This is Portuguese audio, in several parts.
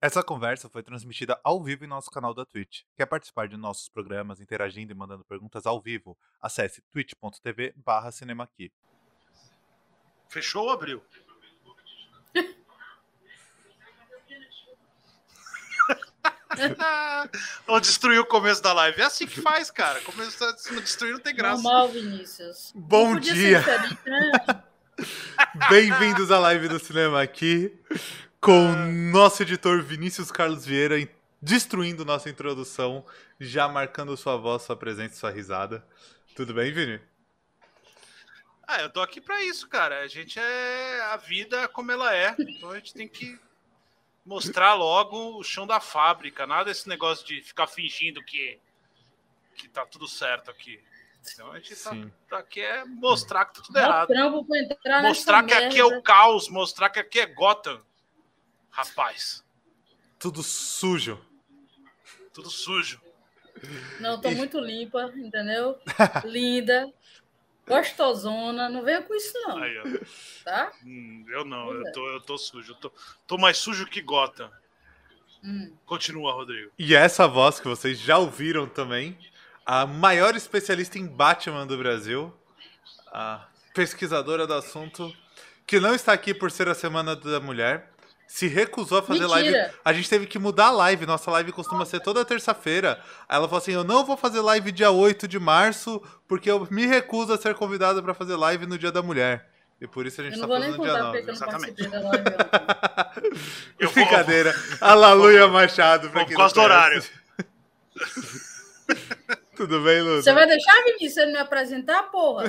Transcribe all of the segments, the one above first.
Essa conversa foi transmitida ao vivo em nosso canal da Twitch. Quer participar de nossos programas interagindo e mandando perguntas ao vivo? Acesse twitch.tv barra cinemaqui. Fechou ou abriu? Não destruiu o começo da live. É assim que faz, cara. Começo, se não destruir, não tem graça. Normal, Vinícius. Bom Não podia dia. ser diferente, né? Bem-vindos à live do cinema aqui com o nosso editor Vinícius Carlos Vieira destruindo nossa introdução, já marcando sua voz, sua presença e sua risada. Tudo bem, Vini? Ah, eu tô aqui pra isso, cara. A gente é a vida como ela é. Então a gente tem que mostrar logo o chão da fábrica. Nada desse negócio de ficar fingindo que, que tá tudo certo aqui. Então a gente tá, tá aqui é mostrar que tá tudo errado. Mostrar que aqui é o caos, mostrar que aqui é Gotham. Rapaz, Tudo sujo. tudo sujo. Não, tô muito limpa, entendeu? Linda, gostosona. Não venha com isso, não, Aí, tá? Hum, eu não, eu é. tô, eu tô sujo. Eu tô, tô mais sujo que Gotham. Hum. Continua, Rodrigo. E essa voz que vocês já ouviram também, a maior especialista em Batman do Brasil, a pesquisadora do assunto, que não está aqui por ser a Semana da Mulher, se recusou a fazer live. Mentira. A gente teve que mudar a live, nossa live costuma ser toda terça-feira. Aí Ela falou assim: Eu não vou fazer live dia 8 de março, porque eu me recuso a ser convidada para fazer live no Dia da Mulher. E por isso a gente Eu tá não fazendo no dia contar porque 9. eu não Exatamente. da live. Eu Brincadeira. A Laluia Machado, pra Vou quem por causa não do conhece. Tudo bem, Ludo? Você vai deixar, Vinícius, ele me apresentar, porra?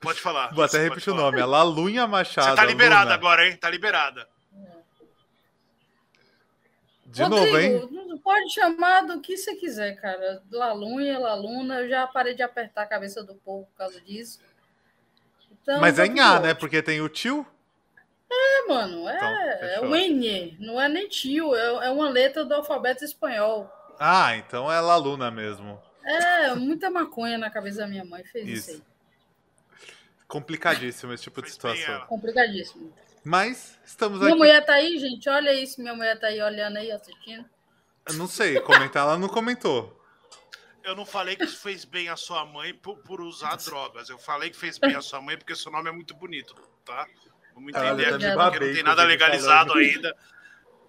Pode falar. Vou até repetir o nome. A Lalunha Machado. Você tá liberada agora, hein? Tá liberada. De novo, hein? Rodrigo, não pode chamar do que você quiser, cara. Lalunha, Laluna, eu já parei de apertar a cabeça do povo por causa disso. Então, Mas é em A, né? Porque tem o tio. É, mano, é, Então, é um N, não é nem tio, é, é uma letra do alfabeto espanhol. Ah, então é Laluna mesmo. É, muita maconha na cabeça da minha mãe fez isso, Isso. aí. Complicadíssimo esse tipo de situação. Complicadíssimo. Mas estamos Minha aqui. mulher tá aí, gente, olha isso, minha mulher tá aí olhando aí, assistindo. Eu não sei, comentar ela não comentou. Eu não falei que fez bem a sua mãe por, por usar drogas. Eu falei que fez bem a sua mãe porque seu nome é muito bonito, tá? Vamos entender aqui, porque babei não tem nada legalizado ainda.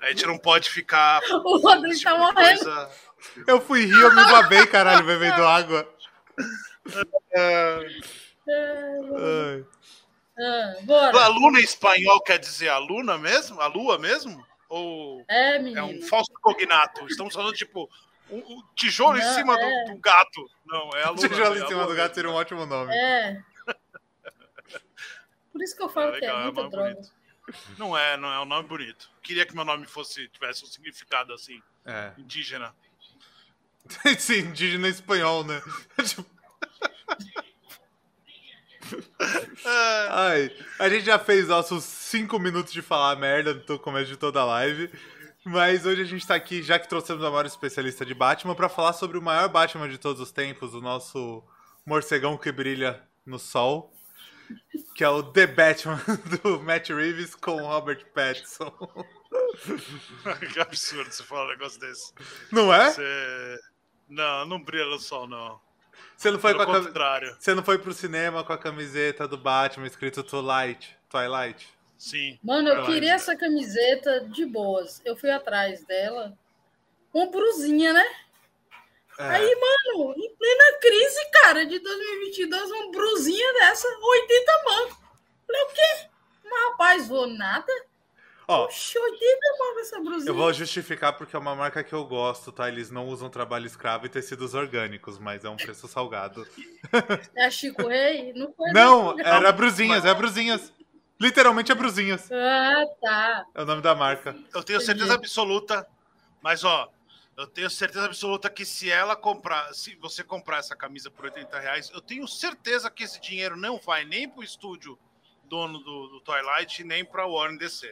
A gente não pode ficar. O Rodrigo tá tipo de morrendo. coisa- Eu fui rir, eu me babei, caralho, bebendo água. É, Ai. Ah, bora. Aluna em espanhol quer dizer aluna mesmo? A lua mesmo? Ou É, é um falso cognato? Estamos falando, tipo, um, um tijolo em Não, cima do- é. do, gato. Não, é a lua. Tijolo é em a cima do gato seria um ótimo nome. É. Por isso que eu falo Ah, que é legal, é muita mais droga. bonito. Não é, não é um nome bonito. Queria que meu nome fosse tivesse um significado assim, É. indígena. Sim, indígena espanhol, né? Tipo, É, Ai, a gente já fez nossos 5 minutos de falar merda no começo de toda a live. Mas hoje a gente tá aqui, já que trouxemos a maior especialista de Batman, pra falar sobre o maior Batman de todos os tempos, o nosso morcegão que brilha no sol. Que é o The Batman do Matt Reeves com Robert Pattinson. que absurdo você falar um negócio desse. Não é? Você... Não, não brilha no sol, não. Você não foi com Pelo a cam... contrário. Você não foi pro cinema com a camiseta do Batman escrito Twilight? Twilight? Sim. Mano, eu Verdade. queria essa camiseta de boas. Eu fui atrás dela. Uma brusinha, né? É. Aí, mano, em plena crise, cara, de 2022, uma brusinha dessa, 80 mancos. Falei, o quê? Mas, rapaz, vou nada? Ó, Oxe, 80 mancos essa brusinha. Eu vou justificar porque é uma marca que eu gosto, tá? Eles não usam trabalho escravo e tecidos orgânicos, mas é um preço salgado. É a Chico Rei? Não foi Não, não. era Bruzinhas, é Bruzinhas. Literalmente é Bruzinhas. Ah, tá. É o nome da marca. Eu tenho certeza absoluta, mas ó, eu tenho certeza absoluta que se ela comprar, se você comprar essa camisa por 80 reais, eu tenho certeza que esse dinheiro não vai nem pro estúdio dono do, do Twilight, nem pra Warner DC.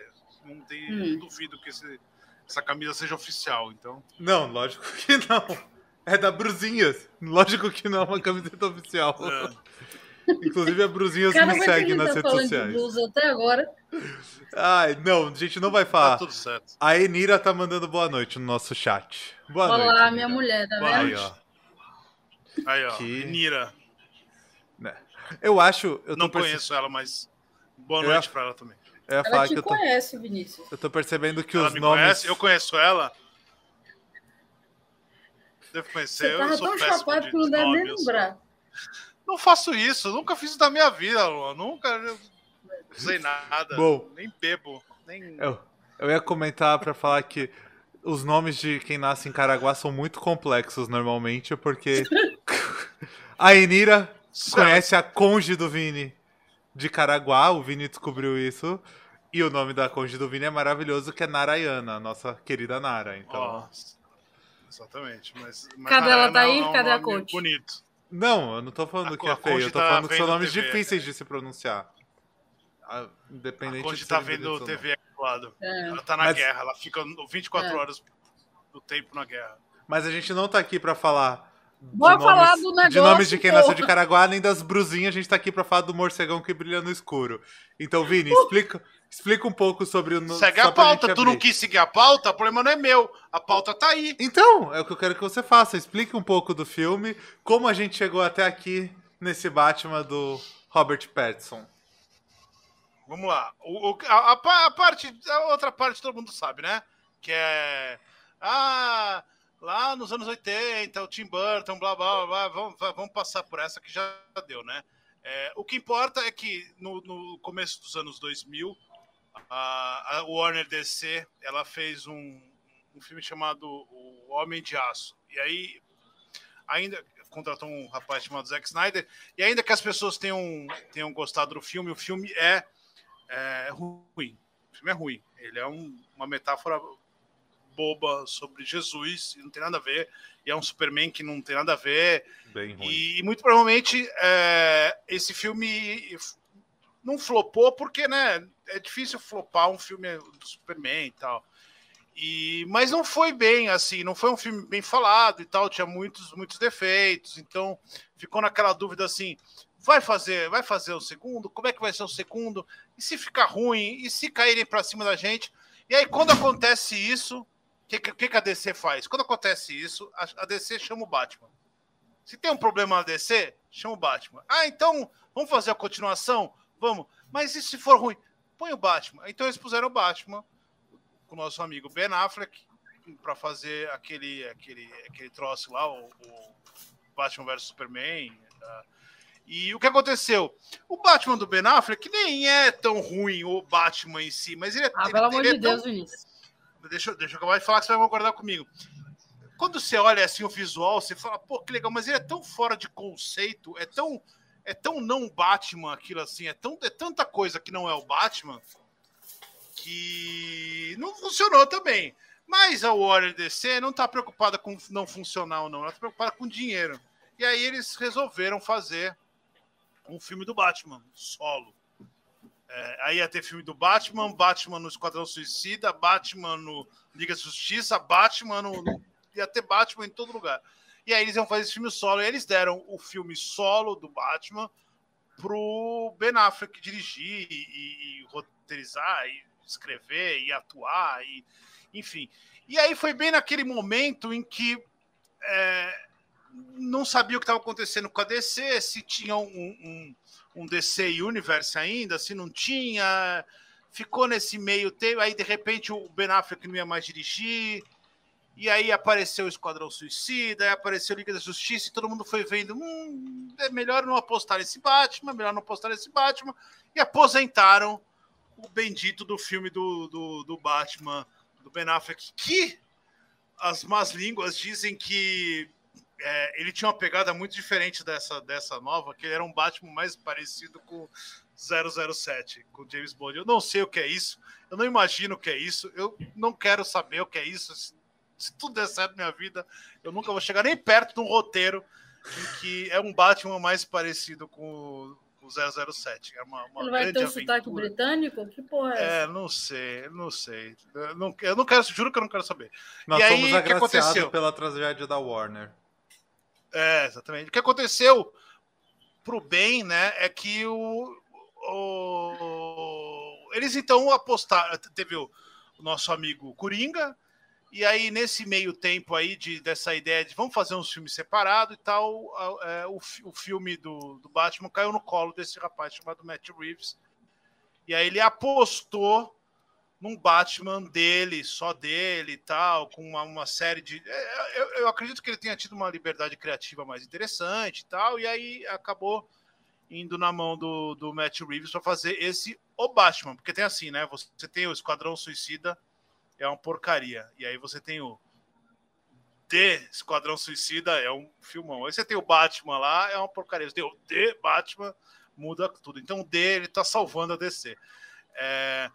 Não, tem, Hum. não duvido que esse- essa camisa seja oficial, então. Não, lógico que não. É da Bruzinhas. Lógico que não é uma camiseta oficial. é. Inclusive a Bruzinhas Cara, me segue nas tá redes de sociais. blusa até agora. Ai, não, a gente não vai Tá falar. tudo certo. A Enira tá mandando boa noite no nosso chat. Boa Olha noite. lá, minha Enira. mulher, tá Boa vendo? Aí, ó. Aí, ó. Que- Nira. né. Eu acho. Eu tô Não perce- conheço ela, mas boa Eu noite ia- pra ela também. Eu ia Ela falar te que eu tô, conhece, Vinícius. eu tô percebendo que ela os me nomes. conhece? Eu conheço ela? Devo conhecer. Você eu tava sou tão chapado que não deve nem lembrar. Não faço isso, nunca fiz isso da minha vida, Luan. Nunca eu não sei nada. Bom. Nem bebo. Nem... Eu, eu ia comentar pra falar que os nomes de quem nasce em Caraguá são muito complexos normalmente, porque a Enira conhece a conge do Vini de Caraguá, o Vini descobriu isso. E o nome da conge do Vini é maravilhoso, que é Narayana, a nossa querida Nara. Então, Nossa. Exatamente. Mas, mas Cadê ela? Narayana Tá aí? é um Cadê a coach? Bonito. não, eu não tô falando A que é a feio, eu tô tá falando que são vendo nomes TV. difíceis de se pronunciar. Ah, Independente A Conde de tá vendo. TV aqui do lado. É. Ela tá na Mas- guerra, ela fica 24 É. horas do tempo na guerra. Mas a gente não tá aqui pra falar. de Bora nomes- falar do negócio, De nomes de quem nasceu de Caraguá, nem das brusinhas, a gente tá aqui pra falar do morcegão que brilha no escuro. Então, Vini, explica, explica um pouco sobre o. Segue a pauta. Tu não quis seguir a pauta, o problema não é meu. A pauta tá aí. Então, é o que eu quero que você faça. Explique um pouco do filme, como a gente chegou até aqui nesse Batman do Robert Pattinson. Vamos lá. O, o- a, a pa- a parte, a outra parte todo mundo sabe, né? Que é. Ah, lá nos anos 80, o Tim Burton, blá blá blá, blá vamos, va- vamos passar por essa que já deu, né? É, o que importa é que no, no começo dos anos 2000, a, a Warner DC ela fez um, um filme chamado O Homem de Aço. E aí, ainda contratou um rapaz chamado Zack Snyder, e ainda que as pessoas tenham, tenham gostado do filme, o filme é é ruim. O filme é ruim. Ele é um- uma metáfora boba sobre Jesus e não tem nada a ver. E é um Superman que não tem nada a ver. Bem ruim. E, muito provavelmente é, esse filme não flopou porque, né? É difícil flopar um filme do Superman e tal. E, mas não foi bem assim, não foi um filme bem falado e tal, tinha muitos, muitos defeitos, então ficou naquela dúvida assim, vai fazer, vai fazer o segundo? Como é que vai ser o segundo? E se ficar ruim? E se caírem para cima da gente? E aí quando acontece isso, o que, que, que a DC faz? Quando acontece isso, a, a DC chama o Batman. Se tem um problema na DC, chama o Batman. Ah, então vamos fazer a continuação? Vamos. Mas e se for ruim? Põe o Batman. Então eles puseram o Batman com o nosso amigo Ben Affleck para fazer aquele, aquele, aquele troço lá, o, o Batman vs Superman. tá? E o que aconteceu? O Batman do Ben Affleck nem é tão ruim, o Batman em si, mas ele é. Ah, ele- pelo amor ele é de tão- Deus, Vinícius. Deixa, deixa eu acabar de falar que você vai concordar comigo. Quando você olha assim o visual, você fala, pô, que legal, mas ele é tão fora de conceito, é tão, é tão não Batman aquilo assim, é, tão, é tanta coisa que não é o Batman que não funcionou também. Mas a Warner DC não tá preocupada com não funcionar ou não, ela tá preocupada com dinheiro. E aí eles resolveram fazer um filme do Batman, solo. É, aí ia ter filme do Batman, Batman no Esquadrão Suicida, Batman no Liga da Justiça, Batman no- ia ter Batman em todo lugar. E aí eles iam fazer esse filme solo. E eles deram o filme solo do Batman pro Ben Affleck dirigir e, e- roteirizar, e escrever, e atuar, e enfim. E aí foi bem naquele momento em que é, não sabia o que estava acontecendo com a DC, se tinha um, um, um DC Universe ainda, se não tinha. Ficou nesse meio tempo, aí de repente o Ben Affleck não ia mais dirigir, e aí apareceu o Esquadrão Suicida, aí apareceu a Liga da Justiça, e todo mundo foi vendo, hum, é melhor não apostar nesse Batman, melhor não apostar nesse Batman, e aposentaram o bendito do filme do, do, do Batman, do Ben Affleck, que as más línguas dizem que é, ele tinha uma pegada muito diferente dessa, dessa nova, que ele era um Batman mais parecido com 007, com James Bond. Eu não sei o que é isso, eu não imagino o que é isso, eu não quero saber o que é isso. Se, tudo der certo na minha vida, eu nunca vou chegar nem perto de um roteiro em que é um Batman mais parecido com o, o 007. É uma, uma Ele vai ter um sotaque aventura. britânico? Que porra é essa? É, não sei, não sei. Eu não, eu não quero, juro que eu não quero saber. Nós E aí, o que agraciados aconteceu? pela tragédia da Warner. É, exatamente. O que aconteceu pro bem, né, é que o, o eles então apostaram, teve o, o nosso amigo Coringa, e aí, nesse meio tempo aí de, dessa ideia de vamos fazer uns filmes separados e tal, é, o, o filme do, do Batman caiu no colo desse rapaz chamado Matt Reeves. E aí ele apostou num Batman dele, só dele e tal, com uma, uma série de. É, eu, eu, acredito que ele tenha tido uma liberdade criativa mais interessante e tal, e aí acabou indo na mão do, do Matt Reeves para fazer esse O Batman, porque tem assim, né? Você tem o Esquadrão Suicida é uma porcaria. E aí você tem o D Esquadrão Suicida, é um filmão. Aí você tem o Batman lá, é uma porcaria. Você tem o D Batman, muda tudo. Então o D, ele tá salvando a DC. É...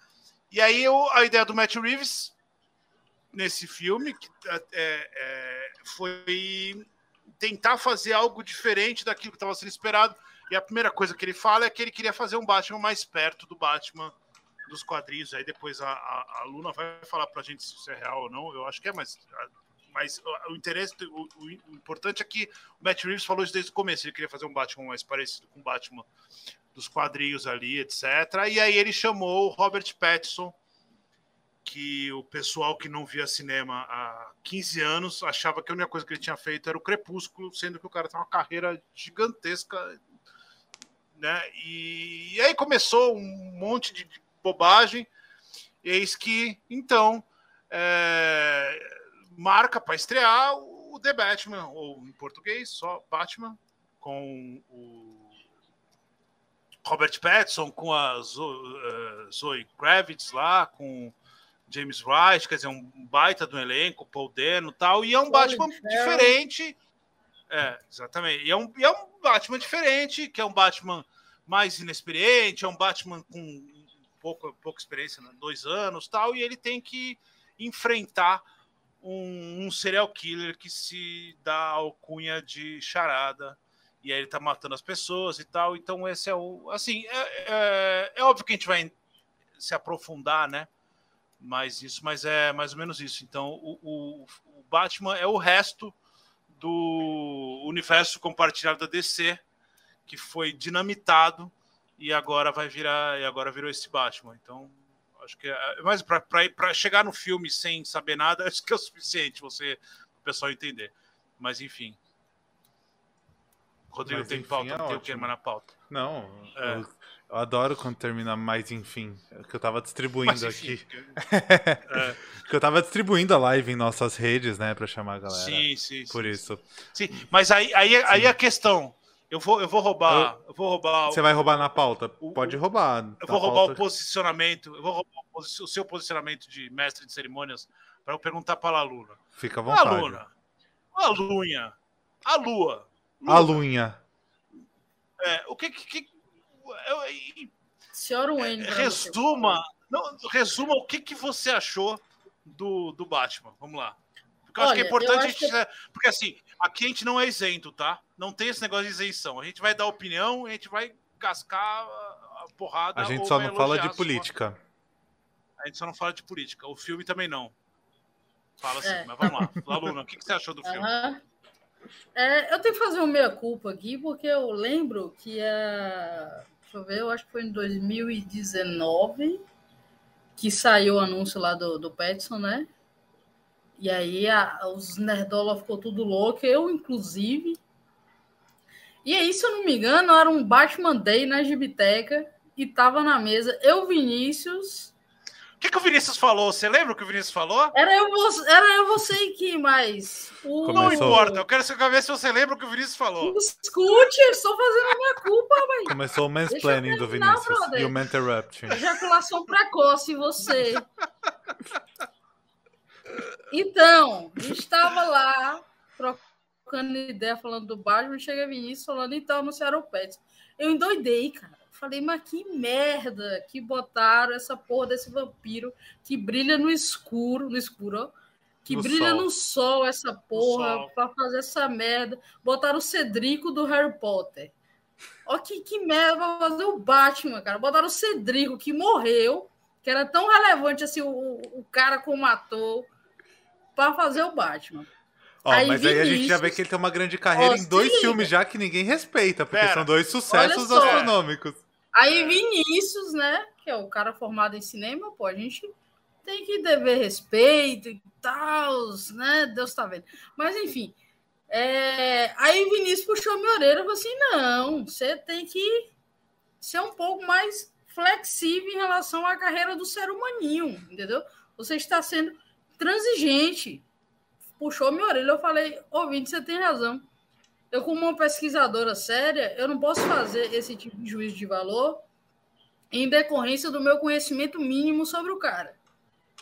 E aí eu, a ideia do Matt Reeves nesse filme que, é, é, é foi tentar fazer algo diferente daquilo que estava sendo esperado. E a primeira coisa que ele fala é que ele queria fazer um Batman mais perto do Batman dos quadrinhos. Aí depois a, a, a Luna vai falar para a gente se isso é real ou não. Eu acho que é, mas, mas o interesse, o, o, importante é que o Matt Reeves falou isso desde o começo. Ele queria fazer um Batman mais parecido com o Batman dos quadrinhos ali, etc. E aí ele chamou o Robert Pattinson, que o pessoal que não via cinema há 15 anos achava que a única coisa que ele tinha feito era o Crepúsculo, sendo que o cara tem uma carreira gigantesca né? E, e, aí começou um monte de bobagem. Eis que, então, é, marca para estrear o The Batman, ou em português, só Batman, com o Robert Pattinson, com a uh, Zoe Kravitz lá, com James Wright, quer dizer, um baita do elenco, Paul Dano e tal, e é um Batman diferente. É, exatamente. E é, um, e é um Batman diferente, que é um Batman mais inexperiente, é um Batman com pouca, pouca experiência, né? dois anos tal, e ele tem que enfrentar um, um, serial killer que se dá alcunha de charada, e aí ele tá matando as pessoas e tal. Então, esse é o. Assim, é, é, é óbvio que a gente vai se aprofundar, né? Mas isso, mas é mais ou menos isso. Então, o, o, o Batman é o resto do universo compartilhado da DC que foi dinamitado e agora vai virar e agora virou esse Batman. Então, acho que é, mas para chegar no filme sem saber nada, acho que é o suficiente você o pessoal entender. Mas enfim. Rodrigo mas, tem enfim, pauta, é não tem o que na pauta. Não, é. eu, eu, adoro quando termina mais enfim, é que eu tava distribuindo mas, enfim, aqui. é. que eu tava distribuindo a live em nossas redes, né, para chamar a galera. Sim, sim. Por sim, isso. Sim, mas aí aí, aí a questão eu vou, eu vou roubar. Eu, eu vou roubar. Você vai roubar na pauta? Pode roubar. Eu vou roubar pauta. o posicionamento. Eu vou roubar o, o, seu posicionamento de mestre de cerimônias para eu perguntar para a Luna. Fica à vontade. A Luna. A Lunha. A Lua. Luna. A Lunha. É, o que. que, que eu, Senhor Wayne. É, resuma. Não, resuma o que, que você achou do, do Batman. Vamos lá. Porque eu Olha, acho que é importante a gente. Que... Porque assim, aqui a gente não é isento, tá? Não tem esse negócio de isenção. A gente vai dar opinião, a gente vai cascar a porrada. A gente só não fala de política. A gente só não fala de política. O filme também não. Fala assim, é. mas vamos lá. Laluna, o que, que você achou do filme? É, eu tenho que fazer uma meia-culpa aqui, porque eu lembro que a. Deixa eu ver, eu acho que foi em 2019 que saiu o anúncio lá do, do Petson, né? E aí a, os nerdola ficou tudo louco, eu inclusive. E aí, se eu não me engano, era um Batman Day na Gibiteca e tava na mesa eu, Vinícius. O que, que o Vinícius falou? Você lembra o que o Vinícius falou? Era eu, era eu você e quem mais? O... Não importa, eu quero saber se você lembra o que o Vinícius falou. Escute, estou fazendo a minha culpa, velho. Começou o mansplaining do Vinícius brother. e o interrupting. Ejaculação precoce, você. Então, estava lá trocando ideia, falando do Batman, chega Vinícius falando, então, anunciaram o Pets. Eu endoidei, cara. Falei, mas que merda que botaram essa porra desse vampiro que brilha no escuro, no escuro, ó, que no brilha sol. no sol essa porra para fazer essa merda. Botaram o Cedrico do Harry Potter. Ó, que, que merda pra fazer o Batman, cara. Botaram o Cedrico que morreu, que era tão relevante assim, o, o cara como ator para fazer o Batman. Ó, Aí mas aí a gente já vê que ele tem uma grande carreira Ó, em dois liga. filmes já que ninguém respeita, porque Pera, são dois sucessos astronômicos. Aí Vinícius, né? Que é o cara formado em cinema, pô, a gente tem que dever respeito e tal, né? Deus tá vendo. Mas enfim. é, Aí Vinícius puxou minha orelha e falou assim: não, você tem que ser um pouco mais flexível em relação à carreira do ser humaninho, entendeu? Você está sendo transigente. Puxou minha orelha, eu falei, ouvinte, você tem razão. Eu, como uma pesquisadora séria, eu não posso fazer esse tipo de juízo de valor em decorrência do meu conhecimento mínimo sobre o cara.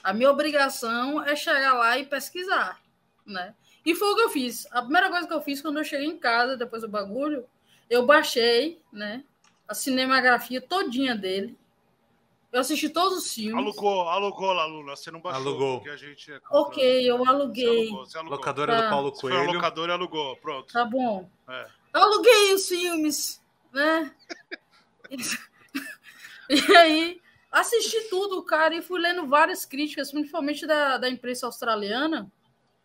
A minha obrigação é chegar lá e pesquisar, né? E foi o que eu fiz. A primeira coisa que eu fiz quando eu cheguei em casa, depois do bagulho, eu baixei, né, a cinematografia todinha dele. Eu assisti todos os filmes. Alugou, alugou lá, Lula. Você não baixou. Alugou. porque a gente é Ok, eu Você aluguei. alugou, você alugou. Locadora Tá. do Paulo Você foi ao Coelho. locador e alugou. Pronto. Tá bom. É. Eu aluguei os filmes, né? E aí, assisti tudo, cara, e fui lendo várias críticas, principalmente da, da imprensa australiana,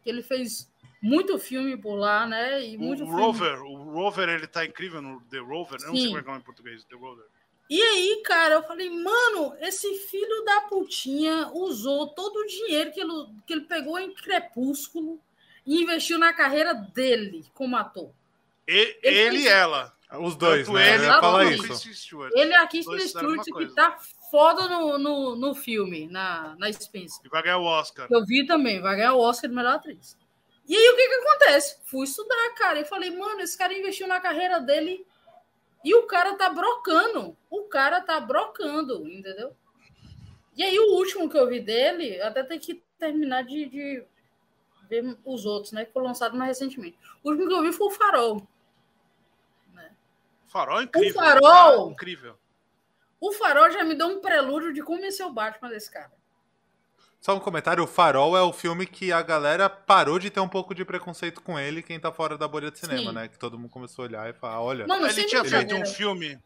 que ele fez muito filme por lá, né? E muito O filme. Rover, o Rover, ele tá incrível no The Rover. Eu não sei Sim. como é que é o nome em português, The Rover. E aí, cara, eu falei, mano, esse filho da putinha usou todo o dinheiro que ele, que ele pegou em Crepúsculo e investiu na carreira dele como ator. E- Ele ele e fez- ela. Os dois, Tanto né? ele Exatamente. quanto isso. Stewart. Ele é a mesma Stewart, que tá foda no, no, no filme, na, na Spencer. E vai ganhar o Oscar. Eu vi também, vai ganhar o Oscar de melhor atriz. E aí, o que que acontece? Fui estudar, cara, e falei, mano, esse cara investiu na carreira dele e o cara tá brocando. O cara tá brocando, entendeu? E aí, o último que eu vi dele, até tem que terminar de, de ver os outros, né, que foi lançado mais recentemente. O último que eu vi foi o Farol. Farol é incrível. Farol! tá incrível. O Farol já me deu um prelúdio de como ia ser o Batman desse cara. Só um comentário, o Farol é o filme que a galera parou de ter um pouco de preconceito com ele, quem tá fora da bolha de cinema, Sim. né? Que todo mundo começou a olhar e falar, olha, Mano, Ele tinha feito um filme.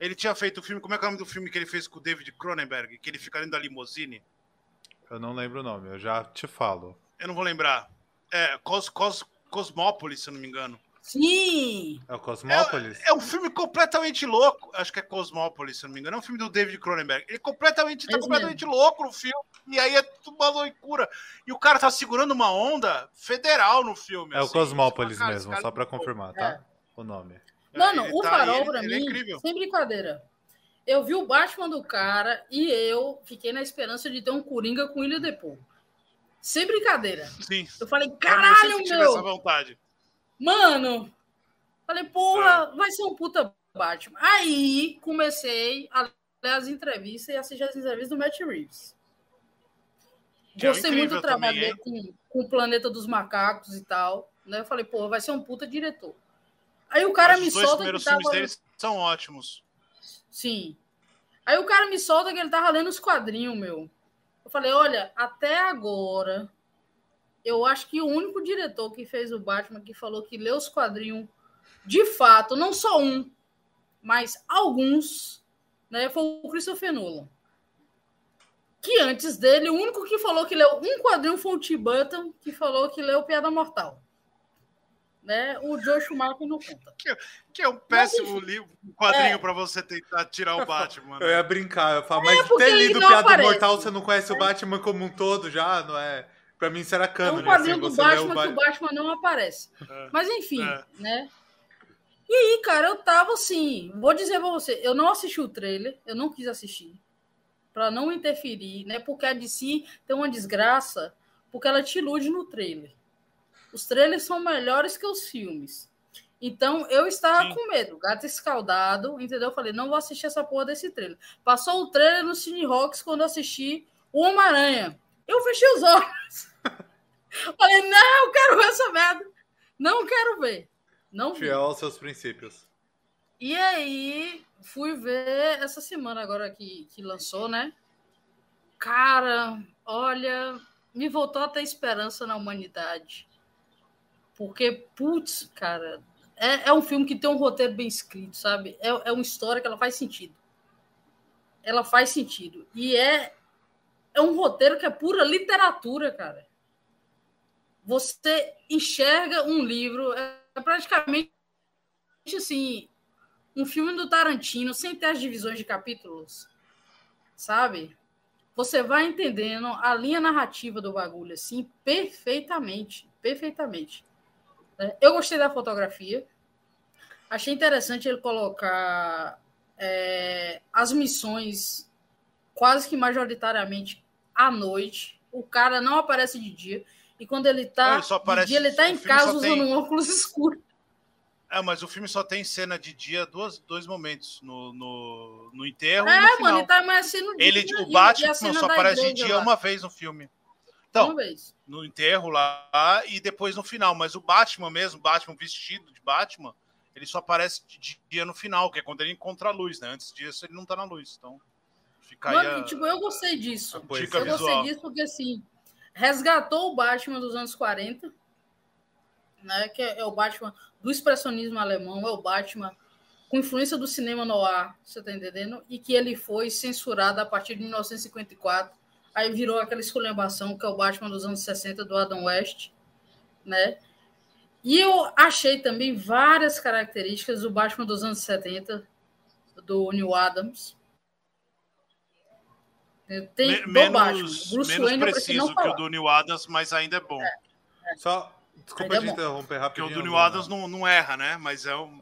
Ele tinha feito um filme. Como é que é o nome do filme que ele fez com o David Cronenberg? Que ele fica dentro da limousine? eu não lembro o nome, eu já te falo. Eu não vou lembrar. É Cos, Cos, Cosmópolis, se eu não me engano. Sim! É o Cosmópolis? É um filme completamente louco. Acho que é Cosmópolis, se eu não me engano. É um filme do David Cronenberg. Ele completamente, tá Esse completamente louco no filme. E aí é tudo uma loucura. E o cara tá segurando uma onda federal no filme. É o assim. Cosmópolis Cara, mesmo, só pra confirmar, tá? O nome. Mano, ele o tá- farol, ele- pra ele é mim, incrível. sem brincadeira. Eu vi o Batman do cara e eu fiquei na esperança de ter um Coringa com Ilha Depot. Sem brincadeira. Sim. Eu falei, Eu caralho, sempre tive essa meu! vontade. Mano! Falei, porra, vai ser um puta Batman. Aí comecei a ler as entrevistas e assistir as entrevistas do Matt Reeves. Que é Gostei muito do trabalho dele com, com o Planeta dos Macacos e tal. Né? Eu falei, pô, vai ser um puta diretor. Aí o cara Mas me os solta que primeiros tava... filmes deles são ótimos. Sim. Aí o cara me solta que ele tava lendo os quadrinhos, meu. Eu falei, olha, até agora, eu acho que o único diretor que fez o Batman que falou que leu os quadrinhos de fato, não só um, mas alguns, né, foi o Christopher Nolan. Que antes dele, o único que falou que leu um quadrinho foi o Tim Burton, que falou que leu Piada Mortal. Né? O Joe Schumacher não conta. Que é um péssimo livro, um quadrinho pra você tentar tirar o Batman. Eu né? ia brincar, eu falo, mas É, porque ter lido Piada aparece. Mortal, você não conhece o Batman como um todo já, não é? Pra mim será É cânone, um quadrinho assim, do Batman o que o Batman não aparece. É. Mas enfim, É. né? E aí, cara, eu tava assim, vou dizer pra você, eu não assisti o trailer, eu não quis assistir, pra não interferir, né? Porque a DC tem uma desgraça, porque ela te ilude no trailer. Os trailers são melhores que os filmes. Então, eu estava Sim. com medo, gato escaldado, entendeu? Eu falei, não vou assistir essa porra desse trailer. Passou o trailer no Cine Rocks quando eu assisti o Homem-Aranha. Eu fechei os olhos. Falei, não, eu quero ver essa merda. Não quero ver. Não vi. Fiel aos seus princípios. E aí, fui ver essa semana agora que, que lançou, né? Cara, olha, me voltou a ter esperança na humanidade. Porque, putz, cara, é, é um filme que tem um roteiro bem escrito, sabe? É, é uma história que ela faz sentido. Ela faz sentido. E é, é um roteiro que é pura literatura, cara. Você enxerga um livro, é praticamente assim, um filme do Tarantino sem ter as divisões de capítulos, sabe? Você vai entendendo a linha narrativa do bagulho assim perfeitamente, perfeitamente. É, eu gostei da fotografia, achei interessante ele colocar é, as missões quase que majoritariamente à noite. O cara não aparece de dia. E quando ele tá Não, aparece, de dia, ele tá em casa usando tem... um óculos escuro. É, mas o filme só tem cena de dia duas, dois momentos, no, no, no enterro é, e no final. mano, ele tá mais assim no dia. Ele, o Batman só aparece de dia lá. uma vez no filme. Então, no enterro lá e depois no final. Mas o Batman mesmo, Batman vestido de Batman, ele só aparece de dia no final, que é quando ele encontra a luz, né? Antes disso ele não tá na luz. Então, fica Mano, aí a... tipo, eu gostei disso. Eu visual. gostei disso porque, assim, resgatou o Batman dos anos 40, né? Que é, é o Batman do expressionismo alemão, é o Batman com influência do cinema no ar, você tá entendendo? E que ele foi censurado a partir de 1954. Aí virou aquela esculhambação que é o Batman dos anos 60 do Adam West, né? E eu achei também várias características do Batman dos anos 70, do Neil Adams. Tem menos, Batman. Bruce menos Wayne, preciso que o do Neil Adams, mas ainda é bom. É, é. Só, desculpa é te interromper rapidinho. Porque o do Neil Adams não, não erra, né? Mas é um...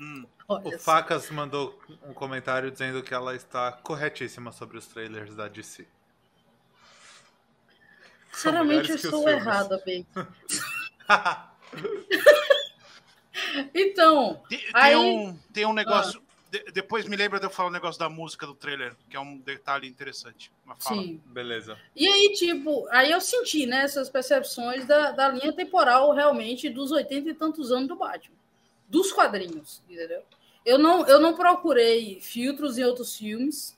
Hum. O Facas mandou um comentário dizendo que ela está corretíssima sobre os trailers da DC. Sinceramente, eu estou errada, bem. então. Tem, aí... um, tem um negócio. Ah. De, depois me lembra de eu falar o um negócio da música do trailer, que é um detalhe interessante. Sim. Beleza. E aí, tipo, aí eu senti né, essas percepções da, da linha temporal realmente dos oitenta e tantos anos do Batman. Dos quadrinhos, entendeu? Eu não, eu não procurei filtros em outros filmes,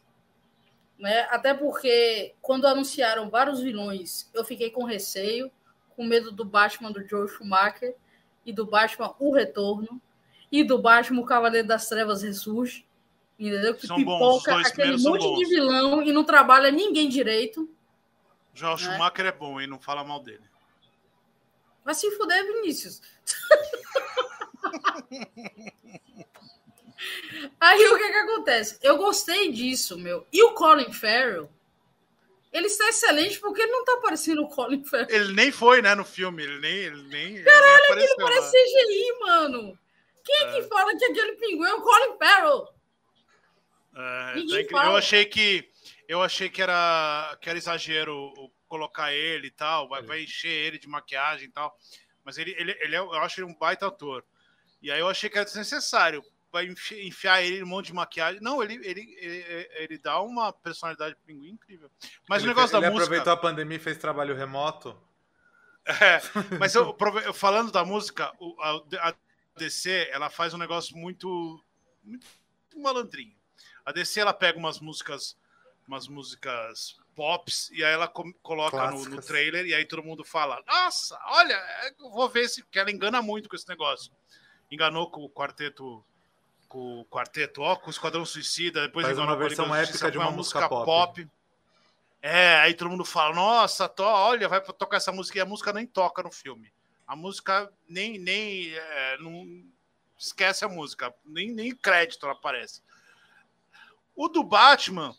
né? Até porque quando anunciaram vários vilões, eu fiquei com receio com medo do Batman do Joe Schumacher e do Batman O Retorno e do Batman o Cavaleiro das Trevas Ressurge. Entendeu? Que são pipoca bons, aquele monte de vilão e não trabalha ninguém direito. Joel né? Schumacher é bom, hein? Não fala mal dele. Vai se fuder, Vinícius. Aí o que que acontece? Eu gostei disso, meu. E o Colin Farrell, ele está excelente porque ele não está parecendo o Colin Farrell. Ele nem foi, né, no filme. Ele nem. Ele nem Caralho, ele, nem ele parece CGI, mano. Quem é. que fala que aquele pinguim é o Colin Farrell? É, tá eu achei que eu achei que era que era exagero colocar ele e tal, vai, vai encher ele de maquiagem e tal. Mas ele, ele, ele é, eu acho ele um baita ator. E aí eu achei que era desnecessário vai enfiar ele um monte de maquiagem. Não, ele, ele, ele, ele dá uma personalidade pinguim incrível. Mas ele, o negócio da música. Ele aproveitou a pandemia e fez trabalho remoto. É, mas eu, falando da música, a, a DC ela faz um negócio muito, muito malandrinho. A DC ela pega umas músicas, umas músicas pops e aí ela coloca no, no, trailer e aí todo mundo fala: Nossa, olha, eu vou ver se que ela engana muito com esse negócio. Enganou com o quarteto com o quarteto, ó, com o Esquadrão Suicida, depois Faz uma versão épica de uma, uma música, pop. pop. É, aí todo mundo fala, nossa, to, olha, vai tocar essa música, e a música nem toca no filme. A música nem, nem é, não esquece a música, nem, nem crédito ela aparece. O do Batman,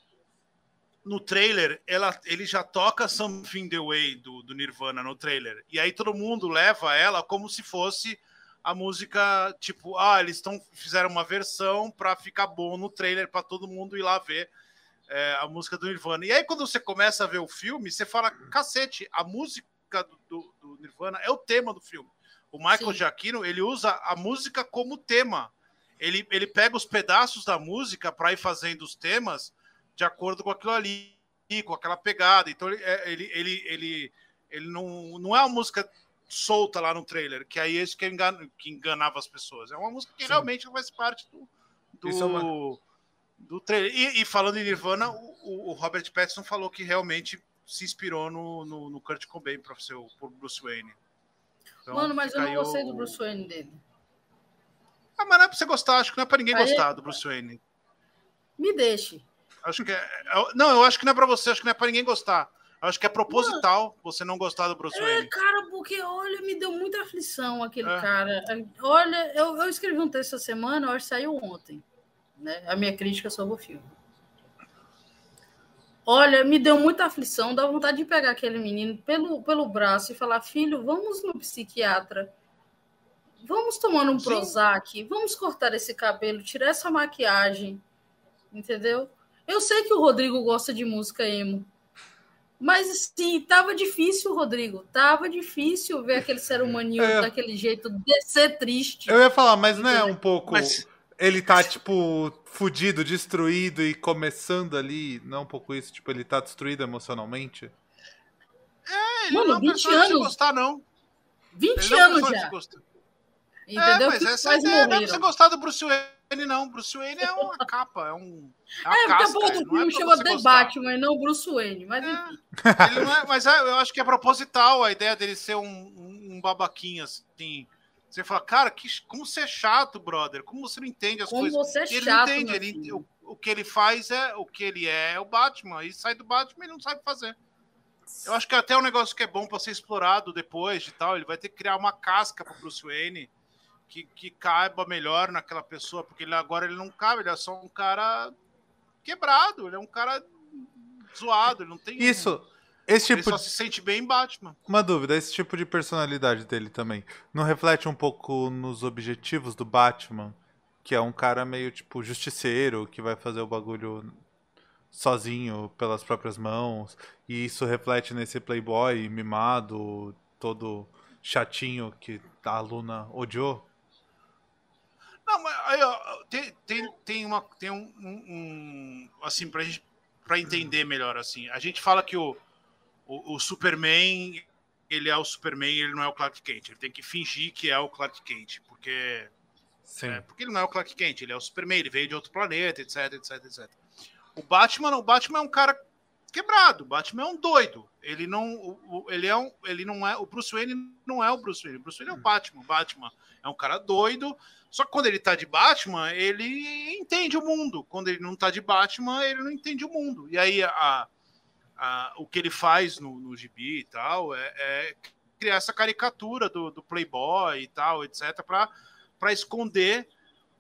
no trailer, ela, ele já toca Something the Way do, do Nirvana no trailer. E aí todo mundo leva ela como se fosse a música, tipo, ah, eles estão fizeram uma versão para ficar bom no trailer para todo mundo ir lá ver é, a música do Nirvana. E aí quando você começa a ver o filme, você fala, cacete, a música do, do, do Nirvana é o tema do filme. O Michael Sim. Giacchino, ele usa a música como tema. Ele, ele pega os pedaços da música para ir fazendo os temas de acordo com aquilo ali, com aquela pegada. Então ele, é, ele, ele, ele, ele não, não é uma música solta lá no trailer, que aí é isso que, engan, que enganava as pessoas. É uma música que Sim. realmente faz parte do, do, é uma... do trailer. E, e, falando em Nirvana, o, o, Robert Pattinson falou que realmente se inspirou no, no, no Kurt Cobain para ser o Bruce Wayne. Então, Mano, mas eu não gostei o... do Bruce Wayne dele. Ah, mas não é pra você gostar, acho que não é pra ninguém aí... gostar do Bruce Wayne. Me deixe. Acho que é... Não, eu acho que não é pra você, acho que não é pra ninguém gostar. Acho que é proposital Mano, você não gostar do Bruce é, Wayne. É, cara, porque, olha, me deu muita aflição aquele é. cara. Olha, eu, eu escrevi um texto essa semana, eu acho que saiu ontem, né? A minha crítica sobre o filme. Olha, me deu muita aflição, dá vontade de pegar aquele menino pelo, pelo braço e falar: filho, vamos no psiquiatra. Vamos tomar um Sim. Prozac, vamos cortar esse cabelo, tirar essa maquiagem. Entendeu? Eu sei que o Rodrigo gosta de música emo. Mas sim, tava difícil, Rodrigo. Tava difícil ver aquele ser humaninho é. daquele jeito descer triste. Eu ia falar, mas não é um pouco. Mas... Ele tá, tipo, fudido, destruído e começando ali. Não é um pouco isso? Tipo, ele tá destruído emocionalmente? É, ele Mano, não é 20 anos. de gostar, não. 20 ele anos já. Entendeu? É, mas essa é ideia não é você gostar do Bruce Wayne, não. Bruce Wayne é uma capa, é um. É, é porque a porra do filme é chama The Batman, não Bruce Wayne, mas é. enfim. É, mas é, eu acho que é proposital a ideia dele ser um, um, um babaquinho, assim. Você fala, cara, que, como você é chato, brother. Como você não entende as como coisas. Você é ele chato, entende. Ele, o, o, que ele faz é o que ele é, é o Batman. E sai do Batman e não sabe fazer. Eu acho que até um negócio que é bom para ser explorado depois de tal. Ele vai ter que criar uma casca para Bruce Wayne que, que caiba melhor naquela pessoa, porque ele, agora ele não cabe, ele é só um cara quebrado, ele é um cara zoado, ele não tem. Isso. Esse tipo ele só se sente bem em Batman. Uma dúvida, esse tipo de personalidade dele também não reflete um pouco nos objetivos do Batman, que é um cara meio tipo justiceiro, que vai fazer o bagulho sozinho pelas próprias mãos, e isso reflete nesse playboy mimado, todo chatinho que a Luna odiou? Não, mas aí, ó, tem, tem, tem, uma, tem um, um, um assim, pra, gente, pra entender melhor, assim, a gente fala que o, o, o, Superman, ele é o Superman, ele não é o Clark Kent, ele tem que fingir que é o Clark Kent, porque... É, porque ele não é o Clark Kent, ele é o Superman, ele veio de outro planeta, etc, etc, etc. O Batman, não, o Batman é um cara quebrado. O Batman é um doido. Ele não, ele é um, ele não é, o Bruce Wayne não é o Bruce Wayne. O Bruce Wayne é o Batman. O Batman é um cara doido. Só que quando ele tá de Batman, ele entende o mundo. Quando ele não tá de Batman, ele não entende o mundo. E aí a, a o que ele faz no, no gibi e tal é, é criar essa caricatura do, do Playboy e tal, etc, para esconder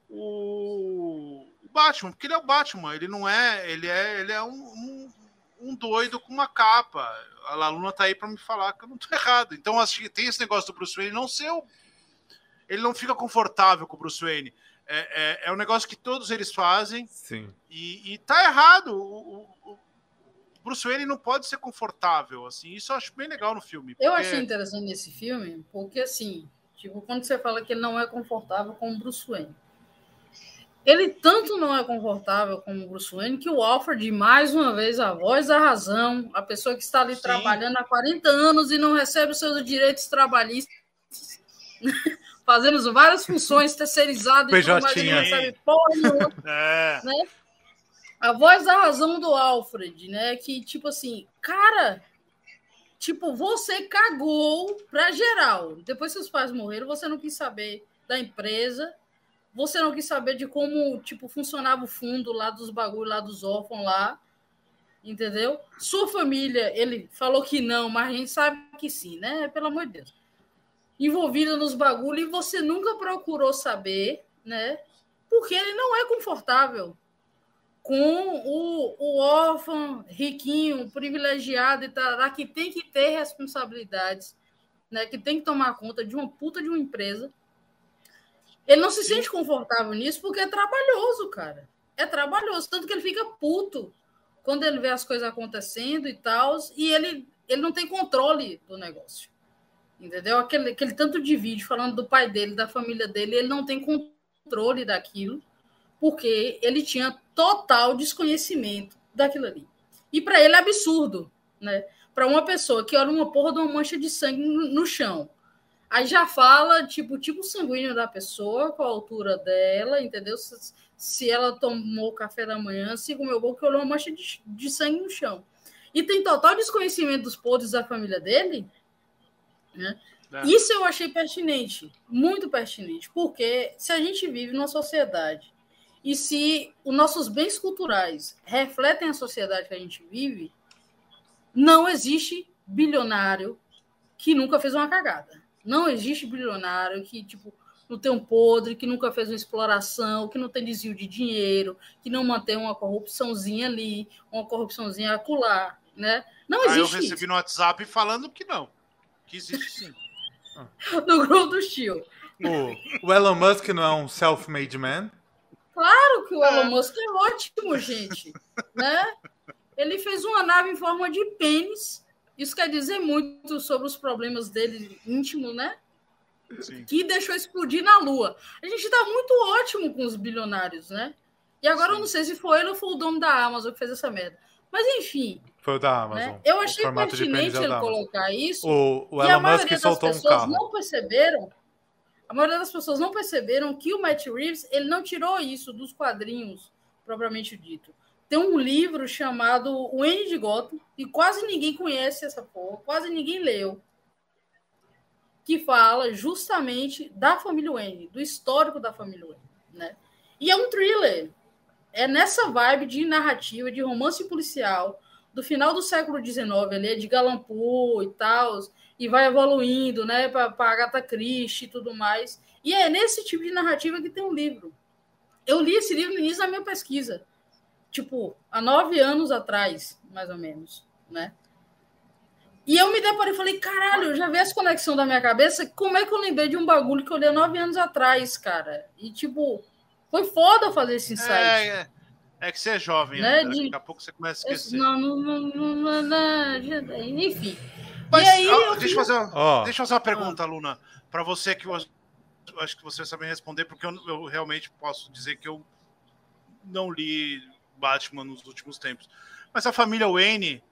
o, o Batman, porque ele é o Batman, ele não é, ele é, ele é um, um um doido com uma capa. A Laluna tá aí para me falar que eu não tô errado. Então, acho que tem esse negócio do Bruce Wayne não ser o... Ele não fica confortável com o Bruce Wayne. É, é, é um negócio que todos eles fazem. Sim. E, e tá errado. O, Bruce Wayne não pode ser confortável, assim. Isso eu acho bem legal no filme. Porque... Eu achei interessante nesse filme, porque assim, tipo, quando você fala que ele não é confortável com o Bruce Wayne. Ele tanto não é confortável como o Bruce Wayne que o Alfred, mais uma vez, a voz da razão, a pessoa que está ali Sim. trabalhando há 40 anos e não recebe os seus direitos trabalhistas, fazendo várias funções terceirizadas e tudo mais, não recebe porra nenhuma, é. né? A voz da razão do Alfred, né? Que, tipo assim, cara, tipo, você cagou pra geral. Depois que seus pais morreram, você não quis saber da empresa, você não quis saber de como, tipo, funcionava o fundo lá dos bagulhos lá dos órfãos lá. Entendeu? Sua família, ele falou que não, mas a gente sabe que sim, né? Pelo amor de Deus. Envolvida nos bagulhos e você nunca procurou saber, né? Porque ele não é confortável com o, o órfão riquinho, privilegiado e tal, que tem que ter responsabilidades, né? Que tem que tomar conta de uma puta de uma empresa ele não se sente confortável nisso porque é trabalhoso, cara. É trabalhoso. Tanto que ele fica puto quando ele vê as coisas acontecendo e tal. E ele, ele não tem controle do negócio. Entendeu? Aquele, aquele tanto de vídeo falando do pai dele, da família dele, ele não tem controle daquilo, porque ele tinha total desconhecimento daquilo ali. E para ele é absurdo, né? Para uma pessoa que olha uma porra de uma mancha de sangue no chão Aí já fala, tipo, o tipo sanguíneo da pessoa, qual a altura dela, entendeu? Se, se ela tomou café da manhã, se comeu bolo, que olhou uma mancha de, de sangue no chão. E tem total desconhecimento dos podres da família dele, né? É. Isso eu achei pertinente, muito pertinente, porque se a gente vive numa sociedade e se os nossos bens culturais refletem a sociedade que a gente vive, não existe bilionário que nunca fez uma cagada. Não existe bilionário que, tipo, não tem um podre, que nunca fez uma exploração, que não tem desvio de dinheiro, que não mantém uma corrupçãozinha ali, uma corrupçãozinha acolá, né? Não existe. Aí eu recebi isso. no WhatsApp falando que não. Que existe sim. no grupo do tio. O, o Elon Musk não é um self-made man? Claro que o Elon é. Musk é ótimo, gente. né? Ele fez uma nave em forma de pênis. Isso quer dizer muito sobre os problemas dele íntimo, né? Sim. Que deixou explodir na Lua. A gente está muito ótimo com os bilionários, né? E agora Sim. eu não sei se foi ele ou foi o dono da Amazon que fez essa merda. Mas enfim. Foi o da Amazon. Né? Eu achei pertinente ele colocar isso. O, o Elon Musk soltou um carro. não perceberam. Maioria das pessoas não perceberam que o Matt Reeves ele não tirou isso dos quadrinhos propriamente dito. Tem um livro chamado O N de Gotham, e quase ninguém conhece essa porra, quase ninguém leu, que fala justamente da família Wayne, do histórico da família Wayne, né? E é um thriller. É nessa vibe de narrativa, de romance policial, do final do século XIX, ali, é de Galampu e tal, e vai evoluindo, né, para Agatha Christie e tudo mais. E é nesse tipo de narrativa que tem um livro. Eu li esse livro no início da minha pesquisa tipo, há nove anos atrás, mais ou menos, né? E eu me deparei e falei, caralho, eu já vi essa conexão da minha cabeça. Como é que eu lembrei de um bagulho que eu li há nove anos atrás, cara? E, tipo, foi foda fazer esse insight. É, é, é que você é jovem, né? Ainda. De... Daqui a pouco você começa a esquecer. Não, não, não, não, não, não enfim. Mas, aí, ah, deixa, eu fazer uma, oh. deixa eu fazer uma pergunta, ah. Luna, para você que eu acho que você vai saber responder, porque eu, eu realmente posso dizer que eu não li Batman nos últimos tempos. Mas a família Wayne,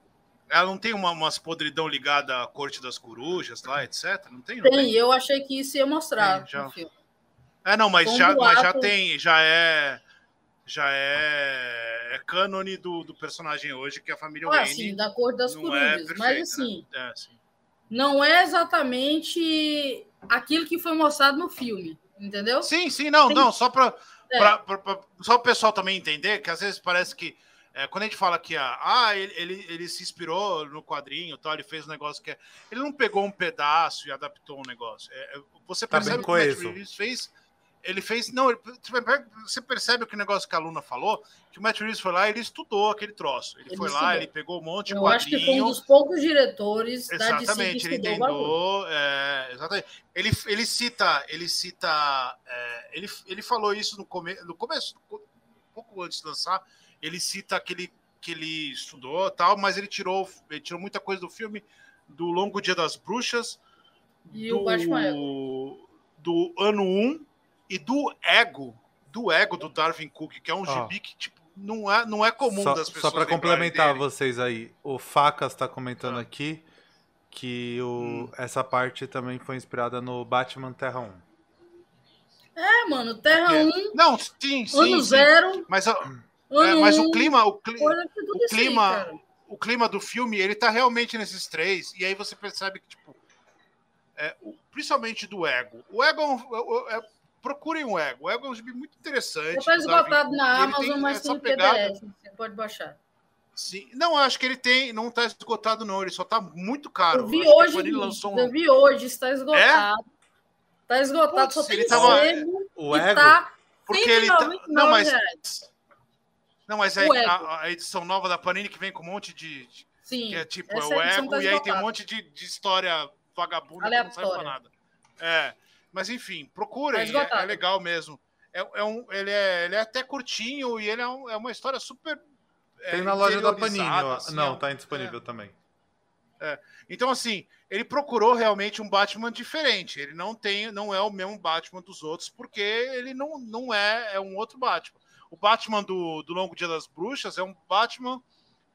ela não tem uma, umas podridão ligada à corte das corujas lá, etc? Não tem? Não tem, tem? eu achei que isso ia mostrar tem, já... no filme. É, não, mas, já, mas já tem, já é. Já é, é cânone do, do personagem hoje, que é a família ah, Wayne. sim, da cor das é corujas. É perfeita, mas assim, né? é, não é exatamente aquilo que foi mostrado no filme, entendeu? Sim, sim, não, tem... não, só para é. Só o pessoal também entender que às vezes parece que é, quando a gente fala que ah, ah, ele, ele, ele, se inspirou no quadrinho, tal, ele fez um negócio que é, ele não pegou um pedaço e adaptou um negócio. É, é você tá percebe tá que o Matt Reeves fez ele fez. Não, você percebe que o negócio que a Luna falou, que o Matt Reeves foi lá ele estudou aquele troço. Ele, ele foi lá, ele pegou um monte de Eu quadrinho. acho que foi um dos poucos diretores exatamente, ele entendeu. É, exatamente. Ele, ele cita, ele cita. É, ele, ele falou isso no, come, no começo, um pouco antes de lançar. Ele cita aquele que ele estudou tal, mas ele tirou, ele tirou muita coisa do filme do Longo Dia das Bruxas. E do, o Batman do ano 1 e do ego, do ego do Darwin Cook, que é um oh. gibi que tipo, não, é, não é comum só, das pessoas. Só para complementar dele. vocês aí, o Facas está comentando ah. aqui que o, hum. essa parte também foi inspirada no Batman Terra 1. É, mano, Terra é. 1. Não, sim, sim. Ano sim. zero. Mas, ano é, mas o clima, o, cli o clima, aí, o clima do filme, ele tá realmente nesses três. E aí você percebe que, tipo, é, principalmente do ego. O ego é, é procurem o Ego. O Ego é um gibi muito interessante. Está esgotado na Amazon, mas tem PDF. Você pode baixar. Sim. Não, acho que ele tem. Não está esgotado, não. Ele só está muito caro. Eu vi hoje. Um... Eu vi hoje, está esgotado. Está é? esgotado, Putz, só tem tava... O Ego. Tá Porque ele tá... Não, mas. Reais. Não, mas é a, a, edição nova da Panini que vem com um monte de. Sim. Que é tipo, é o Ego, tá e aí tem um monte de, de história vagabunda que não serve pra nada. É. Mas enfim, procurem, tá é, é, legal mesmo. É, é, um, ele, é, ele é até curtinho e ele é, um, é uma história super. É, Tem na loja da Panini. Assim, não, tá indisponível é. também. É. Então, assim, ele procurou realmente um Batman diferente. Ele não tem, não é o mesmo Batman dos outros, porque ele não, não é, é um outro Batman. O Batman do, do Longo Dia das Bruxas é um Batman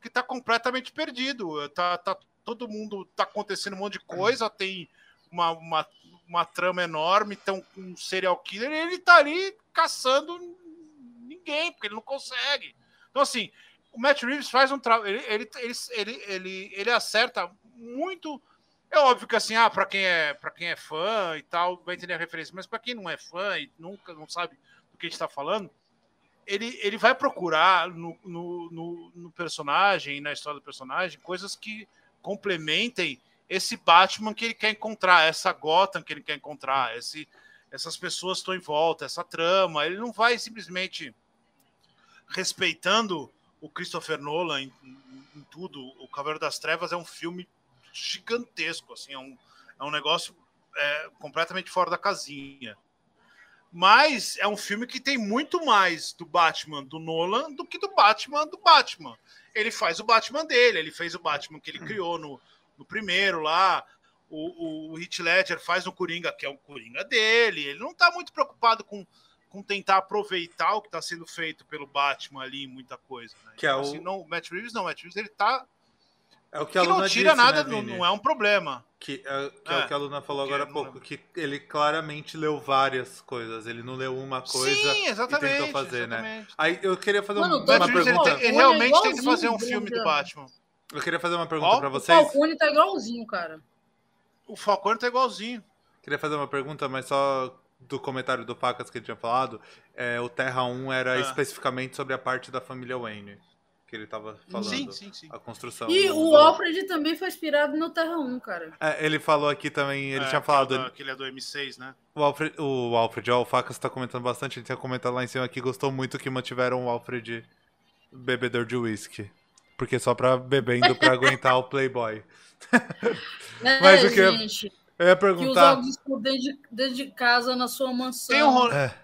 que está completamente perdido. Tá, tá, todo mundo tá acontecendo um monte de coisa, tem uma, uma uma trama enorme, então um serial killer, ele tá ali caçando ninguém, porque ele não consegue. Então, assim, o Matt Reeves faz um trabalho, ele, ele, ele, ele, ele, ele acerta muito. É óbvio que assim, ah, para quem é para quem é fã e tal, vai entender a referência, mas para quem não é fã e nunca não sabe do que a gente está falando, ele, ele vai procurar no, no, no, no personagem, na história do personagem, coisas que complementem esse Batman que ele quer encontrar, essa Gotham que ele quer encontrar, esse, essas pessoas que estão em volta, essa trama. Ele não vai simplesmente respeitando o Christopher Nolan em, em, em tudo. O Cavaleiro das Trevas é um filme gigantesco, assim, é um, é um negócio é, completamente fora da casinha. Mas é um filme que tem muito mais do Batman do Nolan do que do Batman do Batman. Ele faz o Batman dele, ele fez o Batman que ele criou no, no primeiro lá. O, o Heath Ledger faz o Coringa, que é o Coringa dele. Ele não está muito preocupado com, com tentar aproveitar o que está sendo feito pelo Batman ali, muita coisa. Né? Que é então, o... assim, não, o Matt Reeves não, o Matt Reeves ele tá é o que, a que Luna não tira disse, nada, né, não, não é um problema. Que, é, que é. É, o que a Luna falou agora há pouco, lembro. que ele claramente leu várias coisas. Ele não leu uma coisa Sim, e exatamente. tentou fazer, né? exatamente. Aí eu queria fazer Mano, um- o uma ele, pergunta. ele Olha, realmente tenta igualzinho fazer um filme do Batman. Eu queria fazer uma pergunta Ó, pra O vocês. Falcone tá igualzinho, cara. O Falcone tá igualzinho. Queria fazer uma pergunta, mas só do comentário do Facas que ele tinha falado. É, o Terra 1 era Ah. especificamente sobre a parte da família Wayne. Que ele tava falando. Sim, sim, sim. A construção. E o do- Alfred também foi inspirado no Terra 1, cara. É, ele falou aqui também, ele É, tinha falado. aquele da- Aquele é do M6, né? O Alfred, o Alfred, ó, o Facas tá comentando bastante, ele tinha comentado lá em cima que gostou muito que mantiveram o Alfred bebedor de uísque. Porque só pra bebendo pra aguentar o Playboy. Né, Mas o que eu- gente? Eu ia Que perguntar. jogos estão dentro de, dentro de casa, na sua mansão. Tem um, rolê, É,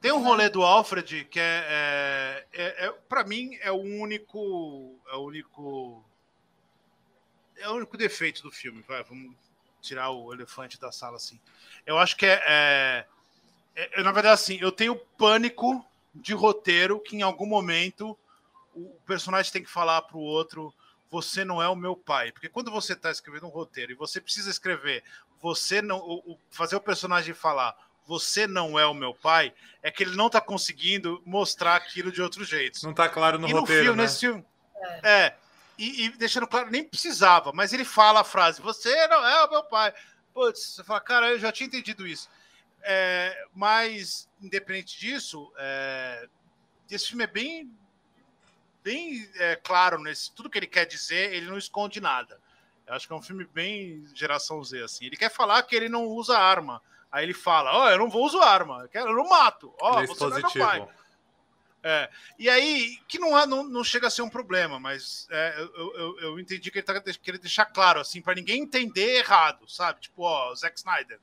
tem um rolê do Alfred que é, é, é, é para mim é o único é o único é o único defeito do filme. Vai, vamos tirar o elefante da sala assim. Eu acho que é, é, é- é, na verdade assim, eu tenho pânico de roteiro que em algum momento o personagem tem que falar pro outro você não é o meu pai. Porque quando você está escrevendo um roteiro e você precisa escrever, você não. o- o- fazer o personagem falar, você não é o meu pai, é que ele não está conseguindo mostrar aquilo de outro jeito. não tá claro no e no roteiro, filme, né? nesse filme. É. E, e deixando claro, nem precisava, mas ele fala a frase: Você não é o meu pai. Putz, você fala, cara, eu já tinha entendido isso. É, mas, independente disso, é, esse filme é bem, bem é, claro nesse tudo que ele quer dizer, ele não esconde nada. Eu acho que é um filme bem geração Z, assim. Ele quer falar que ele não usa arma. Aí ele fala, ó, eu não vou usar arma, eu, quero, eu não mato. Ó, é você não é meu pai. expositivo. É, e aí, que não, há- não, não chega a ser um problema, mas é, eu, eu- eu, eu entendi que ele tá querendo deixar claro, assim, para ninguém entender errado, sabe? Tipo, ó, Zack Snyder,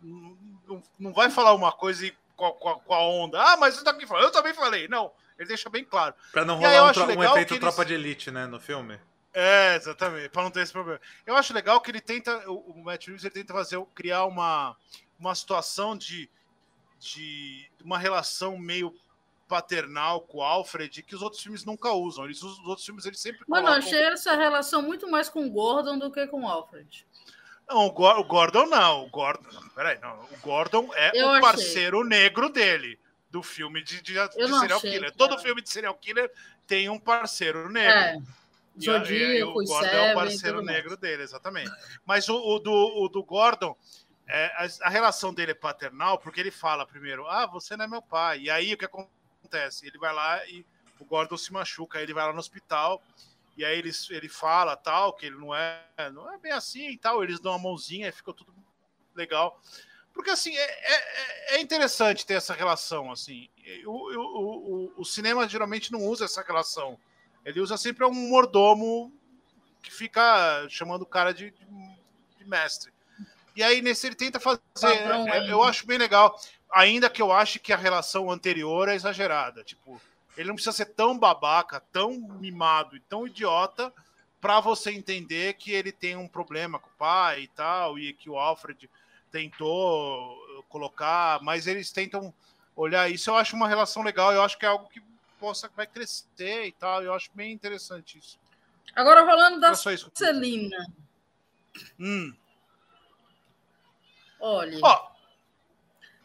não, não- vai falar uma coisa e com a, com a- onda, ah, mas tá aqui falando, eu também falei. Não, ele deixa bem claro. Pra não rolar um, um legal efeito que eles- tropa de elite, né, no filme. É, exatamente, para não ter esse problema. Eu acho legal que ele tenta, o, o Matt Reeves, ele tenta fazer, criar uma, uma situação de, de uma relação meio paternal com o Alfred que os outros filmes nunca usam. Eles, os outros filmes eles sempre Mano, eu colocam- achei essa relação muito mais com o Gordon do que com o Alfred. Não, o, Gor- o Gordon não. O Gordon, peraí, não. O Gordon é Eu o achei. parceiro negro dele, do filme de, de, de serial killer. cara. Todo filme de serial killer tem um parceiro negro. É. E a- e- e Zodíaco, o Gordon é o parceiro negro dele, exatamente. Mas o, o do, o do Gordon, é, a, a relação dele é paternal, porque ele fala primeiro, ah, você não é meu pai. E aí o que acontece? Ele vai lá e o Gordon se machuca, aí ele vai lá no hospital, e aí ele, ele fala tal, que ele não é, não é bem assim e tal, eles dão uma mãozinha e fica tudo legal. Porque assim, é, é, é interessante ter essa relação, assim. O, o, o, o cinema geralmente não usa essa relação. Ele usa sempre um mordomo que fica chamando o cara de, de- mestre. E aí, nesse, ele tenta fazer. Padrão, é, eu acho bem legal, ainda que eu ache que a relação anterior é exagerada. Tipo, ele não precisa ser tão babaca, tão mimado e tão idiota para você entender que ele tem um problema com o pai e tal, e que o Alfred tentou colocar, mas eles tentam olhar isso. Eu acho uma relação legal, eu acho que é algo que possa vai crescer e tal. Eu acho bem interessante isso. Agora falando da é Celina. Hum. Olha, Ó,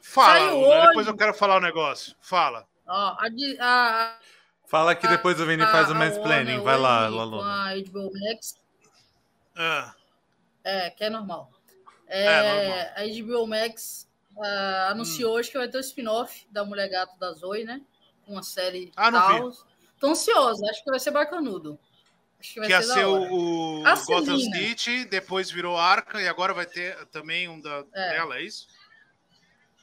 fala, Saiu Luna, hoje. depois eu quero falar um negócio. Fala. ó, a, a, Fala que depois o Vini faz o a mansplaining. Warner Vai lá, Com a HBO Max, Ah, é, que é normal. É, É, a HBO Max Hum. anunciou hoje que vai ter o spin-off da Mulher Gato da Zoe, né? Uma série Ah, tal. Tô ansiosa, acho que vai ser bacanudo. Acho que vai Que ia ser, da ser o, o A Gotham. City, depois virou Arca e agora vai ter também um da, É. dela, é isso?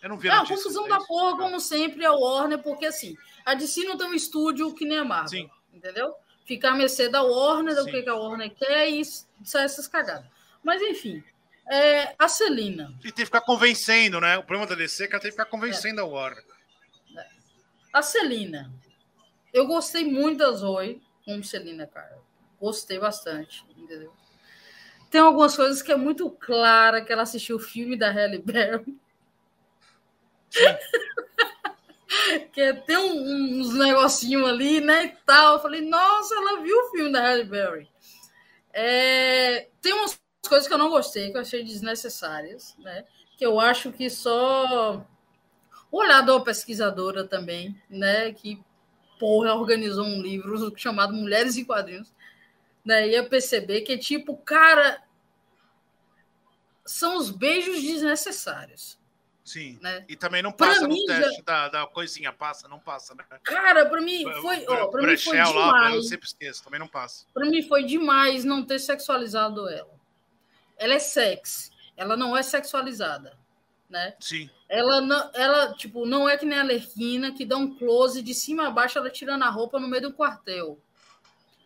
Eu não vi É a notícia. confusão é da porra, como sempre, é o Warner, porque assim, a DC não tem um estúdio que nem a Marvel. Sim. Entendeu? Ficar à mercê da Warner, do Sim. que a Warner quer e sai essas cagadas. Mas enfim, é, a Celina. E tem que ficar convencendo, né? O problema da DC é que ela tem que ficar convencendo a Warner. A Celina. Eu gostei muito da Zoe como Celina, cara. Gostei bastante, entendeu? Tem algumas coisas que é muito clara que ela assistiu o filme da Halle Berry. que é- tem um- uns negocinhos ali, né, e tal. Eu falei, nossa, ela viu o filme da Halle Berry. É, tem umas coisas que eu não gostei, que eu achei desnecessárias, né? Que eu acho que só o olhar da pesquisadora também, né? Que porra organizou um livro chamado Mulheres e Quadrinhos, né? Ia perceber que tipo, cara, são os beijos desnecessários, Sim. né? E também não Pra passa no mim, teste da, da coisinha, passa, não passa, né? Cara, para mim foi, ó, para mim foi Brechel lá, eu demais. sempre esqueço, também não passa. Para mim foi demais não ter sexualizado ela. Ela é sexy, ela não é sexualizada, né? Sim. Ela não, ela tipo não é que nem a Lerquina que dá um close de cima a baixo ela tirando a roupa no meio do quartel.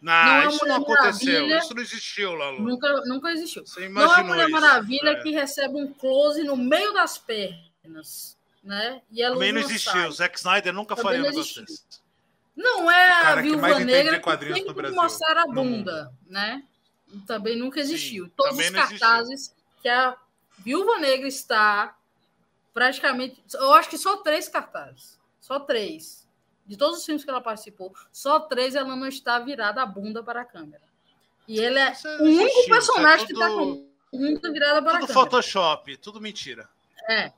Não, Não é isso não aconteceu. Maravilha. Isso não existiu, Lalu. Nunca, nunca existiu. Você Não é a imaginou Mulher isso. Maravilha É. que recebe um close no meio das pernas, né? E ela Também não uma existiu. O Zack Snyder nunca Também faria um negócio desse. Não é a Viúva Negra que tem que mostrar a bunda, né? Também nunca existiu. Sim, Todos os não existiu. cartazes que a Viúva Negra está praticamente... Eu acho que só três cartazes. Só três. De todos os filmes que ela participou, só três ela não está virada a bunda para a câmera. E ele é Isso o único existiu, isso é personagem que está tudo- com a bunda virada para a Tudo câmera. Photoshop, tudo mentira. É.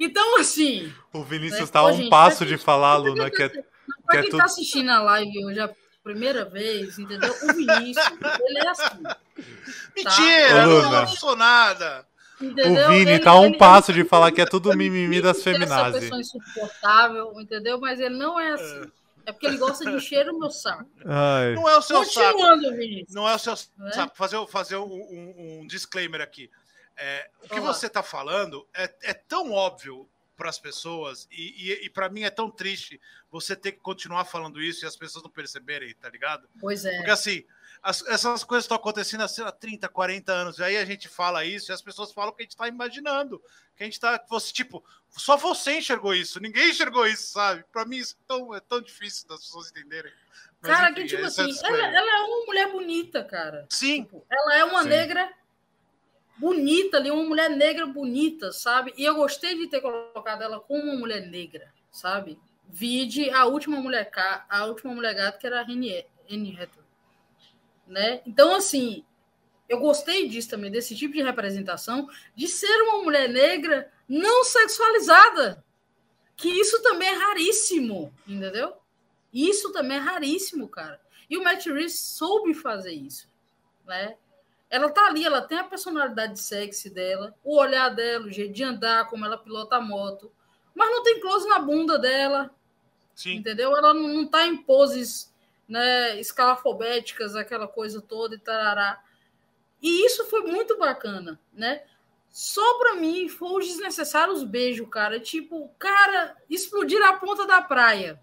Então, assim, O Vinícius É, está a pô, um gente, passo de falar, Luna, que é para Que é quem tudo- está assistindo a live hoje a primeira vez, entendeu? O Vinícius, ele é assim. Mentira, Ô, não sou nada. Entendeu? O Vini Ele- tá um ele- passo ele- de falar que é tudo mimimi das Essa feminazes. pessoa insuportável, entendeu? Mas ele não é assim. É porque ele gosta de encher o meu saco. Ai. Não é o seu saco. Continuando, Vinícius. Não é o seu Né? saco. Fazer, fazer um, um- um disclaimer aqui. É, o que Olá. você está falando é, é tão óbvio para as pessoas e, e, para mim é tão triste você ter que continuar falando isso e as pessoas não perceberem, tá ligado? Pois é. Porque assim, as- essas coisas estão acontecendo assim, há 30, 40 anos. E aí a gente fala isso e as pessoas falam que a gente está imaginando. Que a gente tá. Você, tipo, só você enxergou isso, ninguém enxergou isso, sabe? Para mim isso é tão, é tão difícil das pessoas entenderem. Mas, Cara, enfim, que tipo é assim, ela, ela é uma mulher bonita, cara. Sim, Tipo, ela é uma Sim. negra bonita ali, uma mulher negra bonita, sabe? E eu gostei de ter colocado ela como uma mulher negra, sabe? Vide a última mulher a última mulher gata que era a Hathaway, né? Então assim, eu gostei disso também desse tipo de representação de ser uma mulher negra não sexualizada. Que isso também é raríssimo, entendeu? Isso também é raríssimo, cara. E o Matt Reeves soube fazer isso, né? Ela tá ali, ela tem a personalidade sexy dela, o olhar dela, o jeito de andar, como ela pilota a moto. Mas não tem close na bunda dela, sim. entendeu? Ela não, não tá em poses né, escalafobéticas, aquela coisa toda e tarará. E isso foi muito bacana, né? Só pra mim foi os desnecessários beijos, cara. Tipo, cara, explodir a ponta da praia.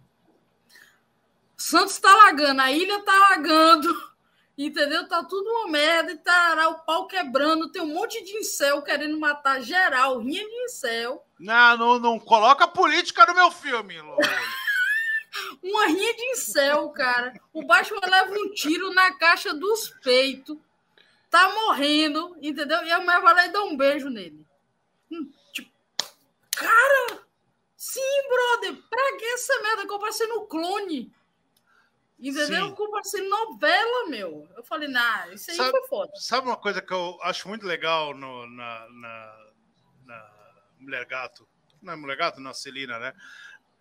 Santos tá lagando, a ilha tá lagando. Entendeu? Tá tudo uma merda e tarará, o pau quebrando. Tem um monte de incel querendo matar geral, rinha de incel. Não, não, não coloca política no meu filme. Uma rinha de incel, cara. O Batman leva um tiro na caixa dos peitos. Tá morrendo, entendeu? E a mulher vai lá e dá um beijo nele. Hum, Tipo, cara, sim, brother. Pra que essa merda? Que eu passei no clone. Entendeu? Sim. Eu passei novela, meu. Eu falei, nah, isso aí Sabe- foi foda. Sabe uma coisa que eu acho muito legal no- na, na, na Mulher Gato? Não é Mulher Gato? Não, Celina, né?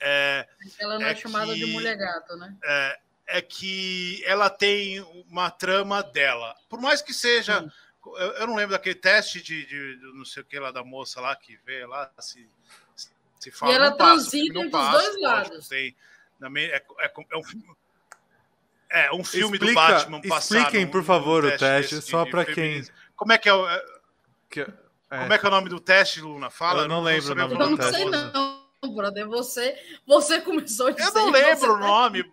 É, Ela não é, é chamada de que- mulher gato, né? é, é que ela tem uma trama dela. Por mais que seja. Eu, eu não lembro daquele teste de, de- de não sei o que lá da moça lá que vê lá, se, se fala. E ela passa, transita não entre os passa, dois lógico, lados. Tem, também é, é, é um filme- É, um filme Explica- do Batman passado. expliquem, por favor, o teste, desse só pra feminismo. Como é que é, o- é, Que- como é que é o nome do teste, Luna? Fala. Eu não vou lembro o nome Eu do não teste. sei não, brother. Você, você começou a dizer... Eu não lembro você o nome.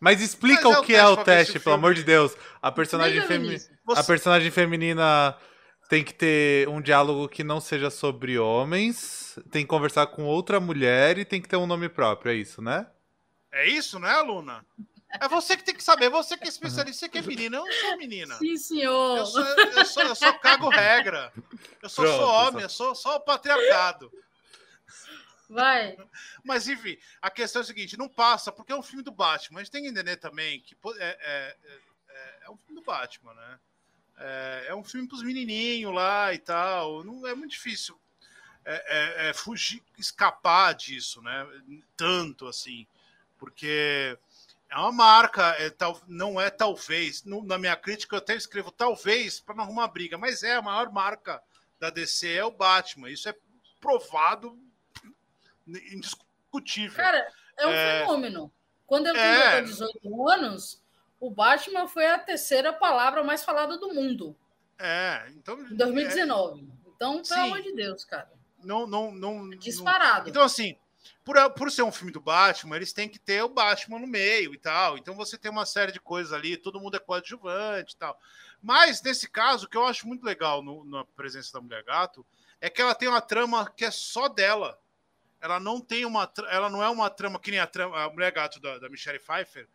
Mas explica Mas é o o que é o teste, pelo amor de Deus. A personagem, femi- Vinícius. a Você- personagem feminina tem que ter um diálogo que não seja sobre homens, tem que conversar com outra mulher e tem que ter um nome próprio, é isso, né? É isso, né, Luna? É você que tem que saber, você que é especialista, você que é menina, eu não sou menina. Sim, senhor. Eu sou, eu sou, eu sou cago regra. Eu só Pronto, sou homem, eu sou só o patriarcado. Vai. Mas enfim, a questão é a seguinte: não passa, porque é um filme do Batman. A gente tem que entender também que é, é, é, é um filme do Batman, né? É, é um filme pros menininhos lá e tal. Não é muito difícil é, é, é fugir, escapar disso, né? Tanto assim, porque é uma marca. É, tal, não é talvez. no- na minha crítica eu até escrevo talvez para não arrumar briga, mas é a maior marca da DC é o Batman. Isso é provado indiscutível. Cara, é um É. fenômeno. Quando eu É. tinha 18 anos, o Batman foi a terceira palavra mais falada do mundo, É, então. em 2019. Então, pelo Sim. amor de Deus, cara. Não, não, não, não- Disparado. Então, assim, por, por ser um filme do Batman, eles têm que ter o Batman no meio e tal. Então você tem uma série de coisas ali, todo mundo é coadjuvante e tal. Mas, nesse caso, o que eu acho muito legal no- na presença da Mulher Gato é que ela tem uma trama que é só dela. Ela não tem uma. Ela não é uma trama que nem a, trama, a Mulher Gato da, da Michelle Pfeiffer,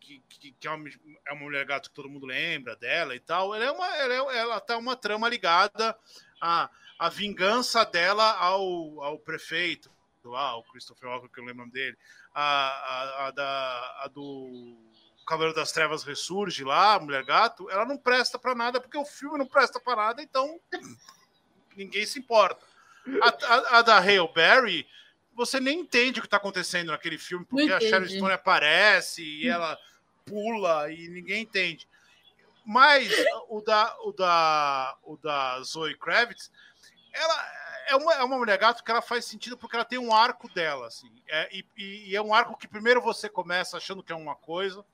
que, que, que é, uma, é uma mulher gato que todo mundo lembra dela e tal. Ela é uma, ela, é, ela tá uma trama ligada à, à vingança dela ao, ao prefeito, lá, o Christopher Walker, que eu lembro o nome dele, a, a, a da, a do Cavaleiro das Trevas ressurge lá, a Mulher Gato, ela não presta pra nada, porque o filme não presta pra nada, então ninguém se importa. A, a, a da Hale Berry, você nem entende o que tá acontecendo naquele filme, porque a Sharon. Stone aparece e ela pula e ninguém entende. Mas o da, o da, o da Zoe Kravitz, ela é uma, é uma mulher gato que ela faz sentido porque ela tem um arco dela, assim. É, e, e- é um arco que primeiro você começa achando que é uma coisa,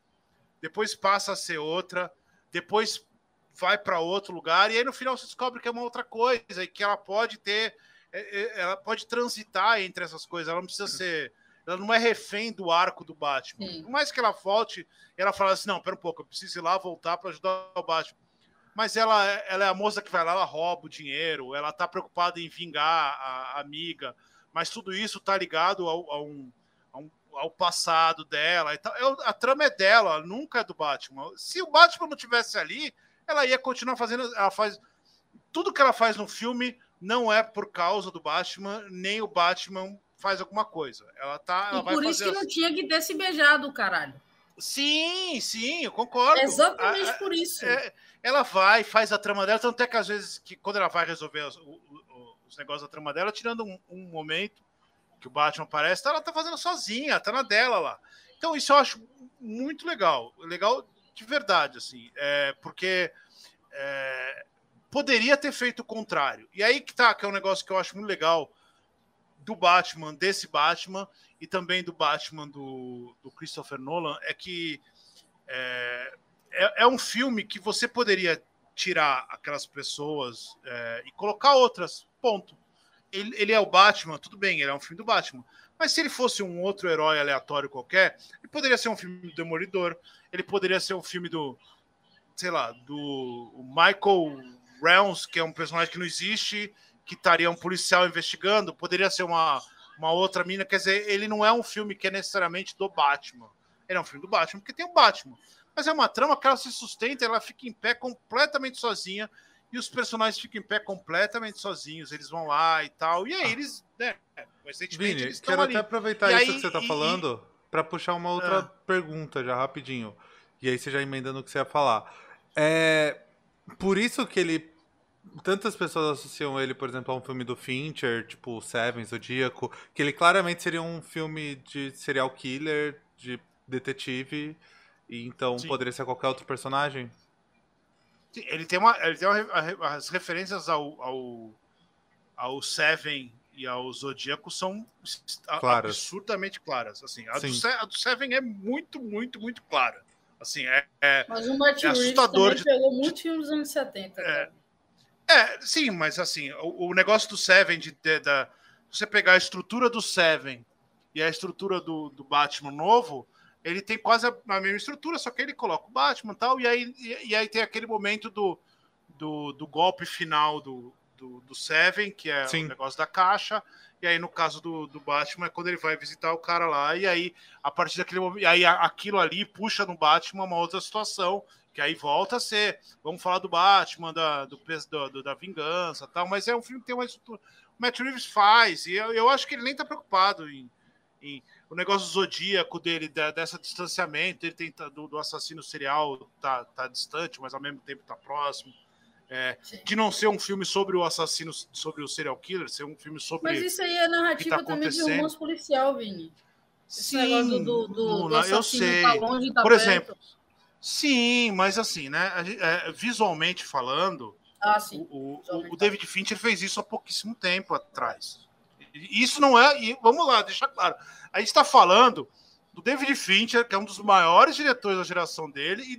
depois passa a ser outra, depois vai para outro lugar, e aí no final você descobre que é uma outra coisa, e que ela pode ter. é, é, Ela pode transitar entre essas coisas, ela não precisa ser. Ela não é refém do arco do Batman. Sim. Por mais que ela volte, ela fala assim: não, pera um pouco, eu preciso ir lá voltar para ajudar o Batman. Mas ela, ela é a moça que vai lá, ela rouba o dinheiro, ela tá preocupada em vingar a, a amiga, mas tudo isso tá ligado ao, ao, um- a um- ao passado dela. E tal. É, a trama é dela, nunca é do Batman. Se o Batman não tivesse ali, ela ia continuar fazendo. Ela faz. Tudo que ela faz no filme não é por causa do Batman, nem o Batman faz alguma coisa. Ela tá. Ela E por isso que as- não tinha que ter se beijado, caralho. Sim, sim, eu concordo. Exatamente A- por isso. é, ela vai, faz a trama dela, tanto é que às vezes, que quando ela vai resolver os, o- o- os negócios da trama dela, tirando um, um momento que o Batman aparece, ela tá fazendo sozinha, tá na dela lá. Então isso eu acho muito legal, legal de verdade, assim, é, porque é, poderia ter feito o contrário. E aí que tá, que é um negócio que eu acho muito legal do Batman, desse Batman, e também do Batman do, do Christopher Nolan, é que é, é, é um filme que você poderia tirar aquelas pessoas é, e colocar outras, ponto. Ele, ele é o Batman, tudo bem, ele é um filme do Batman. Mas se ele fosse um outro herói aleatório qualquer, ele poderia ser um filme do Demolidor, ele poderia ser um filme do, sei lá, do Michael Realms, que é um personagem que não existe, que estaria um policial investigando, poderia ser uma, uma outra mina, quer dizer, ele não é um filme que é necessariamente do Batman. Ele é um filme do Batman porque tem o Batman. Mas é uma trama que ela se sustenta, ela fica em pé completamente sozinha, e os personagens ficam em pé completamente sozinhos, eles vão lá e tal, e aí eles, né, Vini, eles quero estão até ali. aproveitar E isso aí- que você tá e- falando pra puxar uma outra Ah. pergunta já rapidinho. E aí você já emenda no que você ia falar. É por isso que ele tantas pessoas associam ele, por exemplo, a um filme do Fincher, tipo Seven, Zodíaco, que ele claramente seria um filme de serial killer, de detetive, e então Sim. poderia ser qualquer outro personagem. Sim, Ele tem, uma, ele tem uma, as referências ao, ao, ao Seven e ao Zodíaco são Claras. absurdamente claras. Assim, a, do, a do Seven é muito, muito, muito clara. Assim, é, é, Mas o Matt é Reeves assustador também de- pegou muito filme dos anos 70. É. cara. É, sim, mas assim, o, o negócio do Seven, de, de- da, você pegar a estrutura do Seven e a estrutura do, do Batman novo, ele tem quase a, a mesma estrutura, só que ele coloca o Batman e tal, e aí, e, e aí tem aquele momento do, do, do golpe final do, do, do Seven, que é Sim. o negócio da caixa, e aí no caso do, do Batman é quando ele vai visitar o cara lá, e aí a partir daquele momento, e aí aquilo ali puxa no Batman uma outra situação, que aí volta a ser, vamos falar do Batman, da, do, do- da vingança tal, mas é um filme que tem uma estrutura. O Matt Reeves faz, e eu, eu acho que ele nem tá preocupado em, em- o negócio zodíaco dele, da- dessa distanciamento, ele tenta, do, do assassino serial tá, tá distante, mas ao mesmo tempo tá próximo. É, de não ser um filme sobre o assassino, sobre o serial killer, ser um filme sobre. Mas isso aí é narrativa que tá também de romance policial, Vini. Esse Sim, negócio do, do, do, do Luna, eu assassino sei. tá longe, tá Por perto. exemplo, Sim, mas assim, né? é, visualmente falando, Ah, o, o- o David Fincher fez isso há pouquíssimo tempo atrás. Isso não é. E vamos lá, deixar claro. A gente está falando do David Fincher, que é um dos maiores diretores da geração dele, e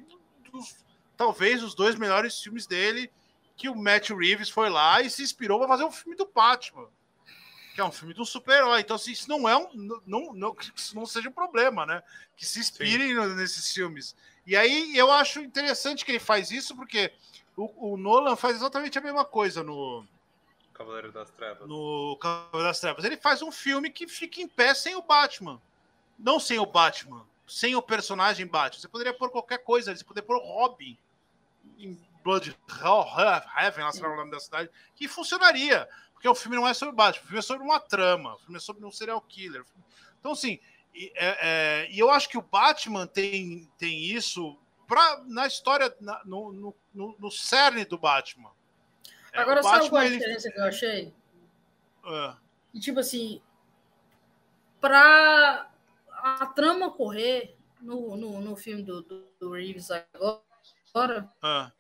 dos, talvez os dois melhores filmes dele, que o Matt Reeves foi lá e se inspirou para fazer um filme do Batman. Que é um filme de um super-herói. Então, assim, isso não é um. Não, não, que isso não seja um problema, né? Que se inspirem no- nesses filmes. E aí eu acho interessante que ele faz isso, porque o, o Nolan faz exatamente a mesma coisa no, Cavaleiro das Trevas. no Cavaleiro das Trevas. Ele faz um filme que fica em pé sem o Batman. Não sem o Batman, sem o personagem Batman. Você poderia pôr qualquer coisa, você poderia pôr o Robin em Blood Heaven, lá sei lá o nome da cidade, que funcionaria. Porque o filme não é sobre o Batman, o filme é sobre uma trama, o filme é sobre um serial killer. Então, assim, e, é- é, e eu acho que o Batman tem, tem isso pra, na história, na- no, no, no, no cerne do Batman. É, Agora, o sabe qual é a ele- diferença que eu achei? é, E, tipo assim, pra a trama correr no, no, no filme do, do, do Reeves agora, Ah.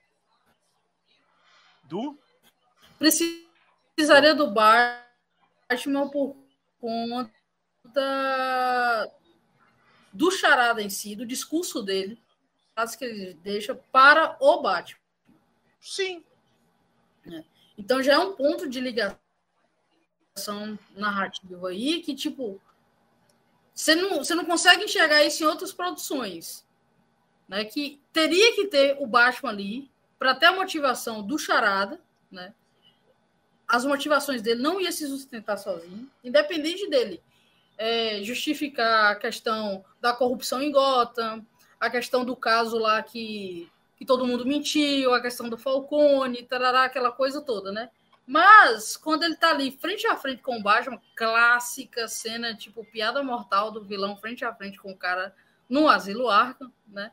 Do? Precisaria do Batman por conta do charada em si, do discurso dele, as que ele deixa para o Batman. Sim. Então já é um ponto de ligação narrativa aí que, tipo, você não, você não consegue enxergar isso em outras produções. Né? Que teria que ter o Batman ali para ter a motivação do charada, né? As motivações dele não ia se sustentar sozinho, independente dele é, justificar a questão da corrupção em Gotham, a questão do caso lá que, que todo mundo mentiu, a questão do Falcone, tarará, aquela coisa toda, né? Mas, quando ele tá ali frente a frente com o Batman, clássica cena, tipo, piada mortal do vilão frente a frente com o cara no asilo Arkham, né?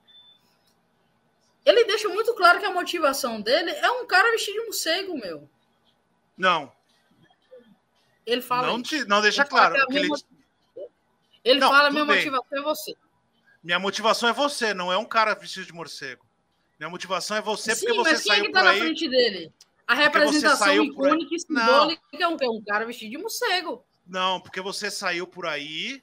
Ele deixa muito claro que a motivação dele é um cara vestido de morcego, meu. Não. Ele fala Não, te- não deixa Ele claro. que ele- Ele Não, fala, minha bem. motivação é você. minha motivação é você, não é um cara vestido de morcego. Minha motivação é você Sim, porque você quem é saiu que tá por na aí. frente dele? A representação saiu aí. icônica e simbólica um, é um cara vestido de morcego. Não, porque você saiu por aí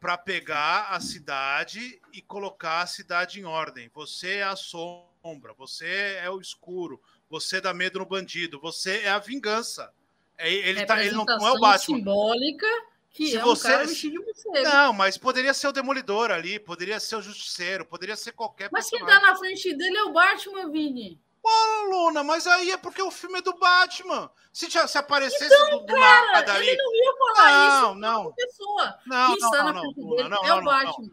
para pegar a cidade e colocar a cidade em ordem. Você é a sombra, você é o escuro, você dá medo no bandido, você é a vingança. É- Ele, tá, ele não, não é o Batman. simbólica que Se é você- um cara vestido de morcego. Não, mas poderia ser o Demolidor ali, poderia ser o Justiceiro, poderia ser qualquer Mas quem personagem. tá na frente dele é o Batman, Vini. Ô, Luna, mas aí é porque o filme é do Batman. Se, já- se aparecesse do, do Cara, nada ali. ele não ia falar isso Não, pra não, pessoa. não, Quem não, está não, na não, frente Luna, dele não, é não, o não, Batman.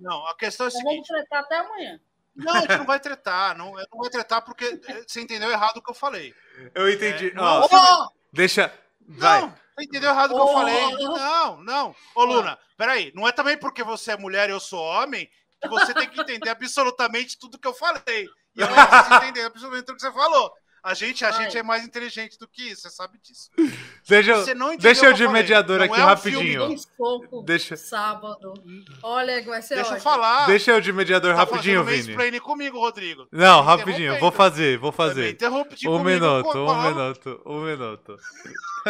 não. A questão é a Então vamos seguinte. tratar até amanhã. Não, a gente não vai tretar. Não, não vai tretar porque eh, você entendeu errado o que eu falei. Eu entendi. É, Ó, Ó, deixa. Vai. Não, você entendeu errado o que Oh. eu falei. Não, não. Ô, Luna, peraí. Não é também porque você é mulher e eu sou homem que você tem que entender absolutamente tudo que eu falei. E eu não preciso entender absolutamente tudo que você falou. A gente, a gente é mais inteligente do que isso, você sabe disso. Deixa, Você não eu- entendeu deixa eu o de eu falei. mediador Não aqui é um rapidinho. Soco Deixa, sábado. Olha, vai ser Deixa eu ótimo. falar. deixa eu de mediador Tá rapidinho, Vini. comigo, Rodrigo. Não, Tá rapidinho. Vou fazer, vou fazer. interrupte Um comigo, minuto, um minuto, um minuto.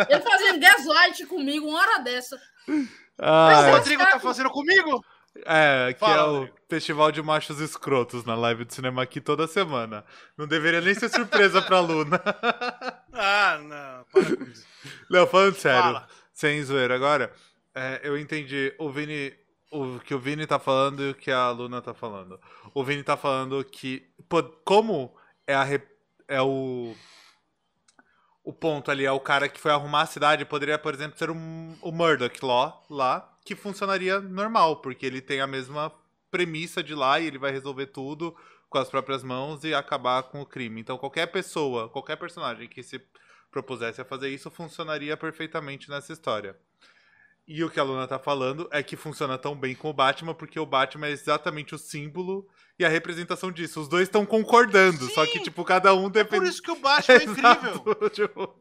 Ele fazendo gaslight comigo uma hora dessa. O Ai, Rodrigo tá fazendo comigo? É, que Fala, é o Rodrigo. Festival de Machos Escrotos na live de cinema aqui toda semana. Não deveria nem ser surpresa pra Luna. Ah, não. Para com isso. Não, falando sério, Fala. sem zoeira agora, é, eu entendi o Vini, o que o Vini tá falando e o que a Luna tá falando. O Vini tá falando que, pô, como é, a, é o o ponto ali, é o cara que foi arrumar a cidade, poderia, por exemplo, ser um, o Murdoch Law lá, que funcionaria normal, porque ele tem a mesma premissa de lá e ele vai resolver tudo com as próprias mãos e acabar com o crime. Então qualquer pessoa, qualquer personagem que se propusesse a fazer isso funcionaria perfeitamente nessa história. E o que a Luna tá falando é que funciona tão bem com o Batman, porque o Batman é exatamente o símbolo e a representação disso. Os dois estão concordando, só que, Sim. tipo, cada um Por depende. isso que o Batman é incrível. Exato, tipo,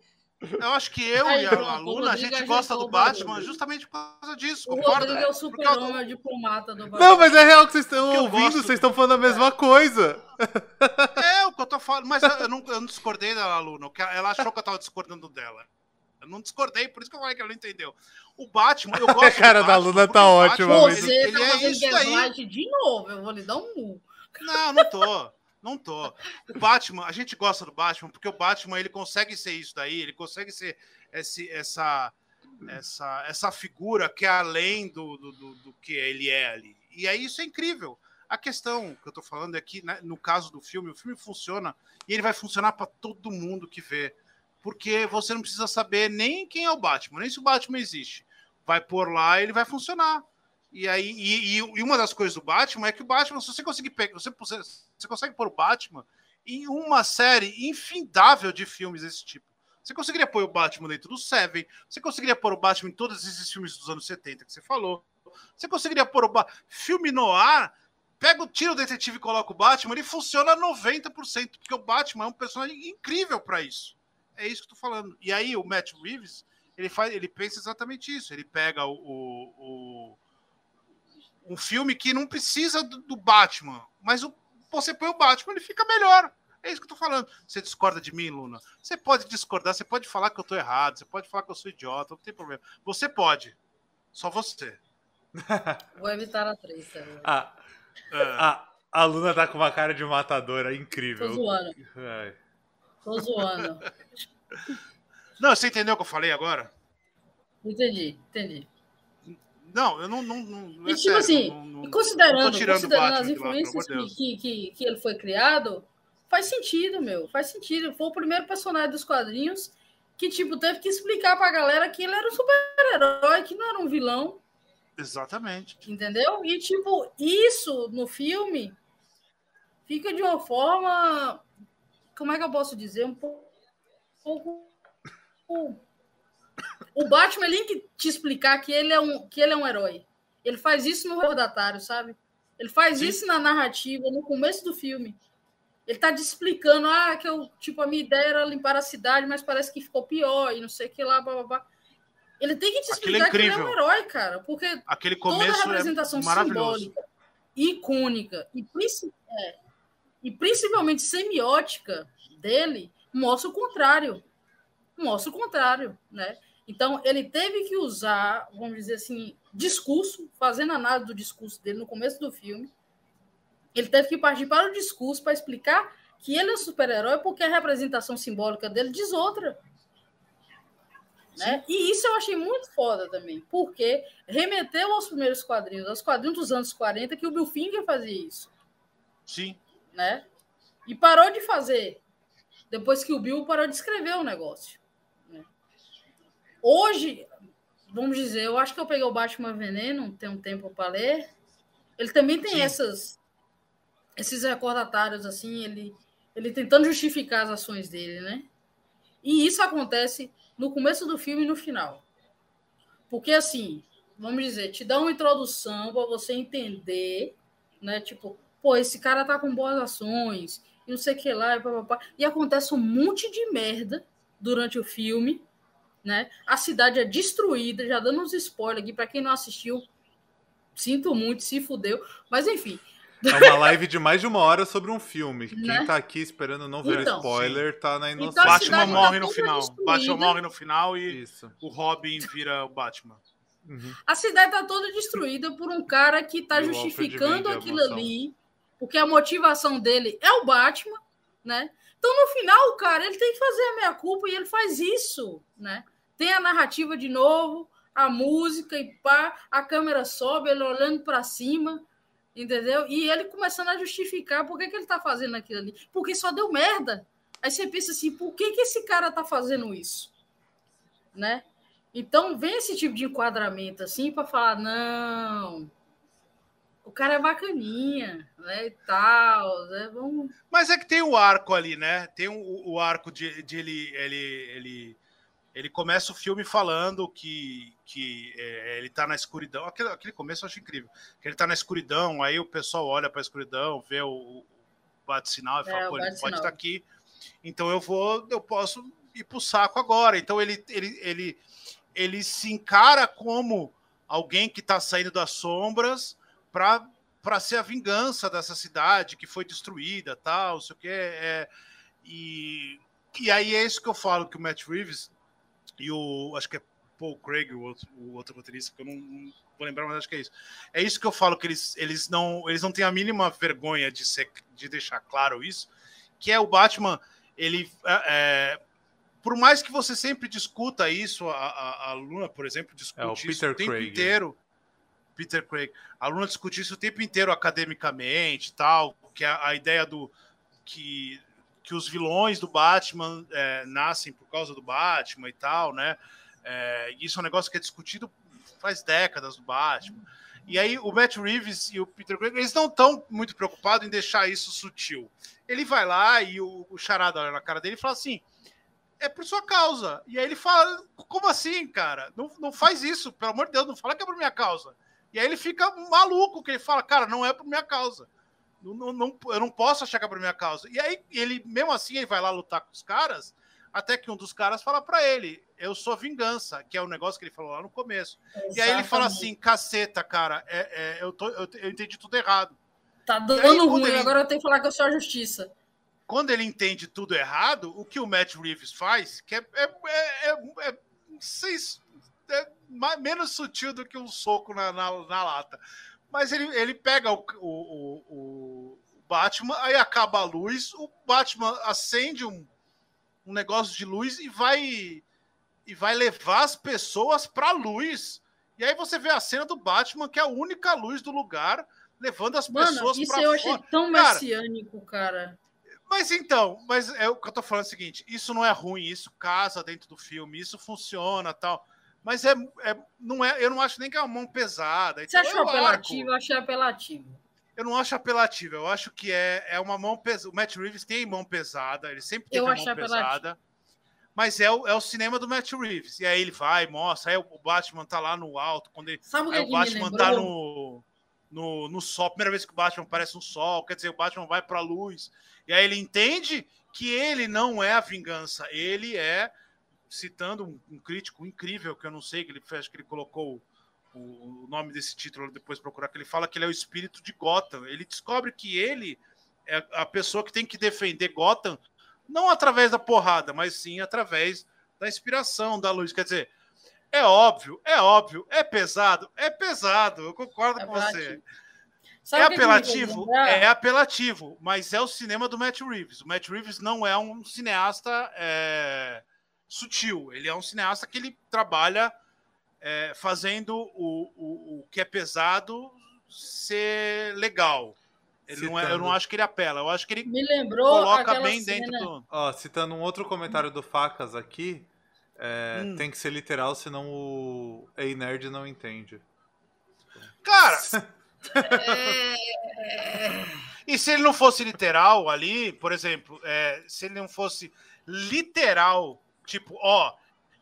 Eu acho que eu Aí, e a, pronto, Luna, a gente gosta do Batman justamente por causa disso, O concorda? Rodrigo é o super-homem, é diplomata do Não, mas é real que vocês estão ouvindo, gosto- vocês estão falando a mesma coisa. É o que eu tô falando, mas eu, eu não, eu não discordei da Luna, ela achou que eu tava discordando dela. Eu não discordei, por isso que eu falei que ela não entendeu. O Batman, eu gosto A cara do da Batman, Luna tá ótima, Batman, mas- Você ele tá é fazendo isso daí. gaslight de novo, eu vou lhe dar um. Não, não tô. Não tô. O Batman, a gente gosta do Batman porque o Batman ele consegue ser isso daí, ele consegue ser esse, essa, essa, essa figura que é além do, do, do, do que ele é ali. E aí isso é incrível. A questão que eu tô falando é que, né, no caso do filme, o filme funciona e ele vai funcionar para todo mundo que vê. Porque você não precisa saber nem quem é o Batman, nem se o Batman existe. Vai pôr lá ele vai funcionar. E aí, e- e uma das coisas do Batman é que o Batman, se você conseguir pegar, você, você consegue pôr o Batman em uma série infindável de filmes desse tipo. Você conseguiria pôr o Batman dentro do Seven, você conseguiria pôr o Batman em todos esses filmes dos anos 70 que você falou. Você conseguiria pôr o ba filme no ar, pega o tiro detetive e coloca o Batman, ele funciona 90%, porque o Batman é um personagem incrível para isso. É isso que eu tô falando. E aí o Matt Reeves, ele faz, ele pensa exatamente isso. Ele pega o, o- o- um filme que não precisa do, do Batman, mas o- você põe o Batman, ele fica melhor. É isso que eu tô falando. Você discorda de mim, Luna? Você pode discordar, você pode falar que eu tô errado, você pode falar que eu sou idiota, não tem problema. Você pode. Só você. Vou evitar a treta. A, É. a, a Luna tá com uma cara de matadora Tô incrível. zoando, Ai. tô zoando. Não, você entendeu o que eu falei agora? Entendi, entendi. Não, eu não. não, não é E tipo sério, assim, não- não- considerando, considerando as lá, influências de que, que, que, ele foi criado, faz sentido, meu. Faz sentido. Foi o primeiro personagem dos quadrinhos que, tipo, teve que explicar pra galera que ele era um super-herói, que não era um vilão, Exatamente. entendeu? E, tipo, isso no filme fica de uma forma. Como é que eu posso dizer? Um pouco. o- O Batman ele tem que te explicar que ele é um, que ele é um herói. Ele faz isso no recordatário, sabe? Ele faz Sim. isso na narrativa, no começo do filme. Ele tá te explicando, ah, que eu, tipo, a minha ideia era limpar a cidade, mas parece que ficou pior e não sei o que lá, blá, blá, blá. Ele tem que te é explicar que ele é um herói, cara, porque Aquele toda a começo representação é simbólica, icônica e, é, e principalmente semiótica dele mostra o contrário. Mostra o contrário, né? Então, ele teve que usar, vamos dizer assim, discurso, fazendo análise do discurso dele no começo do filme. Ele teve que partir para o discurso para explicar que ele é um super-herói porque a representação simbólica dele diz outra. Né? E isso eu achei muito foda também, porque remeteu aos primeiros quadrinhos, aos quadrinhos dos anos 40, que o Bill Finger fazia isso, Sim. né? E parou de fazer depois que o Bill parou de escrever o negócio. Hoje, vamos dizer, eu acho que eu peguei o Batman Veneno, tem um tempo para ler. Ele também tem Sim. essas esses recordatários assim, ele ele tentando justificar as ações dele, né? E isso acontece no começo do filme e no final. Porque assim, vamos dizer, te dá uma introdução para você entender, né? Tipo, pô, esse cara tá com boas ações, e não sei o que lá, e, pá, pá, pá. e acontece um monte de merda durante o filme, né? A cidade é destruída, já dando uns spoilers aqui para quem não assistiu. Sinto muito, se fudeu, mas enfim, É uma live de mais de uma hora sobre um filme. Quem Né? tá aqui esperando não ver Então. spoiler tá na Então, inocência. a Batman tá morre no toda final. destruída. Batman morre no final e Isso. o Robin vira o Batman. Uhum. A cidade tá toda destruída por um cara que tá justificando aquilo ali, porque a motivação dele é o Batman, né? Então, no final, o cara ele tem que fazer a meia culpa e ele faz isso, né? Tem a narrativa de novo, a música e pá, a câmera sobe, ele olhando para cima, entendeu? E ele começando a justificar por que, que ele tá fazendo aquilo ali. Porque só deu merda. Aí você pensa assim, por que, que esse cara tá fazendo isso? Né? Então vem esse tipo de enquadramento assim para falar, não, o cara é bacaninha, né? E tal, né? Vamos... Mas é que tem o arco ali, né? Tem o, o arco de, de ele, ele, ele ele começa o filme falando que, que é, ele tá na escuridão. Aquele, aquele começo eu acho incrível. Que ele tá na escuridão, aí o pessoal olha pra escuridão, vê o, o bate-sinal e fala, é, pô, ele pode estar tá aqui. Então eu vou, eu posso ir pro saco agora. Então ele, ele, ele, ele se encara como alguém que tá saindo das sombras para para ser a vingança dessa cidade que foi destruída, tal, não sei o que. É, e, e aí é isso que eu falo que o Matt Reeves e o. Acho que é Paul Craig, o outro, o outro roteirista, que eu não, não, vou lembrar, mas acho que é isso. É isso que eu falo, que eles, eles, não, eles não têm a mínima vergonha de, ser, de deixar claro isso, que é o Batman, ele. É, é por mais que você sempre discuta isso, a, a, a Luna, por exemplo, discute é, o isso o tempo Craig. inteiro. Peter Craig. A Luna discute isso o tempo inteiro academicamente tal, que a, a ideia do que que os vilões do Batman é, nascem por causa do Batman e tal, né? É, isso é um negócio que é discutido faz décadas do Batman. E aí o Matt Reeves e o Peter Craig, eles não estão muito preocupados em deixar isso sutil. Ele vai lá e o, o Charada olha na cara dele e fala assim: é por sua causa. E aí ele fala: como assim, cara? Não, não faz isso, pelo amor de Deus, não fala que é por minha causa. E aí ele fica maluco, que ele fala: cara, não é por minha causa. Não, não, eu não posso achar que é por minha causa. E aí, ele, mesmo assim, ele vai lá lutar com os caras, até que um dos caras fala para ele: Eu sou vingança, que é o negócio que ele falou lá no começo. Exatamente. E aí ele fala assim: caceta, cara, é, é, eu, tô, eu, eu, entendi tudo errado. Tá dando aí, ruim, ele, agora eu tenho que falar que eu sou a justiça. Quando ele entende tudo errado, o que o Matt Reeves faz, que é, é, é, é, é, é menos sutil do que um soco na, na, na lata. Mas ele, ele pega o, o, o, Batman, aí acaba a luz, o Batman acende um, um negócio de luz e vai e vai levar as pessoas para a luz. E aí você vê a cena do Batman, que é a única luz do lugar, levando as Mano, pessoas para fora. Isso eu achei tão messiânico, cara. Mas então, mas é o que eu tô falando é o seguinte, isso não é ruim, isso casa dentro do filme, isso funciona, tal. Mas é, é, não é, eu não acho nem que é uma mão pesada. Você então, achou apelativo? Eu achei apelativo. Eu não acho apelativo, eu acho que é, é uma mão pesada. O Matt Reeves tem mão pesada, ele sempre tem mão apelativo. pesada. Mas é o, é o cinema do Matt Reeves. E aí ele vai, mostra, aí o Batman tá lá no alto, quando ele, Sabe o, aí o Batman tá no, no, no sol, primeira vez que o Batman aparece no sol, quer dizer, o Batman vai pra luz. E aí ele entende que ele não é a vingança, ele é citando um, um, crítico incrível, que eu não sei, que ele fez, que ele colocou o, o, nome desse título depois procurar, que ele fala que ele é o espírito de Gotham. Ele descobre que ele é a pessoa que tem que defender Gotham, não através da porrada, mas sim através da inspiração, da luz. Quer dizer, é óbvio, é óbvio, é pesado, é pesado, eu concordo é com você. Sabe é apelativo? É apelativo, mas é o cinema do Matt Reeves. O Matt Reeves não é um cineasta é, sutil. Ele é um cineasta que ele trabalha é, fazendo o, o, o que é pesado ser legal. Ele não é, eu não acho que ele apela, eu acho que ele Me lembrou coloca bem cena. dentro do. Ó, citando um outro comentário do Facas aqui, é, hum. tem que ser literal, senão o Ei Nerd não entende. Cara! e se ele não fosse literal ali, por exemplo, é, se ele não fosse literal Tipo, ó,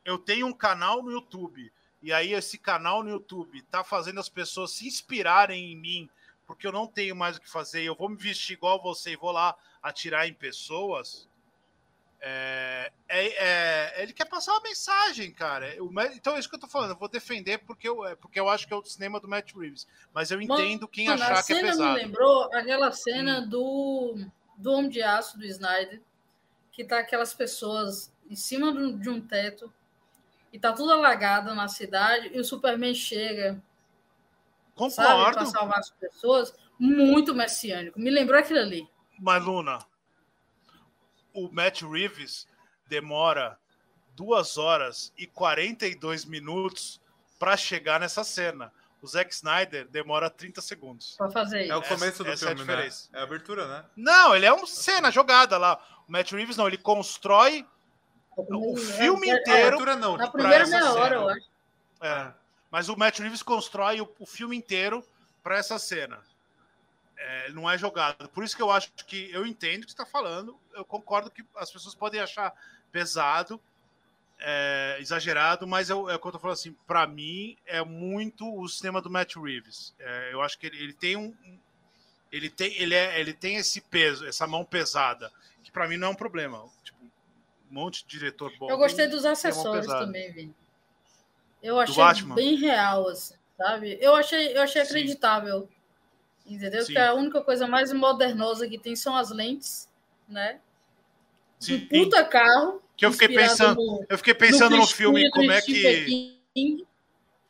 eu tenho um canal no YouTube, e aí esse canal no YouTube tá fazendo as pessoas se inspirarem em mim, porque eu não tenho mais o que fazer, eu vou me vestir igual você e vou lá atirar em pessoas. É, é, é, ele quer passar uma mensagem, cara. então é isso que eu tô falando. Eu vou defender porque eu, é, porque eu acho que é o cinema do Matt Reeves. Mas eu entendo quem achar que é pesado. A cena me lembrou aquela cena hum. do, do Homem de Aço do Snyder, que tá aquelas pessoas em cima de um teto, e tá tudo alagado na cidade e o Superman chega Concordo. para salvar as pessoas, muito messiânico. Me lembrou aquilo ali. Mas, Luna, o Matt Reeves demora duas horas e 42 minutos para chegar nessa cena. O Zack Snyder demora 30 segundos. Para fazer É o isso. começo do essa é a filme, né? diferença. É a abertura, né? Não, ele é uma cena jogada lá. O Matt Reeves não, ele constrói o filme É, é, A inteiro. abertura não. Na pra primeira essa meia hora, eu acho. É, mas o Matt Reeves constrói o, o filme inteiro para essa cena. É, não é jogado. Por isso que eu acho que eu entendo o que você está falando. Eu concordo que as pessoas podem achar pesado, é, exagerado, mas eu, é o que eu tô falando assim. Para mim é muito o cinema do Matt Reeves. É, eu acho que ele, ele tem um, ele tem, ele é, ele tem esse peso, essa mão pesada, que para mim não é um problema. Tipo, monte de diretor bom. Eu gostei dos acessórios também, Vini. Eu achei bem real, assim, sabe? Eu achei, eu achei Sim. acreditável. Entendeu? Sim. Que a única coisa mais modernosa que tem são as lentes, né? Sim. Um puta carro. Que eu fiquei pensando, no- Eu fiquei pensando no, Chris filme como é que.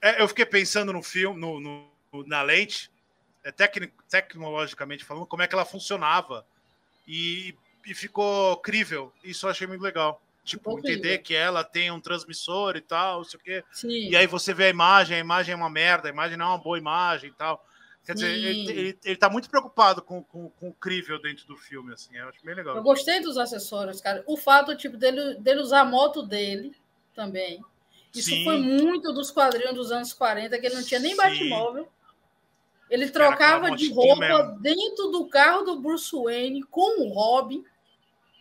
É, eu fiquei pensando no filme, no, no- na lente, é, tecni- tecnologicamente falando, como é que ela funcionava. E, e ficou crível. Isso eu achei muito legal. Tipo, entender que ela tem um transmissor e tal, não sei o quê. Sim. E aí você vê a imagem, a imagem é uma merda, a imagem não é uma boa imagem e tal. Quer dizer, ele, ele, ele tá muito preocupado com, com, com o crível dentro do filme, assim. Eu acho bem legal. Eu gostei dos acessórios, cara. O fato tipo, dele, dele usar a moto dele também. Isso Sim. foi muito dos quadrinhos dos anos 40, que ele não tinha nem. Batmóvel. Ele trocava de roupa mesmo. dentro do carro do Bruce Wayne com o Robin.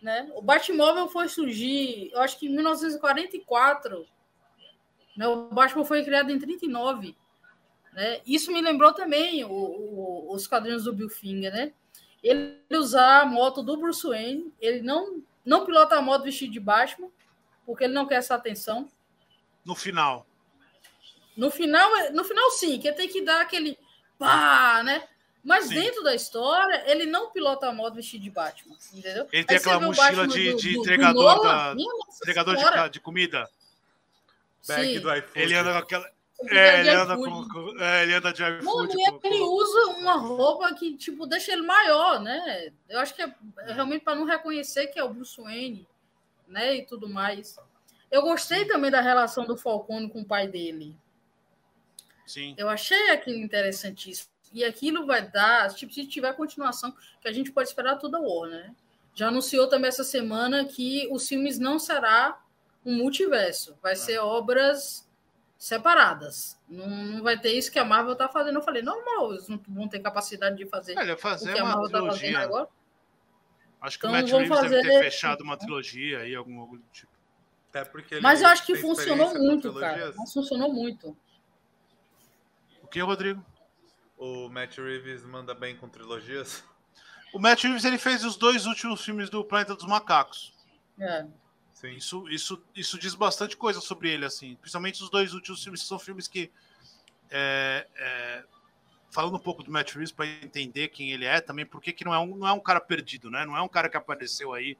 Né? O Batmóvel foi surgir, eu acho que em 1944. Né? O Batman foi criado em 39. Né? Isso me lembrou também o- o- os quadrinhos do Bill Finger, né? Ele usar a moto do Bruce Wayne, ele não, não pilota a moto vestido de Batman, porque ele não quer essa atenção. No final. No final, no final sim, que tem que dar aquele pá, né? Mas Sim. dentro da história, ele não pilota a moto vestido de Batman, entendeu? Ele tem Aí aquela mochila de- do- de do- do entregador Nolan, da- Entregador de, de comida. Bag Sim. do iFood. Ele anda com aquela. Ele É, ele anda com. com- é, ele anda de Mano, iFood. e com- ele com- usa uma roupa que, tipo, deixa ele maior, né? Eu acho que é realmente para não reconhecer que é o Bruce Wayne, né? E tudo mais. Eu gostei também da relação do Falcone com o pai dele. Sim. Eu achei aquilo interessantíssimo. E aquilo vai dar, tipo, se tiver continuação, que a gente pode esperar toda a Warner, né? Já anunciou também essa semana que os filmes não será um multiverso, vai ser obras separadas. Não, não vai ter isso que a Marvel tá fazendo. Eu falei, normal, eles não vão ter capacidade de fazer É, ele vai o fazer que a uma Marvel tá fazendo trilogia. agora. Acho que Então o Matt vão Reeves deve ter fazer- fechado uma trilogia aí, algum algo do tipo. Até porque ele Mas eu acho que funcionou muito, cara. Mas funcionou muito. O que, Rodrigo? O Matt Reeves manda bem com trilogias. O Matt Reeves ele fez os dois últimos filmes do Planeta dos Macacos. É. Sim. Isso, isso, isso diz bastante coisa sobre ele, assim. Principalmente os dois últimos filmes, que são filmes que. é, é, falando um pouco do Matt Reeves para entender quem ele é também, porque que não é, um, não é um cara perdido, né? Não é um cara que apareceu aí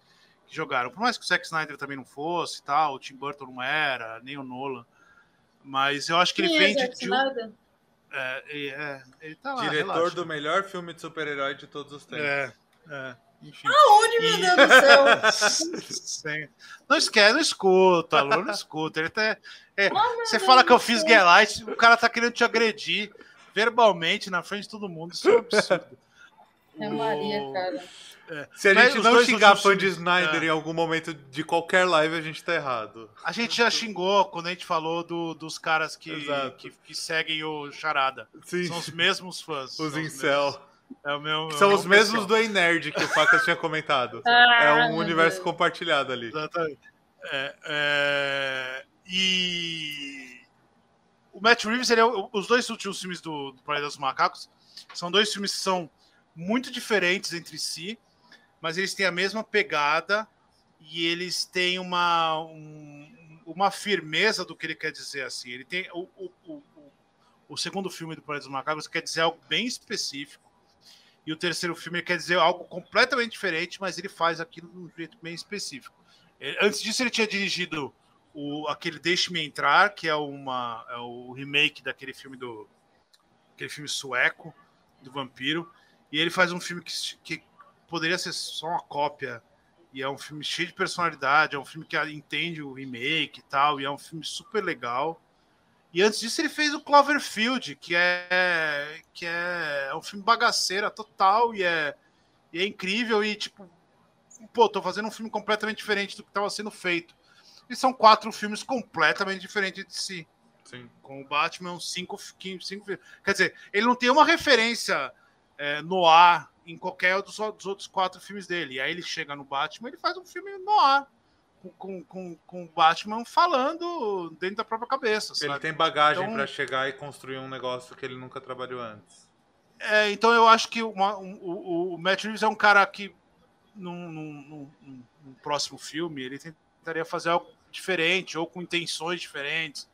que jogaram. Por mais que o Zack Snyder também não fosse e tal, o Tim Burton não era, nem o Nolan. Mas eu acho que ele Quem é vem de. Zack de um- Snyder? É, é, ele tá lá, Diretor relaxa. do melhor filme de super-herói de todos os tempos. É, é, enfim. Onde, meu E- Deus do céu? Não esquece, não escuta, Alô, não escuta. Ele até, é, Oh, você Deus fala que eu fiz céu. Gaslight, o cara tá querendo te agredir verbalmente na frente de todo mundo. Isso é um absurdo. É Maria, O- cara. Se a Mas gente não xingar últimos fã de Snyder é. em algum momento de qualquer live, a gente tá errado. A gente já xingou quando a gente falou do- dos caras que, que, que seguem o Charada. Sim, São os mesmos fãs. os incel. É o meu, é o são meu os mesmos pessoal. do Ei Nerd que o Facas tinha comentado. Ah, É um universo Deus. compartilhado ali. Exatamente. É, é, e o Matt Reeves, ele é os dois últimos filmes do, do Planeta dos Macacos são dois filmes que são muito diferentes entre si, mas eles têm a mesma pegada e eles têm uma, um- uma firmeza do que ele quer dizer assim. Ele tem o, o, o, o- segundo filme do Planeta dos Macacos quer dizer algo bem específico. E o terceiro filme quer dizer algo completamente diferente, mas ele faz aquilo de um jeito bem específico. Ele- Antes disso, ele tinha dirigido o, aquele Deixe-me Entrar, que é, uma, é o remake daquele filme do. aquele filme sueco do vampiro. E ele faz um filme que, que poderia ser só uma cópia. E é um filme cheio de personalidade, é um filme que entende o remake e tal, e é um filme super legal. E antes disso ele fez o Cloverfield, que é que é, é um filme bagaceira total e é, e é incrível e tipo, pô, tô fazendo um filme completamente diferente do que estava sendo feito. E são quatro filmes completamente diferentes de si. Sim. Com o Batman, cinco, cinco, Quer dizer, ele não tem uma referência é, no ar em qualquer dos, dos, outros quatro filmes dele. E aí ele chega no Batman ele faz um filme no ar. Com, com, com o Batman falando dentro da própria cabeça. Ele sabe? tem bagagem então, para chegar e construir um negócio que ele nunca trabalhou antes. É, então eu acho que uma, um, o, o Matt Reeves é um cara que, num, num, num, num próximo filme, ele tentaria fazer algo diferente ou com intenções diferentes.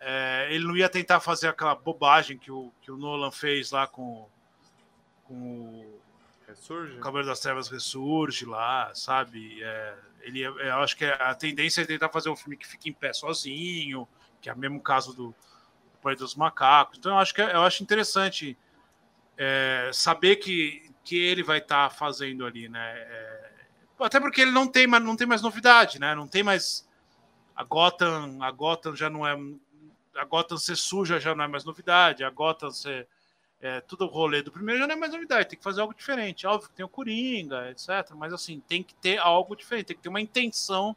É, ele não ia tentar fazer aquela bobagem que o, que o Nolan fez lá com, com o Ressurge? O Cavaleiro das Trevas ressurge lá, sabe? É, ele, é, eu acho que a tendência é tentar fazer um filme que fique em pé sozinho, que é o mesmo caso do, do Pai dos Macacos. Então eu acho que eu acho interessante é, saber que, que ele vai estar tá fazendo ali, né? É, até porque ele não tem, não tem mais novidade, né? Não tem mais a Gotham, a Gotham já não é a Gotham ser suja já não é mais novidade, a Gotham ser é, tudo o rolê do primeiro já não é mais novidade, tem que fazer algo diferente. Óbvio que tem o Coringa, etc. Mas assim, tem que ter algo diferente, tem que ter uma intenção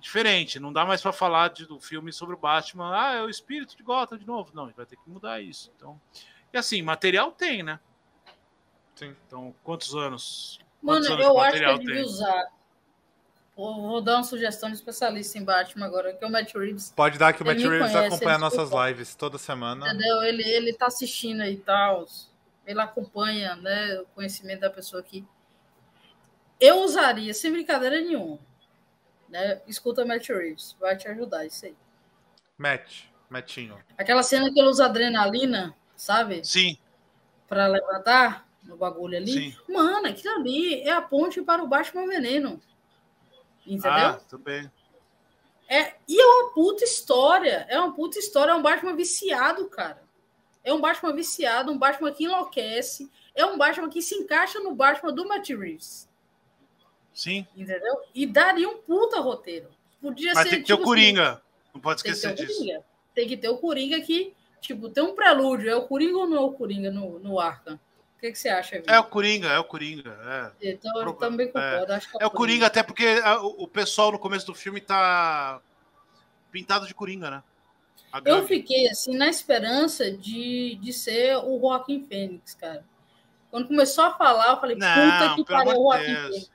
diferente. Não dá mais para falar de, do filme sobre o Batman, ah, é o espírito de Gotham de novo. Não, vai ter que mudar isso. Então, e assim, material tem, né? Sim. Então, quantos anos? Mano, quantos anos eu acho que ele devia usar Vou, dar uma sugestão de especialista em Batman agora, que é o Matt Reeves. Pode dar que o Matt Reeves conhece, acompanha nossas lives toda semana. Entendeu? Ele, ele tá assistindo aí e tal. Ele acompanha né, o conhecimento da pessoa aqui. Eu usaria, sem brincadeira nenhuma. Né? Escuta Matt Reeves, vai te ajudar isso aí. Matt, Matinho. Aquela cena que ele usa adrenalina, sabe? Sim. Pra levantar no bagulho ali. Sim. Mano, aquilo ali é a ponte para o Batman Veneno. Entendeu? Ah, também. É, e é uma puta história. É uma puta história. É um Batman viciado, cara. É um Batman viciado, um Batman que enlouquece. É um Batman que se encaixa no Batman do Matt Reeves. Sim. Entendeu? E daria um puta roteiro. Podia Mas ser, tem que ter tipo, o Coringa. Assim, não pode esquecer tem disso. Tem que ter o Coringa que, tipo, tem um prelúdio. É o Coringa ou não é o Coringa no, no Arkham? Que, que você acha, Vitor? É o Coringa, é o Coringa. É. Então, eu também concordo. É, acho é, é o Coringa, até porque o pessoal no começo do filme tá pintado de Coringa, né? Eu fiquei, assim, na esperança de, de ser o Joaquim Fênix, cara. Quando começou a falar, eu falei, não, puta que pariu, o Joaquim Fênix.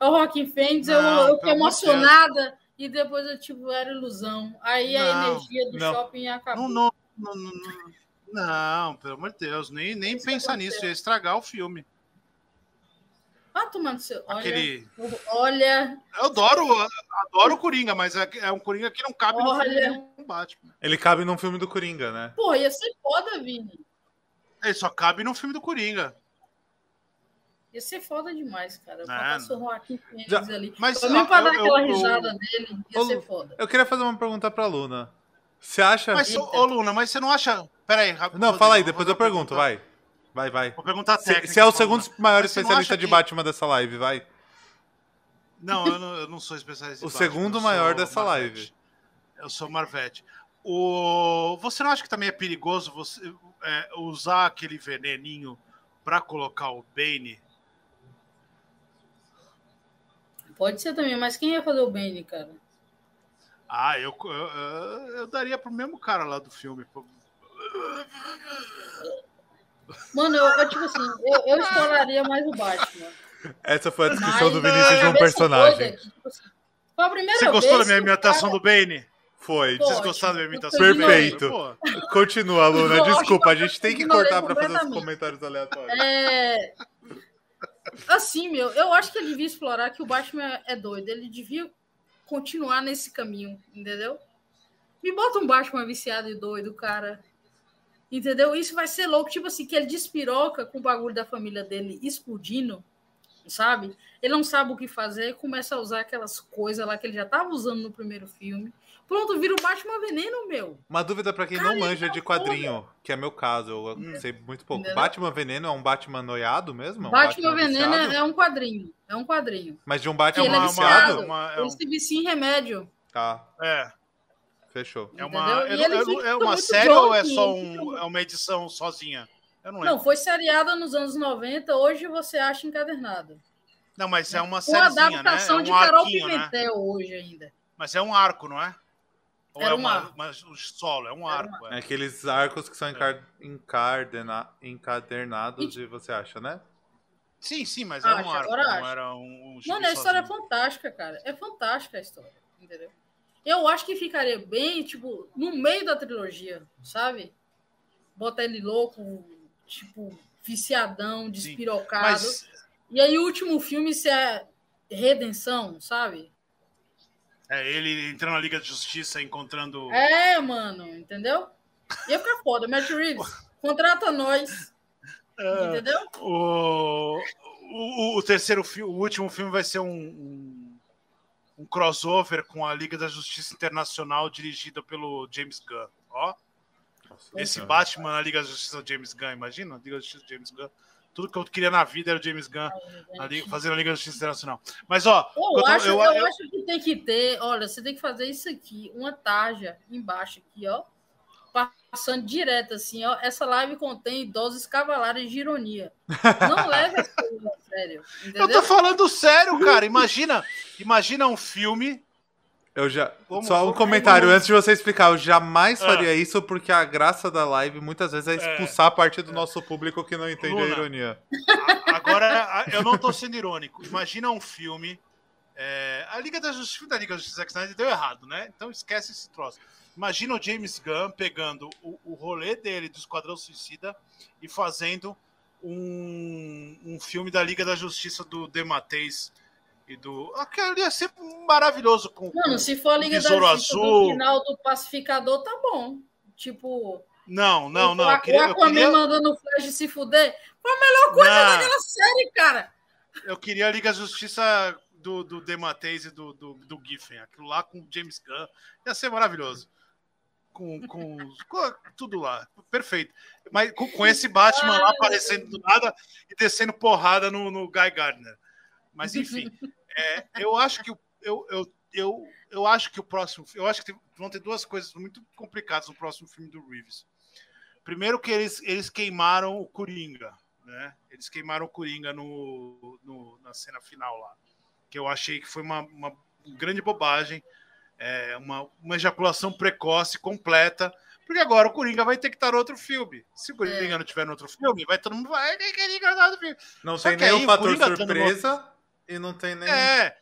É o Joaquim Fênix, eu, eu fiquei emocionada e depois eu tive era ilusão. Aí não, a energia do não. shopping acabou. Não, não, não, não, não, pelo amor de Deus, nem, nem pensar nisso, ia estragar o filme. Ah, tomando seu. Olha, Aquele... olha. Eu adoro, adoro o Coringa, mas é, é um Coringa que não cabe olha. no filme do Batman. Ele cabe num filme do Coringa, né? Pô, ia ser foda, Vini. Ele só cabe num filme do Coringa. Ia ser foda demais, cara. Passou o Joaquim Fênix ali. Mas, pra mim, pra eu, dar aquela eu, risada eu, dele, ia ser foda. Eu queria fazer uma pergunta pra Luna. Você acha. Mas, ô, Luna, mas você não acha. Pera aí, rápido. Não, fala aí, depois eu pergunto, vai. Vai, vai. Vou perguntar técnica. Você é o segundo maior especialista de que... Batman dessa live, vai. Não, eu não, eu não sou especialista. o Batman, segundo maior dessa Marvete. live. Eu sou Marvete. O... Você não acha que também é perigoso você é, usar aquele veneninho para colocar o Bane? Pode ser também, mas quem ia fazer o Bane, cara? Ah, eu, eu, eu daria pro mesmo cara lá do filme. Mano, eu, eu tipo assim, eu, eu exploraria mais o Batman. Essa foi a descrição Mas, do Vinícius de um personagem. Que, tipo assim, foi a primeira Você vez gostou da minha imitação cara... do Bane? Foi. Vocês gostaram da minha imitação Perfeito. do Bane? Perfeito. Continua, Luna. Desculpa, a gente tem que cortar pra fazer os comentários aleatórios. É... Assim, meu, eu acho que ele devia explorar que o Batman é doido. Ele devia continuar nesse caminho, entendeu? Me bota um Batman viciado e doido, cara. Entendeu? Isso vai ser louco. Tipo assim, que ele despiroca com o bagulho da família dele explodindo. sabe? Ele não sabe o que fazer, começa a usar aquelas coisas lá que ele já estava usando no primeiro filme. Pronto, vira o Batman Veneno, meu. Uma dúvida para quem Cara, não manja ele de tá quadrinho, que é meu caso, eu Hum. sei muito pouco. Entendeu? Batman Veneno é um Batman noiado mesmo? É um Batman Veneno viciado? é, é um quadrinho. É um quadrinho. Mas de um Batman Ele é uma, viciado. uma, uma- é, Ele um- se vicia em remédio. Tá, é, fechou. é uma, é, ele é- é uma série ou é só ele um, é uma edição sozinha? Eu não Não, foi seriada nos anos 90, hoje você acha encadernado. Não, mas é uma Com sériezinha, né? adaptação É um de Carol arquinho, né? Pimentel hoje ainda. Mas é um arco, não é? Ou Era é um uma, arco. uma- um solo? É um Era arco. É É. aqueles arcos que são encar... encardena... encadernados E- e você acha, né? Sim, sim, mas Acho, é um arco. agora Não acho. era um, um Mano, a história é fantástica, cara. É fantástica a história, entendeu? Eu acho que ficaria bem, tipo, no meio da trilogia, sabe? Bota ele louco, tipo, viciadão, despirocado. Mas E aí o último filme se é redenção, sabe? É, ele entrando na Liga de Justiça, encontrando. É, mano, entendeu? Ia ficar foda. Matt Reeves, contrata nós, É, entendeu? o, o, o terceiro filme, o último filme vai ser um, um, um crossover com a Liga da Justiça Internacional dirigida pelo James Gunn. Ó, esse. Batman na Liga da Justiça James Gunn, imagina? Liga da Justiça James Gunn. Tudo que eu queria na vida era o James Gunn na Liga- fazendo a Liga da Justiça Internacional. Mas, ó, Eu, acho, eu- eu, eu- acho que tem que ter, olha, você tem que fazer isso aqui, uma tarja embaixo aqui, ó, passando direto assim, ó. Essa live contém doses cavalares de ironia. Não leve a sério, eu entendeu? tô falando sério, cara. Imagina, imagina um filme. Eu já. Vamos- Só um vamos- comentário vamos- antes de você explicar. Eu jamais Ah. faria isso porque a graça da live muitas vezes é expulsar a parte do nosso público que não entende a Luna. ironia. A- Agora, a- eu não tô sendo irônico. Imagina um filme. é, a Liga da Justiça, da Liga da Justiça Zack Snyder deu errado, né? Então esquece esse troço. Imagina o James Gunn pegando o, o rolê dele do Esquadrão Suicida e fazendo um, um filme da Liga da Justiça do Dematês e do. Aquilo ia ser maravilhoso com. Mano, se for a Liga da Justiça Azul. do final do Pacificador, tá bom. Tipo, Não, não, o, não. o Eu queria, eu Aquaman queria, mandando o Flash se fuder. Foi a melhor coisa Não. daquela série, cara. eu queria a Liga da Justiça do, do Dematês e do, do, do Giffen. Aquilo lá com o James Gunn. Ia ser maravilhoso. Com, com, com tudo lá. Perfeito. Mas com, com esse Batman lá aparecendo do nada e descendo porrada no, no Guy Gardner. Mas enfim, é, eu acho que o- eu, eu, eu, eu acho que o próximo. Eu acho que vão ter duas coisas muito complicadas no próximo filme do Reeves. Primeiro que eles, eles queimaram o Coringa, né? Eles queimaram o Coringa no, no- na cena final lá. Que eu achei que foi uma, uma grande bobagem, é, uma, uma ejaculação precoce, completa. Porque agora o Coringa vai ter que estar no outro filme. Se o Coringa É. não tiver no outro filme, vai todo mundo vai "Ai, Coringa no outro filme. Não Só tem o fator Coringa tá no surpresa e não tem nem. É.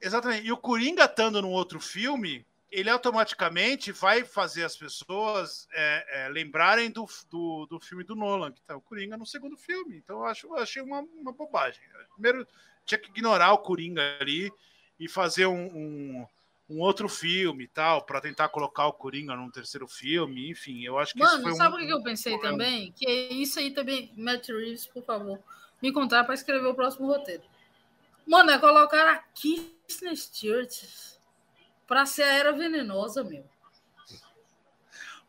Exatamente. E o Coringa estando num outro filme, ele automaticamente vai fazer as pessoas é, é, lembrarem do, do, do filme do Nolan, que tá o Coringa no segundo filme. Então eu, acho, eu achei uma, uma bobagem. Primeiro, tinha que ignorar o Coringa ali e fazer um, um, um outro filme e tal, para tentar colocar o Coringa num terceiro filme. Enfim, eu acho que isso Mano, foi sabe um, o que eu pensei também? Que é isso aí também, Matt Reeves, por favor, me contar para escrever o próximo roteiro. Mano, é colocar a Kirsten Stewart pra ser a Era Venenosa, meu.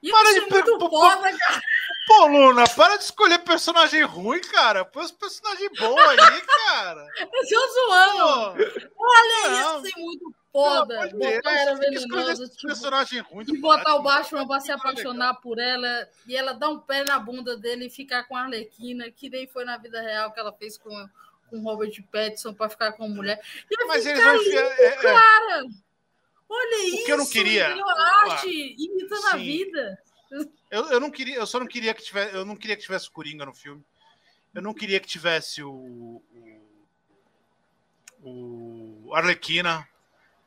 Isso Para é de muito per- foda, cara. Pô, Luna, para de escolher personagem ruim, cara. Põe os personagens bons aí, cara. Eu tô zoando. Pô, Olha, não. ia ser muito foda. Deus, Botar a Era tem Venenosa, tipo, personagem ruim do e botar o Batman. Pra se apaixonar por ela e ela dar um pé na bunda dele e ficar com a Arlequina, que nem foi na vida real que ela fez com com Robert Pattinson pra ficar com mulher. E eu Mas eles vão enfiar. é, é, cara, olha O isso. que eu não queria-? A arte imitando a vida. eu, eu não queria, eu só não queria que tivesse, eu não queria que tivesse o Coringa no filme. Eu não queria que tivesse o o, o Arlequina.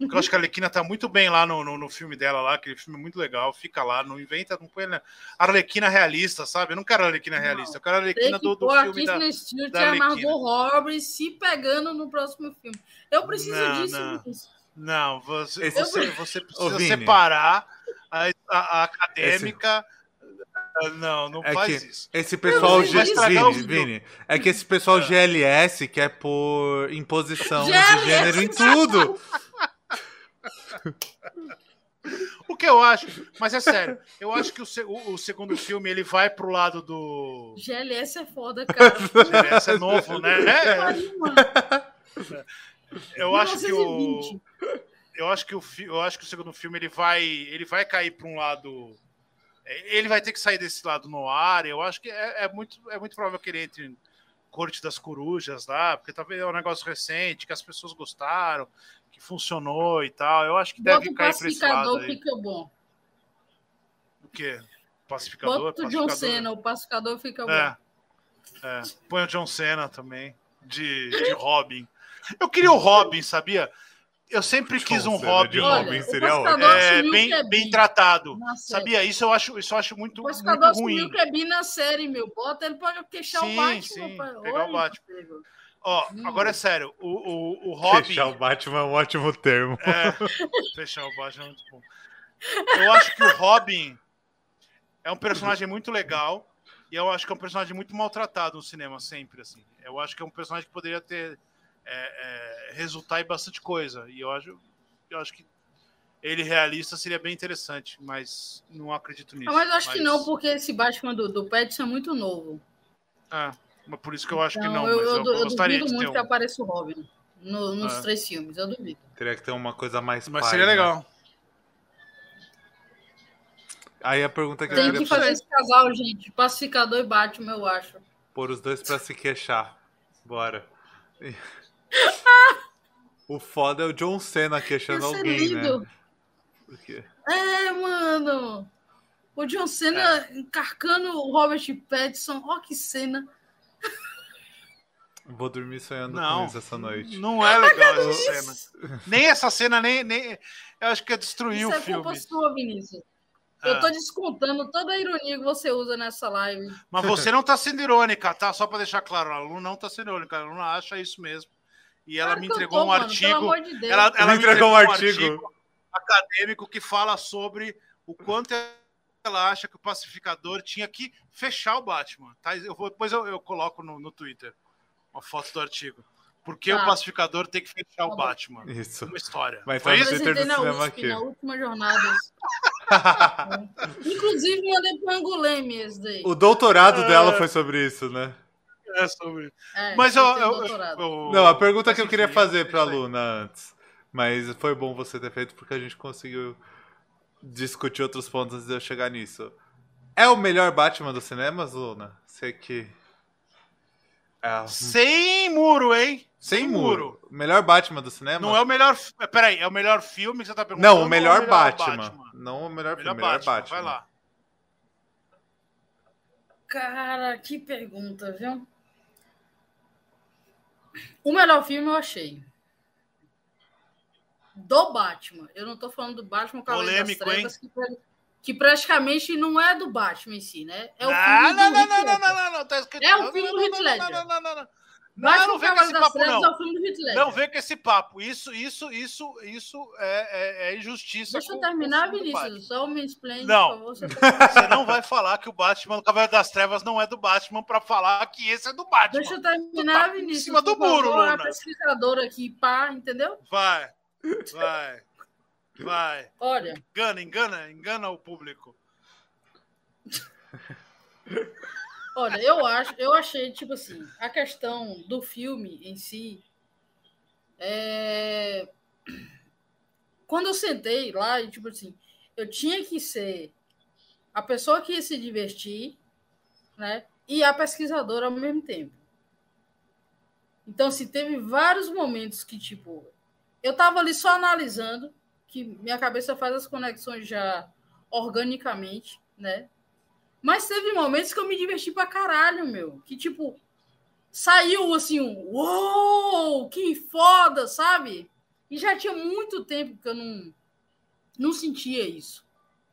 Porque eu acho que a Arlequina tá muito bem lá no, no, no filme dela lá, aquele filme é muito legal. Fica lá, não inventa, não põe. né? Arlequina realista, sabe? Eu não quero a Arlequina Não. realista, eu quero a Tem Arlequina que do, do pôr a filme da. Kristen Stewart da e a Arlequina. Margot Robbie se pegando no próximo filme. Eu preciso Não, disso. não. Luiz. Não, você, Esse- você, você precisa Ô, separar a, a- a acadêmica Não, não É faz que isso. esse pessoal G- Vini. Vini, é que esse pessoal GLS quer pôr imposição de GLS. gênero em tudo. O que eu acho, mas é sério, eu acho que o, o- o segundo filme ele vai pro lado do. GLS é foda, cara. Esse é novo, né? É, eu acho que o. 1920. Eu acho que o, eu acho que o segundo filme ele vai, ele vai cair para um lado. Ele vai ter que sair desse lado no ar. Eu acho que é, é muito, é muito provável que ele entre Corte das Corujas lá, porque talvez é um negócio recente, que as pessoas gostaram, que funcionou e tal. Eu acho que Bota deve o cair para esse lado pacificador, aí. fica bom. O quê? Pacificador? Bota o John Pacificador? Cena, o pacificador fica bom. É. é. Põe o John Cena também, de, de Robin. Eu queria o Robin, sabia? Eu sempre John quis um de Olha, Robin o seria pacificador ótimo. É, bem, é bem tratado. Sabia? Isso eu acho, isso eu acho muito, O muito ruim. que é bi na série, meu. Bota ele pra queixar Sim, o Batman. sim, pai. pegar o Oi, Batman. filho. Ó, Hum. agora é sério. O, o, o Robin. Fechar o Batman é um ótimo termo. É, fechar o Batman é muito bom. Eu acho que o Robin é um personagem muito legal. E eu acho que é um personagem muito maltratado no cinema, sempre. assim. Eu acho que é um personagem que poderia ter. É, é, resultar em bastante coisa. E eu acho, eu acho que ele realista seria bem interessante, mas não acredito nisso. Ah, mas eu acho que não, porque esse Batman do, do Pattinson é muito novo. É, mas por isso que eu acho Então, que não. eu, mas eu, eu, eu gostaria duvido de ter muito um. que apareça o Robin no- nos É. três filmes. Eu duvido. Teria que ter uma coisa mais Mas pai, seria né? legal. Aí a pergunta que eu Tem queria que fazer fazer esse casal, gente. Pacificador e Batman, eu acho. pôr os dois pra se queixar. Bora. O foda é o John Cena queixando ser alguém, lindo. né? Porque... É, mano. O John Cena É. encarcando o Robert Pattinson. Ó, que cena. Vou dormir sonhando com Não, isso essa noite. não é legal essa cena. Nem essa cena, nem, nem. Eu acho que é destruir Isso o é culpa filme. sua, Vinícius. É. Eu tô descontando toda a ironia que você usa nessa live. Mas você não tá sendo irônica, tá? Só pra deixar claro, a Lu não tá sendo irônica, a Lu acha isso mesmo. E ela Claro me entregou tô, um mano, artigo. Pelo amor de Deus. Ela, ela Me entregou um artigo. acadêmico que fala sobre o quanto ela acha que o pacificador tinha que fechar o Batman. Tá? Eu vou, depois eu, eu coloco no, no Twitter uma foto do artigo. Por que Tá. o pacificador tem que fechar Tá o. Batman? Isso. Uma história. Vai Foi estar isso? no Twitter do na cinema USP, aqui. na última jornada. Inclusive, mandei pro Anguleme esse daí. O doutorado É. dela foi sobre isso, né? É sobre... É, Mas eu, eu- eu- Não, a pergunta que eu queria fazer é aí. Luna antes. Mas foi bom você ter feito porque a gente conseguiu discutir outros pontos antes de eu chegar nisso. É o melhor Batman dos cinemas, Luna? Sei que. É, Sem muro, hein? sem muro. Melhor Batman do cinema? Não é o melhor. fi- Peraí, é o melhor filme que você tá perguntando? Não, o melhor, ou Batman. Não o melhor, Melhor filme, melhor Batman, Batman. vai lá. Cara, que pergunta, viu? O melhor filme eu achei. Do Batman. Eu não tô falando do Batman Cavaleiro das Polêmico, Trevas, que, que praticamente não é do Batman em si, né? É o não, filme não, do não, não, não, não, não, não, não, filme não, do não, não. Não, não, com das. Não vem com esse papo. Isso, isso, isso, isso é, é, é injustiça. Deixa eu com- terminar, com filme do Vinícius. Só me explain, Não. favor. Você não vai falar que o Batman do Cavaleiro das Trevas não é do Batman pra falar que esse é do Batman. Deixa eu tá terminar, em Vinícius. cima do muro, Luna. pesquisadora aqui, pá, entendeu? Vai, vai, vai. Olha, Engana, engana, engana o público. Olha, eu acho, eu achei, tipo assim, a questão do filme em si. é, Quando eu sentei lá, e tipo assim, eu tinha que ser a pessoa que ia se divertir, né? E a pesquisadora ao mesmo tempo. Então, assim, teve vários momentos que, tipo, eu tava ali só analisando, que minha cabeça faz as conexões já organicamente, né? Mas teve momentos que eu me diverti pra caralho, meu. Que, tipo, saiu assim, um uou, que foda, sabe? E já tinha muito tempo que eu não, não sentia isso,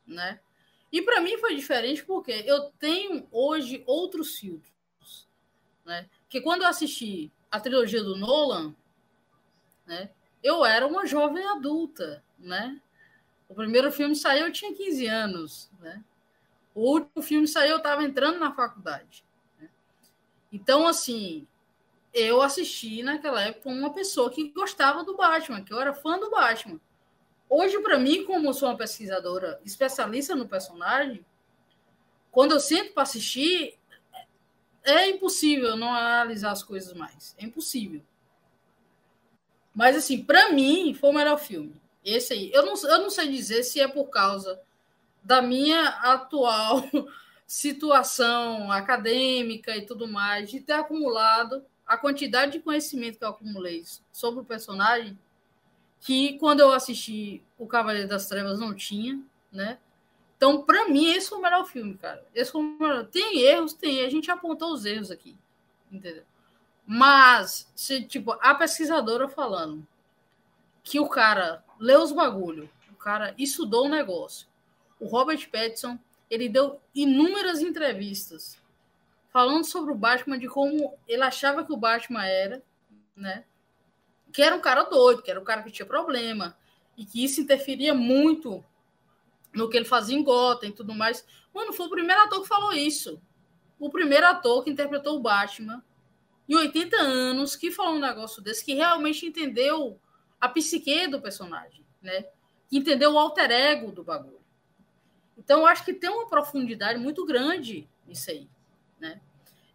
né? E para mim foi diferente porque eu tenho hoje outros filtros, né? Que quando eu assisti a trilogia do Nolan, né? Eu era uma jovem adulta, né? O primeiro filme saiu, eu tinha 15 anos, né? O último filme saiu, eu estava entrando na faculdade. Né? Então, assim, eu assisti naquela época uma pessoa que gostava do Batman, que eu era fã do Batman. Hoje, para mim, como sou uma pesquisadora especialista no personagem, quando eu sento para assistir, é impossível não analisar as coisas mais. É impossível. Mas, assim, para mim, foi o melhor filme. Esse aí. Eu não, eu não sei dizer se é por causa da minha atual situação acadêmica e tudo mais, de ter acumulado a quantidade de conhecimento que eu acumulei sobre o personagem, que quando eu assisti O Cavaleiro das Trevas não tinha, né? Então, para mim, esse foi o melhor filme, cara. Esse foi melhor. Tem erros, tem. A gente apontou os erros aqui, entendeu? Mas, se, tipo, a pesquisadora falando que o cara leu os bagulho, o cara estudou o negócio. O Robert Pattinson, ele deu inúmeras entrevistas falando sobre o Batman, de como ele achava que o Batman era, né? Que era um cara doido, que era um cara que tinha problema, e que isso interferia muito no que ele fazia em Gotham e tudo mais. Mano, foi o primeiro ator que falou isso. O primeiro ator que interpretou o Batman em 80 anos, que falou um negócio desse, que realmente entendeu a psique do personagem, né? Que entendeu o alter ego do bagulho. Então, acho que tem uma profundidade muito grande nisso aí, né?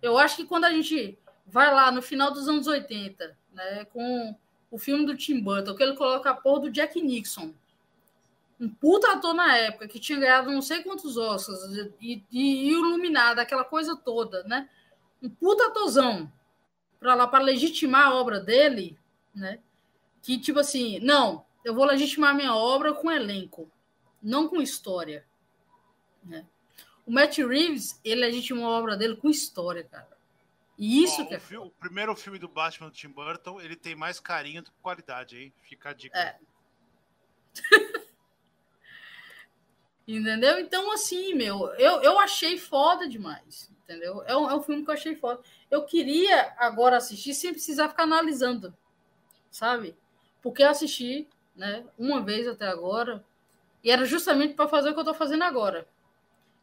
Eu acho que quando a gente vai lá no final dos anos 80, né, com o filme do Tim Burton, que ele coloca a porra do Jack Nixon, um puta ator na época, que tinha ganhado não sei quantos e, e, e iluminado, aquela coisa toda, né? Um puta atorzão para lá, para legitimar a obra dele, né? Que, tipo assim, não, eu vou legitimar minha obra com elenco, não com história. Né? O Matt Reeves, ele a obra dele com história, cara. E isso que é. O, filme, o, primeiro filme do Batman do Tim Burton, ele tem mais carinho do que qualidade, hein? Fica a dica. É. entendeu? Então, assim, meu, eu, eu achei foda demais. Entendeu? É um, é um filme que eu achei foda. Eu queria agora assistir sem precisar ficar analisando, sabe? Porque eu assisti, né, uma vez até agora, e era justamente para fazer o que eu estou fazendo agora.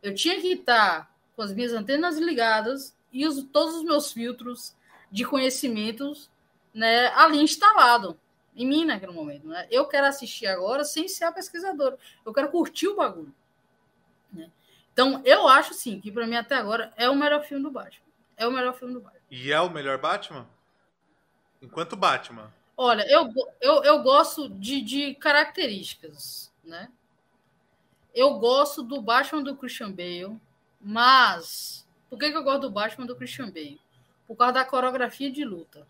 Eu tinha que estar com as minhas antenas ligadas e os, todos os meus filtros de conhecimentos né, ali instalado em mim naquele momento. Né? Eu quero assistir agora sem ser a pesquisadora. Eu quero curtir o bagulho. Né? Então, eu acho sim que para mim até agora é o melhor filme do Batman. É o melhor filme do Batman. E é o melhor Batman? Enquanto Batman. Olha, eu, eu, eu gosto de, de características, né? Eu gosto do Batman do Christian Bale, mas por que, que eu gosto do Batman do Christian Bale? Por causa da coreografia de luta.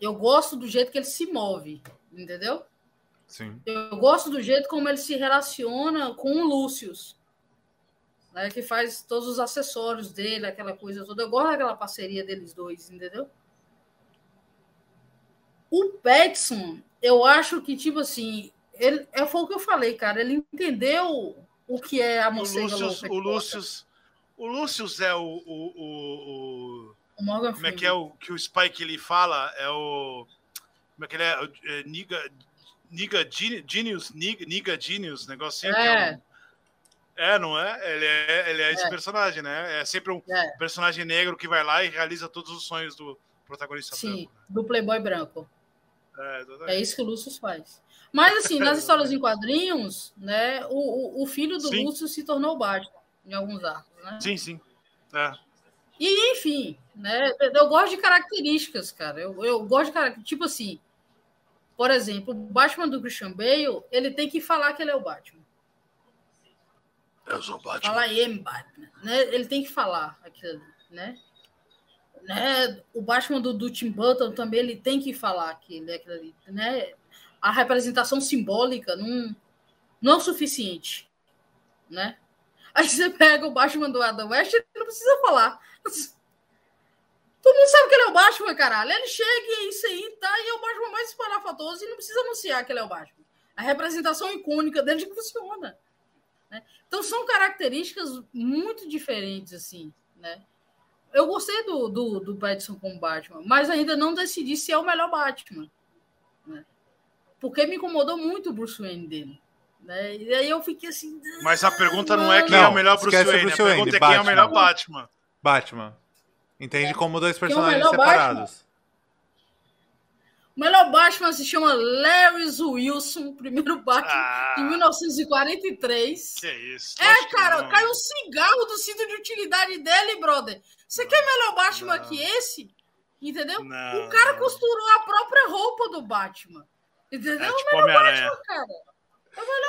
Eu gosto do jeito que ele se move, entendeu? Sim. Eu gosto do jeito como ele se relaciona com o Lúcius, né, que faz todos os acessórios dele, aquela coisa toda. Eu gosto daquela parceria deles dois, entendeu? O Petson, eu acho que, tipo assim, ele, é, foi o que eu falei, cara. Ele entendeu o que é a morcega o louca. O Lúcius, o Lúcius é o, o, o, o Como é que é o que o Spike ele fala? É o. Como é que ele é? é Niga, Niga Genius, Niga, Niga Genius, negocinho é. é um, é, não é? Ele é, ele é esse é. personagem, né? É sempre um é. personagem negro que vai lá e realiza todos os sonhos do protagonista Sim, branco. Né? do Playboy branco. É, é, isso que o Lúcio faz. Mas, assim, nas histórias em quadrinhos, né, o, o filho do sim. Lúcio se tornou Batman em alguns arcos, né? Sim, sim. É. E, enfim, né, eu gosto de características, cara. Eu, eu gosto de características. Tipo assim, por exemplo, o Batman do Christian Bale, ele tem que falar que ele é o Batman. Eu sou o Batman. Fala aí, Batman. Né? Ele tem que falar aquilo, né? né? O Batman do, do Tim Burton também ele tem que falar que ele é aquilo ali, né? A representação simbólica não, não é o suficiente, né? Aí você pega o Batman do Adam West, ele não precisa falar. Todo mundo sabe que ele é o Batman, caralho. Ele chega e é isso aí, tá? E é o Batman mais esparafatoso e não precisa anunciar que ele é o Batman. A representação icônica dele funciona. Né? Então são características muito diferentes, assim, né? Eu gostei do, do, do Batson como Batman, mas ainda não decidi se é o melhor Batman. Né? Porque me incomodou muito o Bruce Wayne dele. Né? E aí eu fiquei assim. Mas a pergunta não é quem Não, é o melhor Bruce Wayne, Bruce a pergunta Wayne, é quem é o Batman. melhor Batman. Batman. Entende como dois Quem é o personagens melhor separados. O melhor Batman se chama Larry Wilson, primeiro Batman Ah, de 1943. que isso. É, cara, não. caiu um cigarro do cinto de utilidade dele, brother. Você quer melhor Batman Não. que esse? Entendeu? Não, o cara não. costurou a própria roupa do Batman. Entendeu? É o tipo melhor Homem-Aranha. Batman, cara.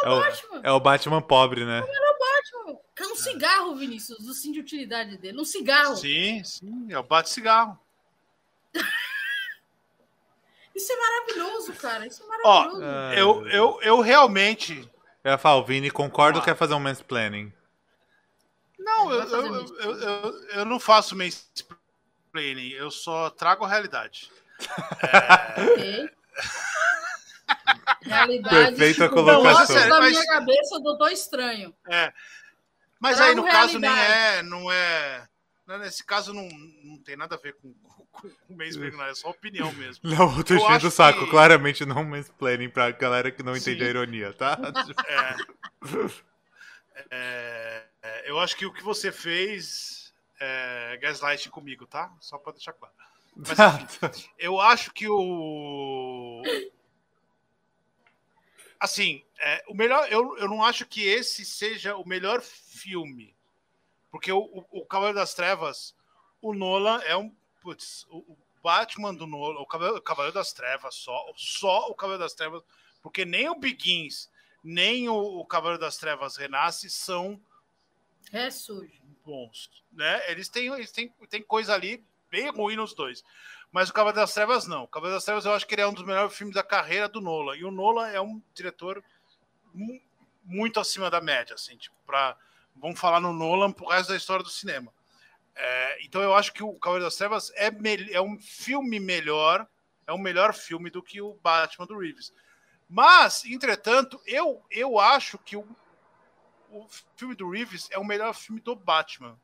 É o, Batman. é o Batman pobre, né? Batman. Caiu um cigarro, Vinícius, do cinto de utilidade dele. Um cigarro. Sim, sim, é o bate-cigarro. Isso é maravilhoso, cara. Isso é Ó, maravilhoso. Eu, meu Deus. eu, eu realmente. Eu ia falar, o Vini, concordo Ah. que é fazer um mansplaining. Não, eu, eu, eu, eu, eu não faço mansplaining, eu só trago a realidade. Ok. Realidade. Perfeita tipo, colocação. Mas é da sério, minha mas- cabeça, doutor estranho. É. Mas Trago aí, no caso, nem realidade. é. Não é. Nesse caso, não, não tem nada a ver com, com, com o mansplaining, é só opinião mesmo. Não, eu tô enchendo o saco. que- Claramente não mansplaining pra galera que não entende Sim. a ironia, tá? É. É, é, eu acho que o que você fez é gaslight comigo, tá? Só pra deixar claro. Mas enfim, eu acho que o. Assim, é, o melhor. Eu, eu não acho que esse seja o melhor filme. Porque o, o, o Cavaleiro das Trevas, o Nolan é um. Putz, o, o Batman do Nolan, o Cavaleiro, o Cavaleiro das Trevas, só, só o Cavaleiro das Trevas, porque nem o Begins, nem o, o Cavaleiro das Trevas Renasce são É sujo. bons, né? Eles têm, eles têm, têm coisa ali bem ruim nos dois. Mas o Cavaleiro das Trevas não. O Cavaleiro das Trevas eu acho que ele é um dos melhores filmes da carreira do Nolan. E o Nolan é um diretor mu- muito acima da média, assim, tipo, pra, vamos falar no Nolan pro resto da história do cinema. É, então eu acho que o Cavaleiro das Trevas é, é um filme melhor, é um melhor filme do que o Batman do Reeves. Mas, entretanto, eu, eu acho que o, o filme do Reeves é o melhor filme do Batman.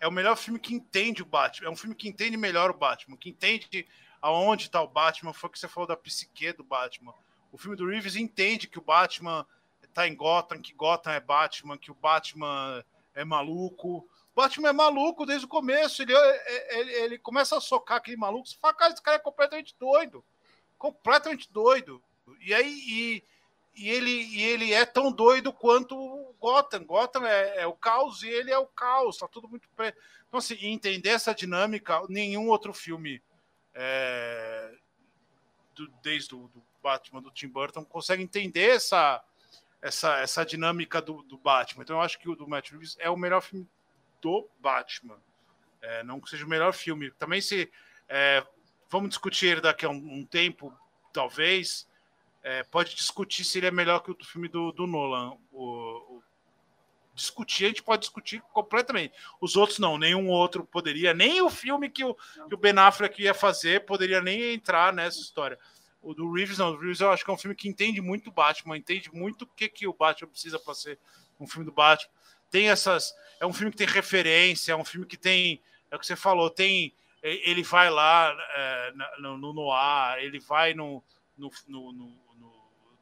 É o melhor filme que entende o Batman. É um filme que entende melhor o Batman, que entende aonde está o Batman. Foi o que você falou da psique do Batman. O filme do Reeves entende que o Batman está em Gotham, que Gotham é Batman, que o Batman é maluco. O Batman é maluco desde o começo. Ele, ele, ele começa a socar aquele maluco. Você fala, cara, esse cara é completamente doido. Completamente doido. E aí, e, e ele, e ele é tão doido quanto o Gotham. Gotham é, é o caos e ele é o caos. Tá tudo muito. Pre... Então, assim, entender essa dinâmica, nenhum outro filme é, do, desde o do Batman do Tim Burton consegue entender essa, essa, essa dinâmica do, do Batman. Então, eu acho que o do Matt Reeves é o melhor filme do Batman. É, não que seja o melhor filme. Também se. é, vamos discutir daqui a um, um tempo, talvez. É, pode discutir se ele é melhor que o filme do, do Nolan. O, o- discutir, a gente pode discutir completamente. Os outros não, nenhum outro poderia, nem o filme que o, que o Ben Affleck ia fazer poderia nem entrar nessa história. O do Reeves, não, o Reeves eu acho que é um filme que entende muito Batman, entende muito o que, que o Batman precisa para ser um filme do Batman. Tem essas. É um filme que tem referência, é um filme que tem. É o que você falou, tem. Ele vai lá é, no, no ele vai no, no- no-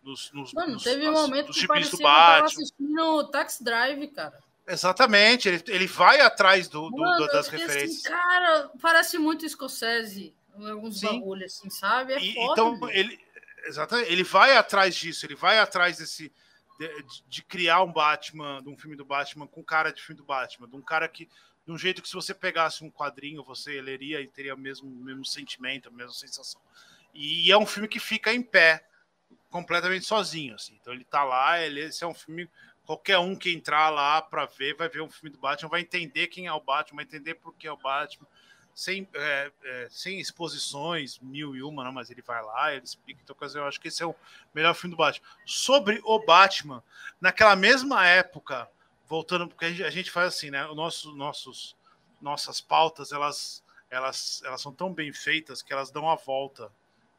nos, nos, Mano, nos- teve um momento que parecia que eu tava assistindo Tax Drive, cara. Exatamente, ele, ele vai atrás do, do- Mano, do- das fiquei referências. Assim, cara, parece muito Scorsese. Alguns Sim. bagulhos, assim, sabe? É E- foda, então ele exatamente, ele vai atrás disso, ele vai atrás desse de, de- de criar um Batman, de um filme do Batman com cara de filme do Batman, de um cara que de um jeito que se você pegasse um quadrinho, você leria e teria o mesmo mesmo sentimento, a mesma sensação. E é um filme que fica em pé completamente sozinho assim. Então ele tá lá, ele esse é um filme qualquer um que entrar lá para ver vai ver um filme do Batman, vai entender quem é o Batman, vai entender por que é o Batman sem, é, é, sem exposições, mil e uma, não, mas ele vai lá, ele explica. Então, eu acho que esse é o melhor filme do Batman. Sobre o Batman, naquela mesma época, voltando, porque a gente, faz assim, né? Nosso, nossos, nossas pautas, elas, elas, elas são tão bem feitas que elas dão a volta.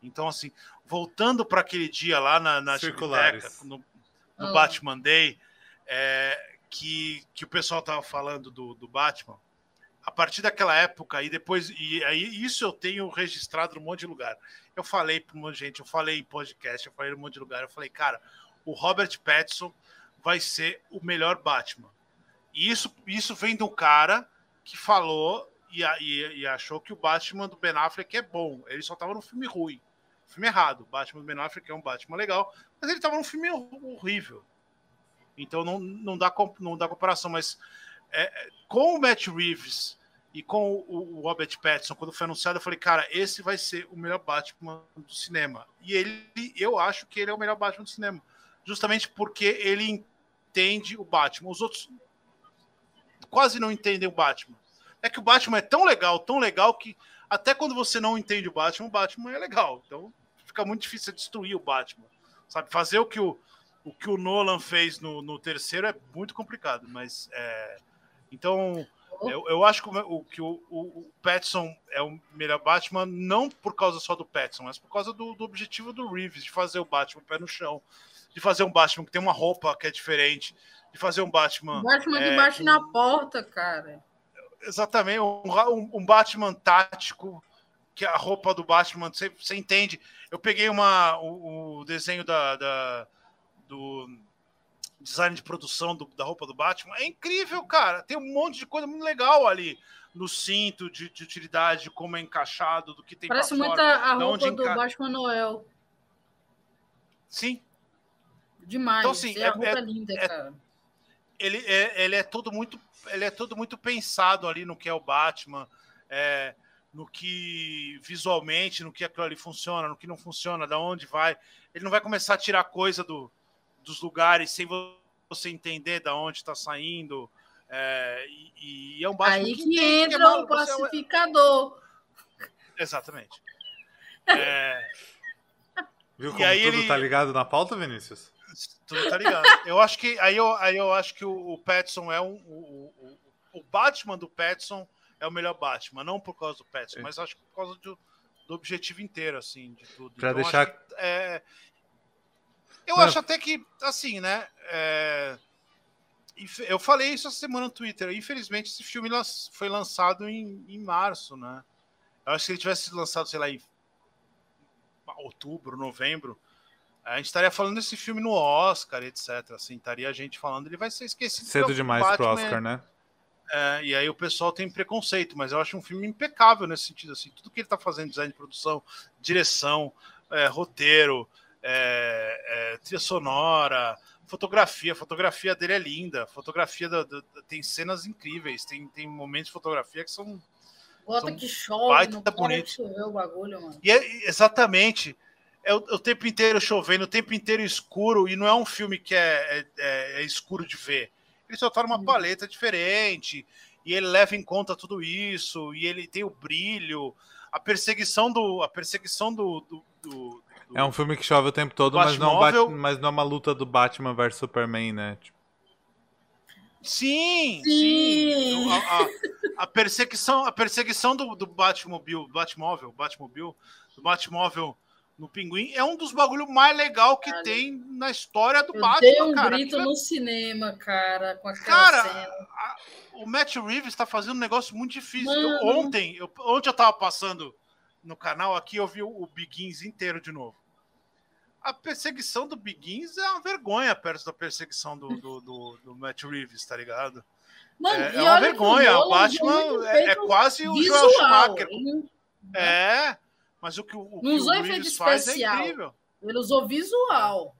Então, assim, voltando para aquele dia lá na, na Circulares. biblioteca, no, no Ah. Batman Day, é, que, que o pessoal tava falando do, do Batman, a partir daquela época, e depois, e aí isso eu tenho registrado num monte de lugar. Eu falei para um monte de gente, eu falei em podcast, eu falei em um monte de lugar, eu falei, cara, o Robert Pattinson vai ser o melhor Batman. E isso, isso vem do cara que falou e, e, e, achou que o Batman do Ben Affleck é bom. Ele só tava no filme ruim. Filme errado. Batman do Ben Affleck é um Batman legal, mas ele tava num filme horrível. Então não, não, dá, não dá comparação. Mas é, com o Matt Reeves e com o, o Robert Pattinson, quando foi anunciado, eu falei, cara, esse vai ser o melhor Batman do cinema. E ele, eu acho que ele é o melhor Batman do cinema. Justamente porque ele entende o Batman. Os outros quase não entendem o Batman. É que o Batman é tão legal, tão legal que até quando você não entende o Batman, o Batman é legal. Então fica muito difícil destruir o Batman. Sabe, fazer o que o, o, que o Nolan fez no, no terceiro é muito complicado, mas é, então eu, eu acho que o, que o, o, Pattinson é o melhor Batman, não por causa só do Pattinson, mas por causa do, do objetivo do Reeves, de fazer o Batman pé no chão, de fazer um Batman que tem uma roupa que é diferente, de fazer um Batman. Batman é, que bate na porta, cara. Exatamente, um, um, Batman tático, que a roupa do Batman, você, você entende. Eu peguei uma, o, o desenho da, da, do design de produção do, da roupa do Batman. É incrível, cara. Tem um monte de coisa muito legal ali no cinto de, de utilidade, de como é encaixado, do que tem Parece muito fora, a roupa do enca... Batman Noel. Sim. Demais. Então, assim, é, a roupa é, linda, é, cara. Ele é, ele é todo muito ele é todo muito pensado ali no que é o Batman, é, no que visualmente, no que aquilo ali funciona, no que não funciona, da onde vai. Ele não vai começar a tirar coisa do, dos lugares sem você entender da onde está saindo. É, e, e, é um Batman Aí que, que entra que é o pacificador. Exatamente. É... Viu como tudo ele... tá ligado na pauta, Vinícius? Tudo tá ligado. eu acho que aí eu, aí eu acho que o, o Pattinson é um o, o, o, Batman do Pattinson é o melhor Batman, não por causa do Pattinson, mas acho que por causa do, do objetivo inteiro assim, de tudo. Para então, deixar que, é, eu não. acho até que assim, né, é, eu falei isso essa semana no Twitter. Infelizmente, esse filme foi lançado em, em março, né? Eu acho que ele tivesse sido lançado, sei lá, em outubro, novembro, a gente estaria falando desse filme no Oscar, etc. Assim, estaria a gente falando, ele vai ser esquecido. Cedo demais Batman, pro Oscar, né? É, e aí o pessoal tem preconceito, mas eu acho um filme impecável nesse sentido. Assim, tudo que ele está fazendo, design de produção, direção, é, roteiro, é, é trilha sonora, fotografia. A fotografia dele é linda. Fotografia da, da, tem cenas incríveis, tem, tem momentos de fotografia que são. Bota que chove, não bonito. o bagulho, mano. E é, exatamente é o, o, tempo inteiro chovendo, o tempo inteiro escuro, e não é um filme que é, é, é escuro de ver. Ele só tá numa hum. paleta diferente, e ele leva em conta tudo isso, e ele tem o brilho, a perseguição do. A perseguição do, do, do é um filme que chove o tempo todo, mas não, é mas não é uma luta do Batman versus Superman, né? Tipo... Sim, sim. sim. A, a, a, perseguição, a perseguição do, do Batmobile, Batmóvel, Batmobile, do Batmóvel no Pinguim é um dos bagulhos mais legal que cara, tem na história do eu Batman, dei um cara. grito no cinema, cara, com aquela cara, cena. A, o Matt Reeves está fazendo um negócio muito difícil. Eu, ontem, eu, ontem eu tava passando no canal aqui, eu vi o, o Begins inteiro de novo. A perseguição do Begins é uma vergonha perto da perseguição do, do, do, do Matt Reeves, tá ligado? Mano, é, é uma vergonha. O Batman é, é, quase o Joel Schumacher. Ele... É. Mas o que o, o, não usou o efeito especial. É incrível. Ele usou visual.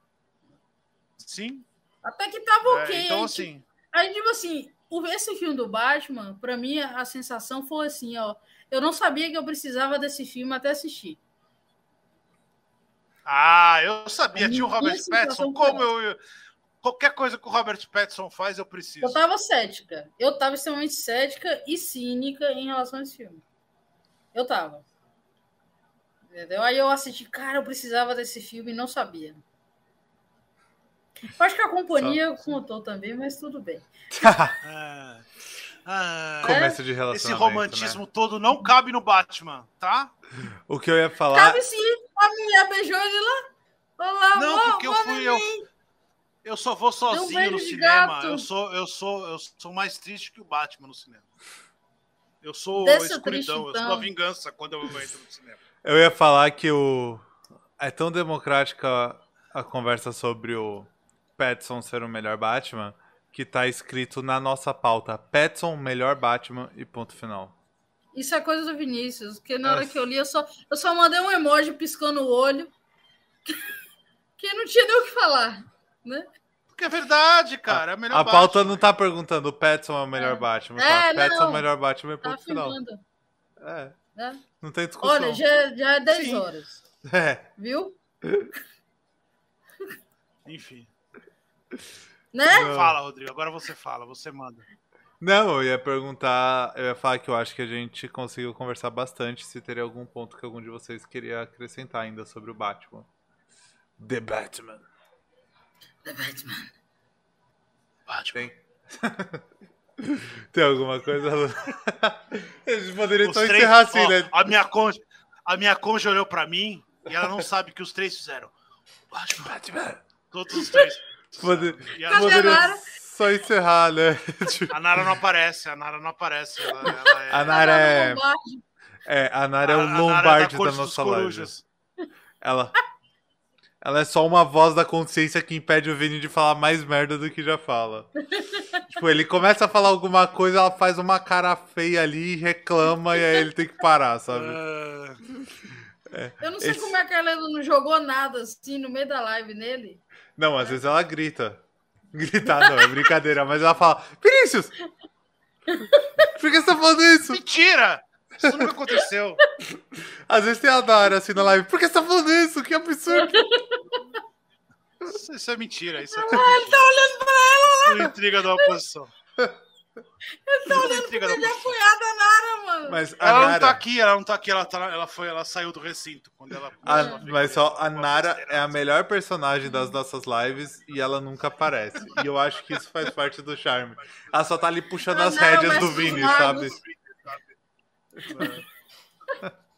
Sim. Até que tava é, ok. então, assim. Aí, tipo assim, esse filme do Batman, pra mim, a sensação foi assim, ó. Eu não sabia que eu precisava desse filme até assistir. Ah, eu sabia. Tinha o Robert Pattinson. Como eu. Qualquer coisa que o Robert Pattinson faz, eu preciso. Eu tava cética. Eu tava extremamente cética e cínica em relação a esse filme. Eu tava. Entendeu? Aí eu assisti, cara, eu precisava desse filme e não sabia. Eu acho que a companhia Só, contou também, mas tudo bem. ah, ah, Começo de relacionamento. Esse romantismo né? todo não cabe no Batman, tá? O que eu ia falar. Cabe sim, a mulher beijou ele lá. Olá, não, porque eu fui. Eu, eu só vou sozinho no cinema. Eu sou, eu, sou, eu sou mais triste que o Batman no cinema. Eu sou Dessa a escuridão, triste, então. eu sou a vingança quando eu entro no cinema. Eu ia falar que o é tão democrática a conversa sobre o Petson ser o melhor Batman, que tá escrito na nossa pauta: Petson, melhor Batman e ponto final. Isso é coisa do Vinícius, porque na hora que eu li, eu só, eu só mandei um emoji piscando o olho, que não tinha nem o que falar, né? Porque é verdade, cara. É o melhor A pauta Batman. não tá perguntando o Petson é o melhor Batman. É, tá? Petson é o melhor Batman e Tá ponto final. filmando, É, né? não tem discussão. Olha, já, já é 10 Sim. horas, É. viu? Enfim. Né? Não. Fala, Rodrigo. Agora você fala, você manda. Não, eu ia perguntar, eu ia falar que eu acho que a gente conseguiu conversar bastante se teria algum ponto que algum de vocês queria acrescentar ainda sobre o Batman. The Batman. The Batman. Batman. Tem. Tem alguma coisa? Lu? A gente poderia Os só três- encerrar assim, ó, né? A minha conja, a minha conja olhou pra mim e ela não sabe que os três fizeram. Batman. Batman. Todos os três. Pode- E ela- Cadê a Nara? Poderia só encerrar, né? Tipo, a Nara não aparece, a Nara não aparece. Ela, ela é, A Nara é, Lombardi. é, a Nara é o a- a Nara é Lombardi da dos nossa corujas. Ela, ela é só uma voz da consciência que impede o Vini de falar mais merda do que já fala. tipo, ele começa a falar alguma coisa, ela faz uma cara feia ali, reclama e aí ele tem que parar, sabe? Ah, Eu não sei Esse- como é que ela não jogou nada assim no meio da live nele. Não, às vezes ela grita. Gritar não, é brincadeira, mas ela fala: Vinícius! Por que você tá falando isso? Mentira! Isso nunca aconteceu. Às vezes tem a Nara assim na live: Por que você tá falando isso? Que absurdo! Isso, isso é mentira. Isso é tudo ele tá olhando pra ela lá. Intriga da oposição. Ele tá olhando da Ele é apoiada a Nara, mano. Mas a Ela não Nara. tá aqui, ela não tá aqui, ela, tá, ela, foi, ela saiu do recinto quando ela. A- mas só a Nara é a melhor personagem das nossas lives e ela nunca aparece. E eu acho que isso faz parte do charme. Ela só tá ali puxando A as Nara rédeas do Vini, sabe?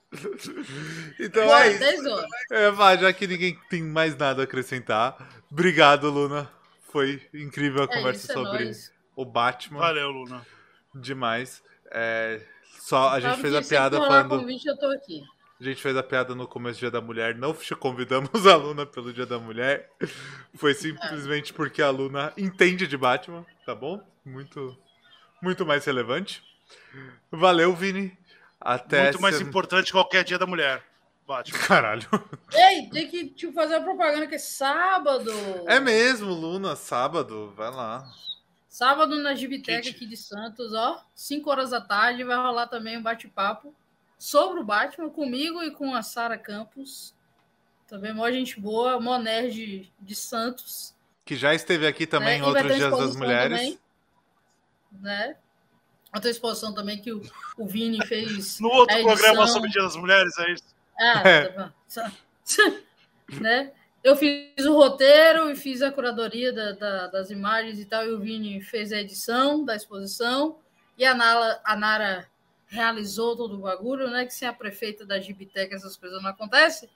Então Bora, é isso. 10 horas. Eu ia falar, já que ninguém tem mais nada a acrescentar. Obrigado, Luna. Foi incrível a É conversa isso, é sobre o Batman. Valeu, Luna. Demais. É, só a gente fez a piada falando. convite, eu tô aqui. A gente fez a piada no começo do Dia da Mulher, não convidamos a Luna pelo Dia da Mulher. Foi simplesmente porque a Luna entende de Batman, tá bom? Muito, muito mais relevante. Valeu, Vini. Até Muito mais sem- importante que qualquer dia da mulher. Batman. Caralho. Ei, tem que te fazer uma propaganda que é sábado. É mesmo, Luna, sábado, vai lá. Sábado na Gibiteca Gente. aqui de Santos, ó. 5 horas da tarde vai rolar também um bate-papo sobre o Batman comigo e com a Sara Campos. Também mó gente boa, mó nerd de Santos. Que já esteve aqui também né? outros Dias das Mulheres. também, né? Outra exposição também que o, o Vini fez. No outro edição. programa sobre o Dia das Mulheres, é isso? Ah, É. tá bom. né? Eu fiz o roteiro e fiz a curadoria da- da- das imagens e tal, e o Vini fez a edição da exposição, e a Nara, a Nara realizou todo o bagulho, né? Que sem a prefeita da Gibiteca essas coisas não acontecem,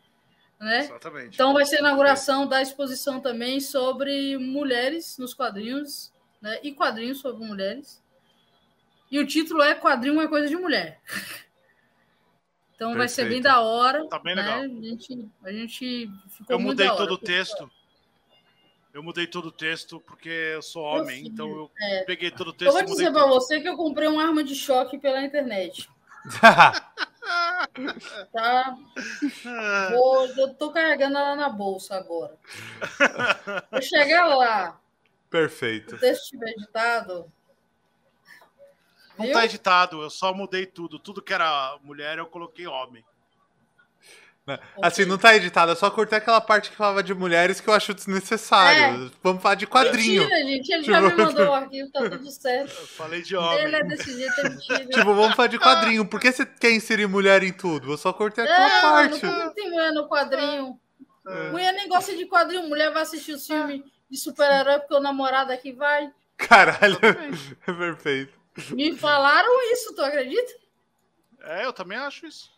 né? Exatamente. Então vai ser a inauguração da exposição também sobre mulheres nos quadrinhos, né? E quadrinhos sobre mulheres. E o título é Quadrinho é coisa de mulher. Então vai ser bem Perfeito. da hora. Tá bem né? legal. A gente, a gente ficou Eu muito mudei da hora. todo o texto. Eu mudei todo o texto porque eu sou homem, fiz, então eu é. peguei todo o Eu texto vou e mudei dizer pra tudo. você que eu comprei uma arma de choque pela internet. Tá? Vou, eu tô carregando ela na bolsa agora. Vou chegar lá, Perfeito. o texto estiver editado. Não tá editado, eu só mudei tudo. Tudo que era mulher, eu coloquei homem. Né? Assim, não tá editado, eu só cortei aquela parte que falava de mulheres que eu acho desnecessário. Vamos falar de quadrinho. Mentira, gente. Ele já Tipo- me mandou o arquivo, tá tudo certo. Eu falei de homem. Ele é desse jeito, é mentira. Tipo, vamos falar de quadrinho. Por que você quer inserir mulher em tudo? Eu só cortei aquela Não, parte. não tem mulher no quadrinho. É. Mulher nem gosta de quadrinho. Mulher vai assistir os filmes de super-herói porque o namorado aqui vai. Caralho. É perfeito. Me falaram isso, tu acredita? É, eu também acho isso.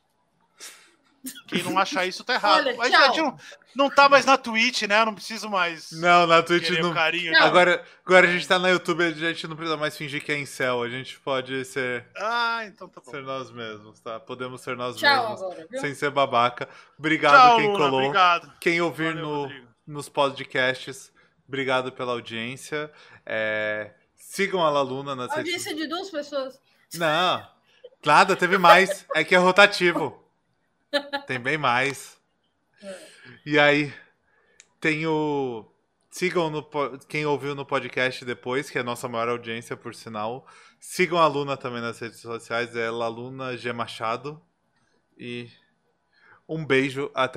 Quem não acha isso tá errado. Olha, Mas tchau. a gente não, não tá mais na Twitch, né? Eu não preciso mais Não, na Twitch não. carinho. Não. Agora, agora a gente tá na YouTube, a gente não precisa mais fingir que é incel. A gente pode ser, Ah, então tá bom. ser nós mesmos, tá? Podemos ser nós Tchau mesmos. agora? Sem ser babaca. Obrigado Tchau, quem Luna, colou. obrigado. Quem ouvir Valeu, no, Rodrigo. nos podcasts, Obrigado pela audiência. É, sigam a Laluna nas redes Audiência de duas pessoas. Não, nada, teve mais. É que é rotativo. Tem bem mais. E aí, tem o. Sigam no, quem ouviu no podcast depois, que é a nossa maior audiência, por sinal. Sigam a Luna também nas redes sociais, é Laluna G Machado. E um beijo, até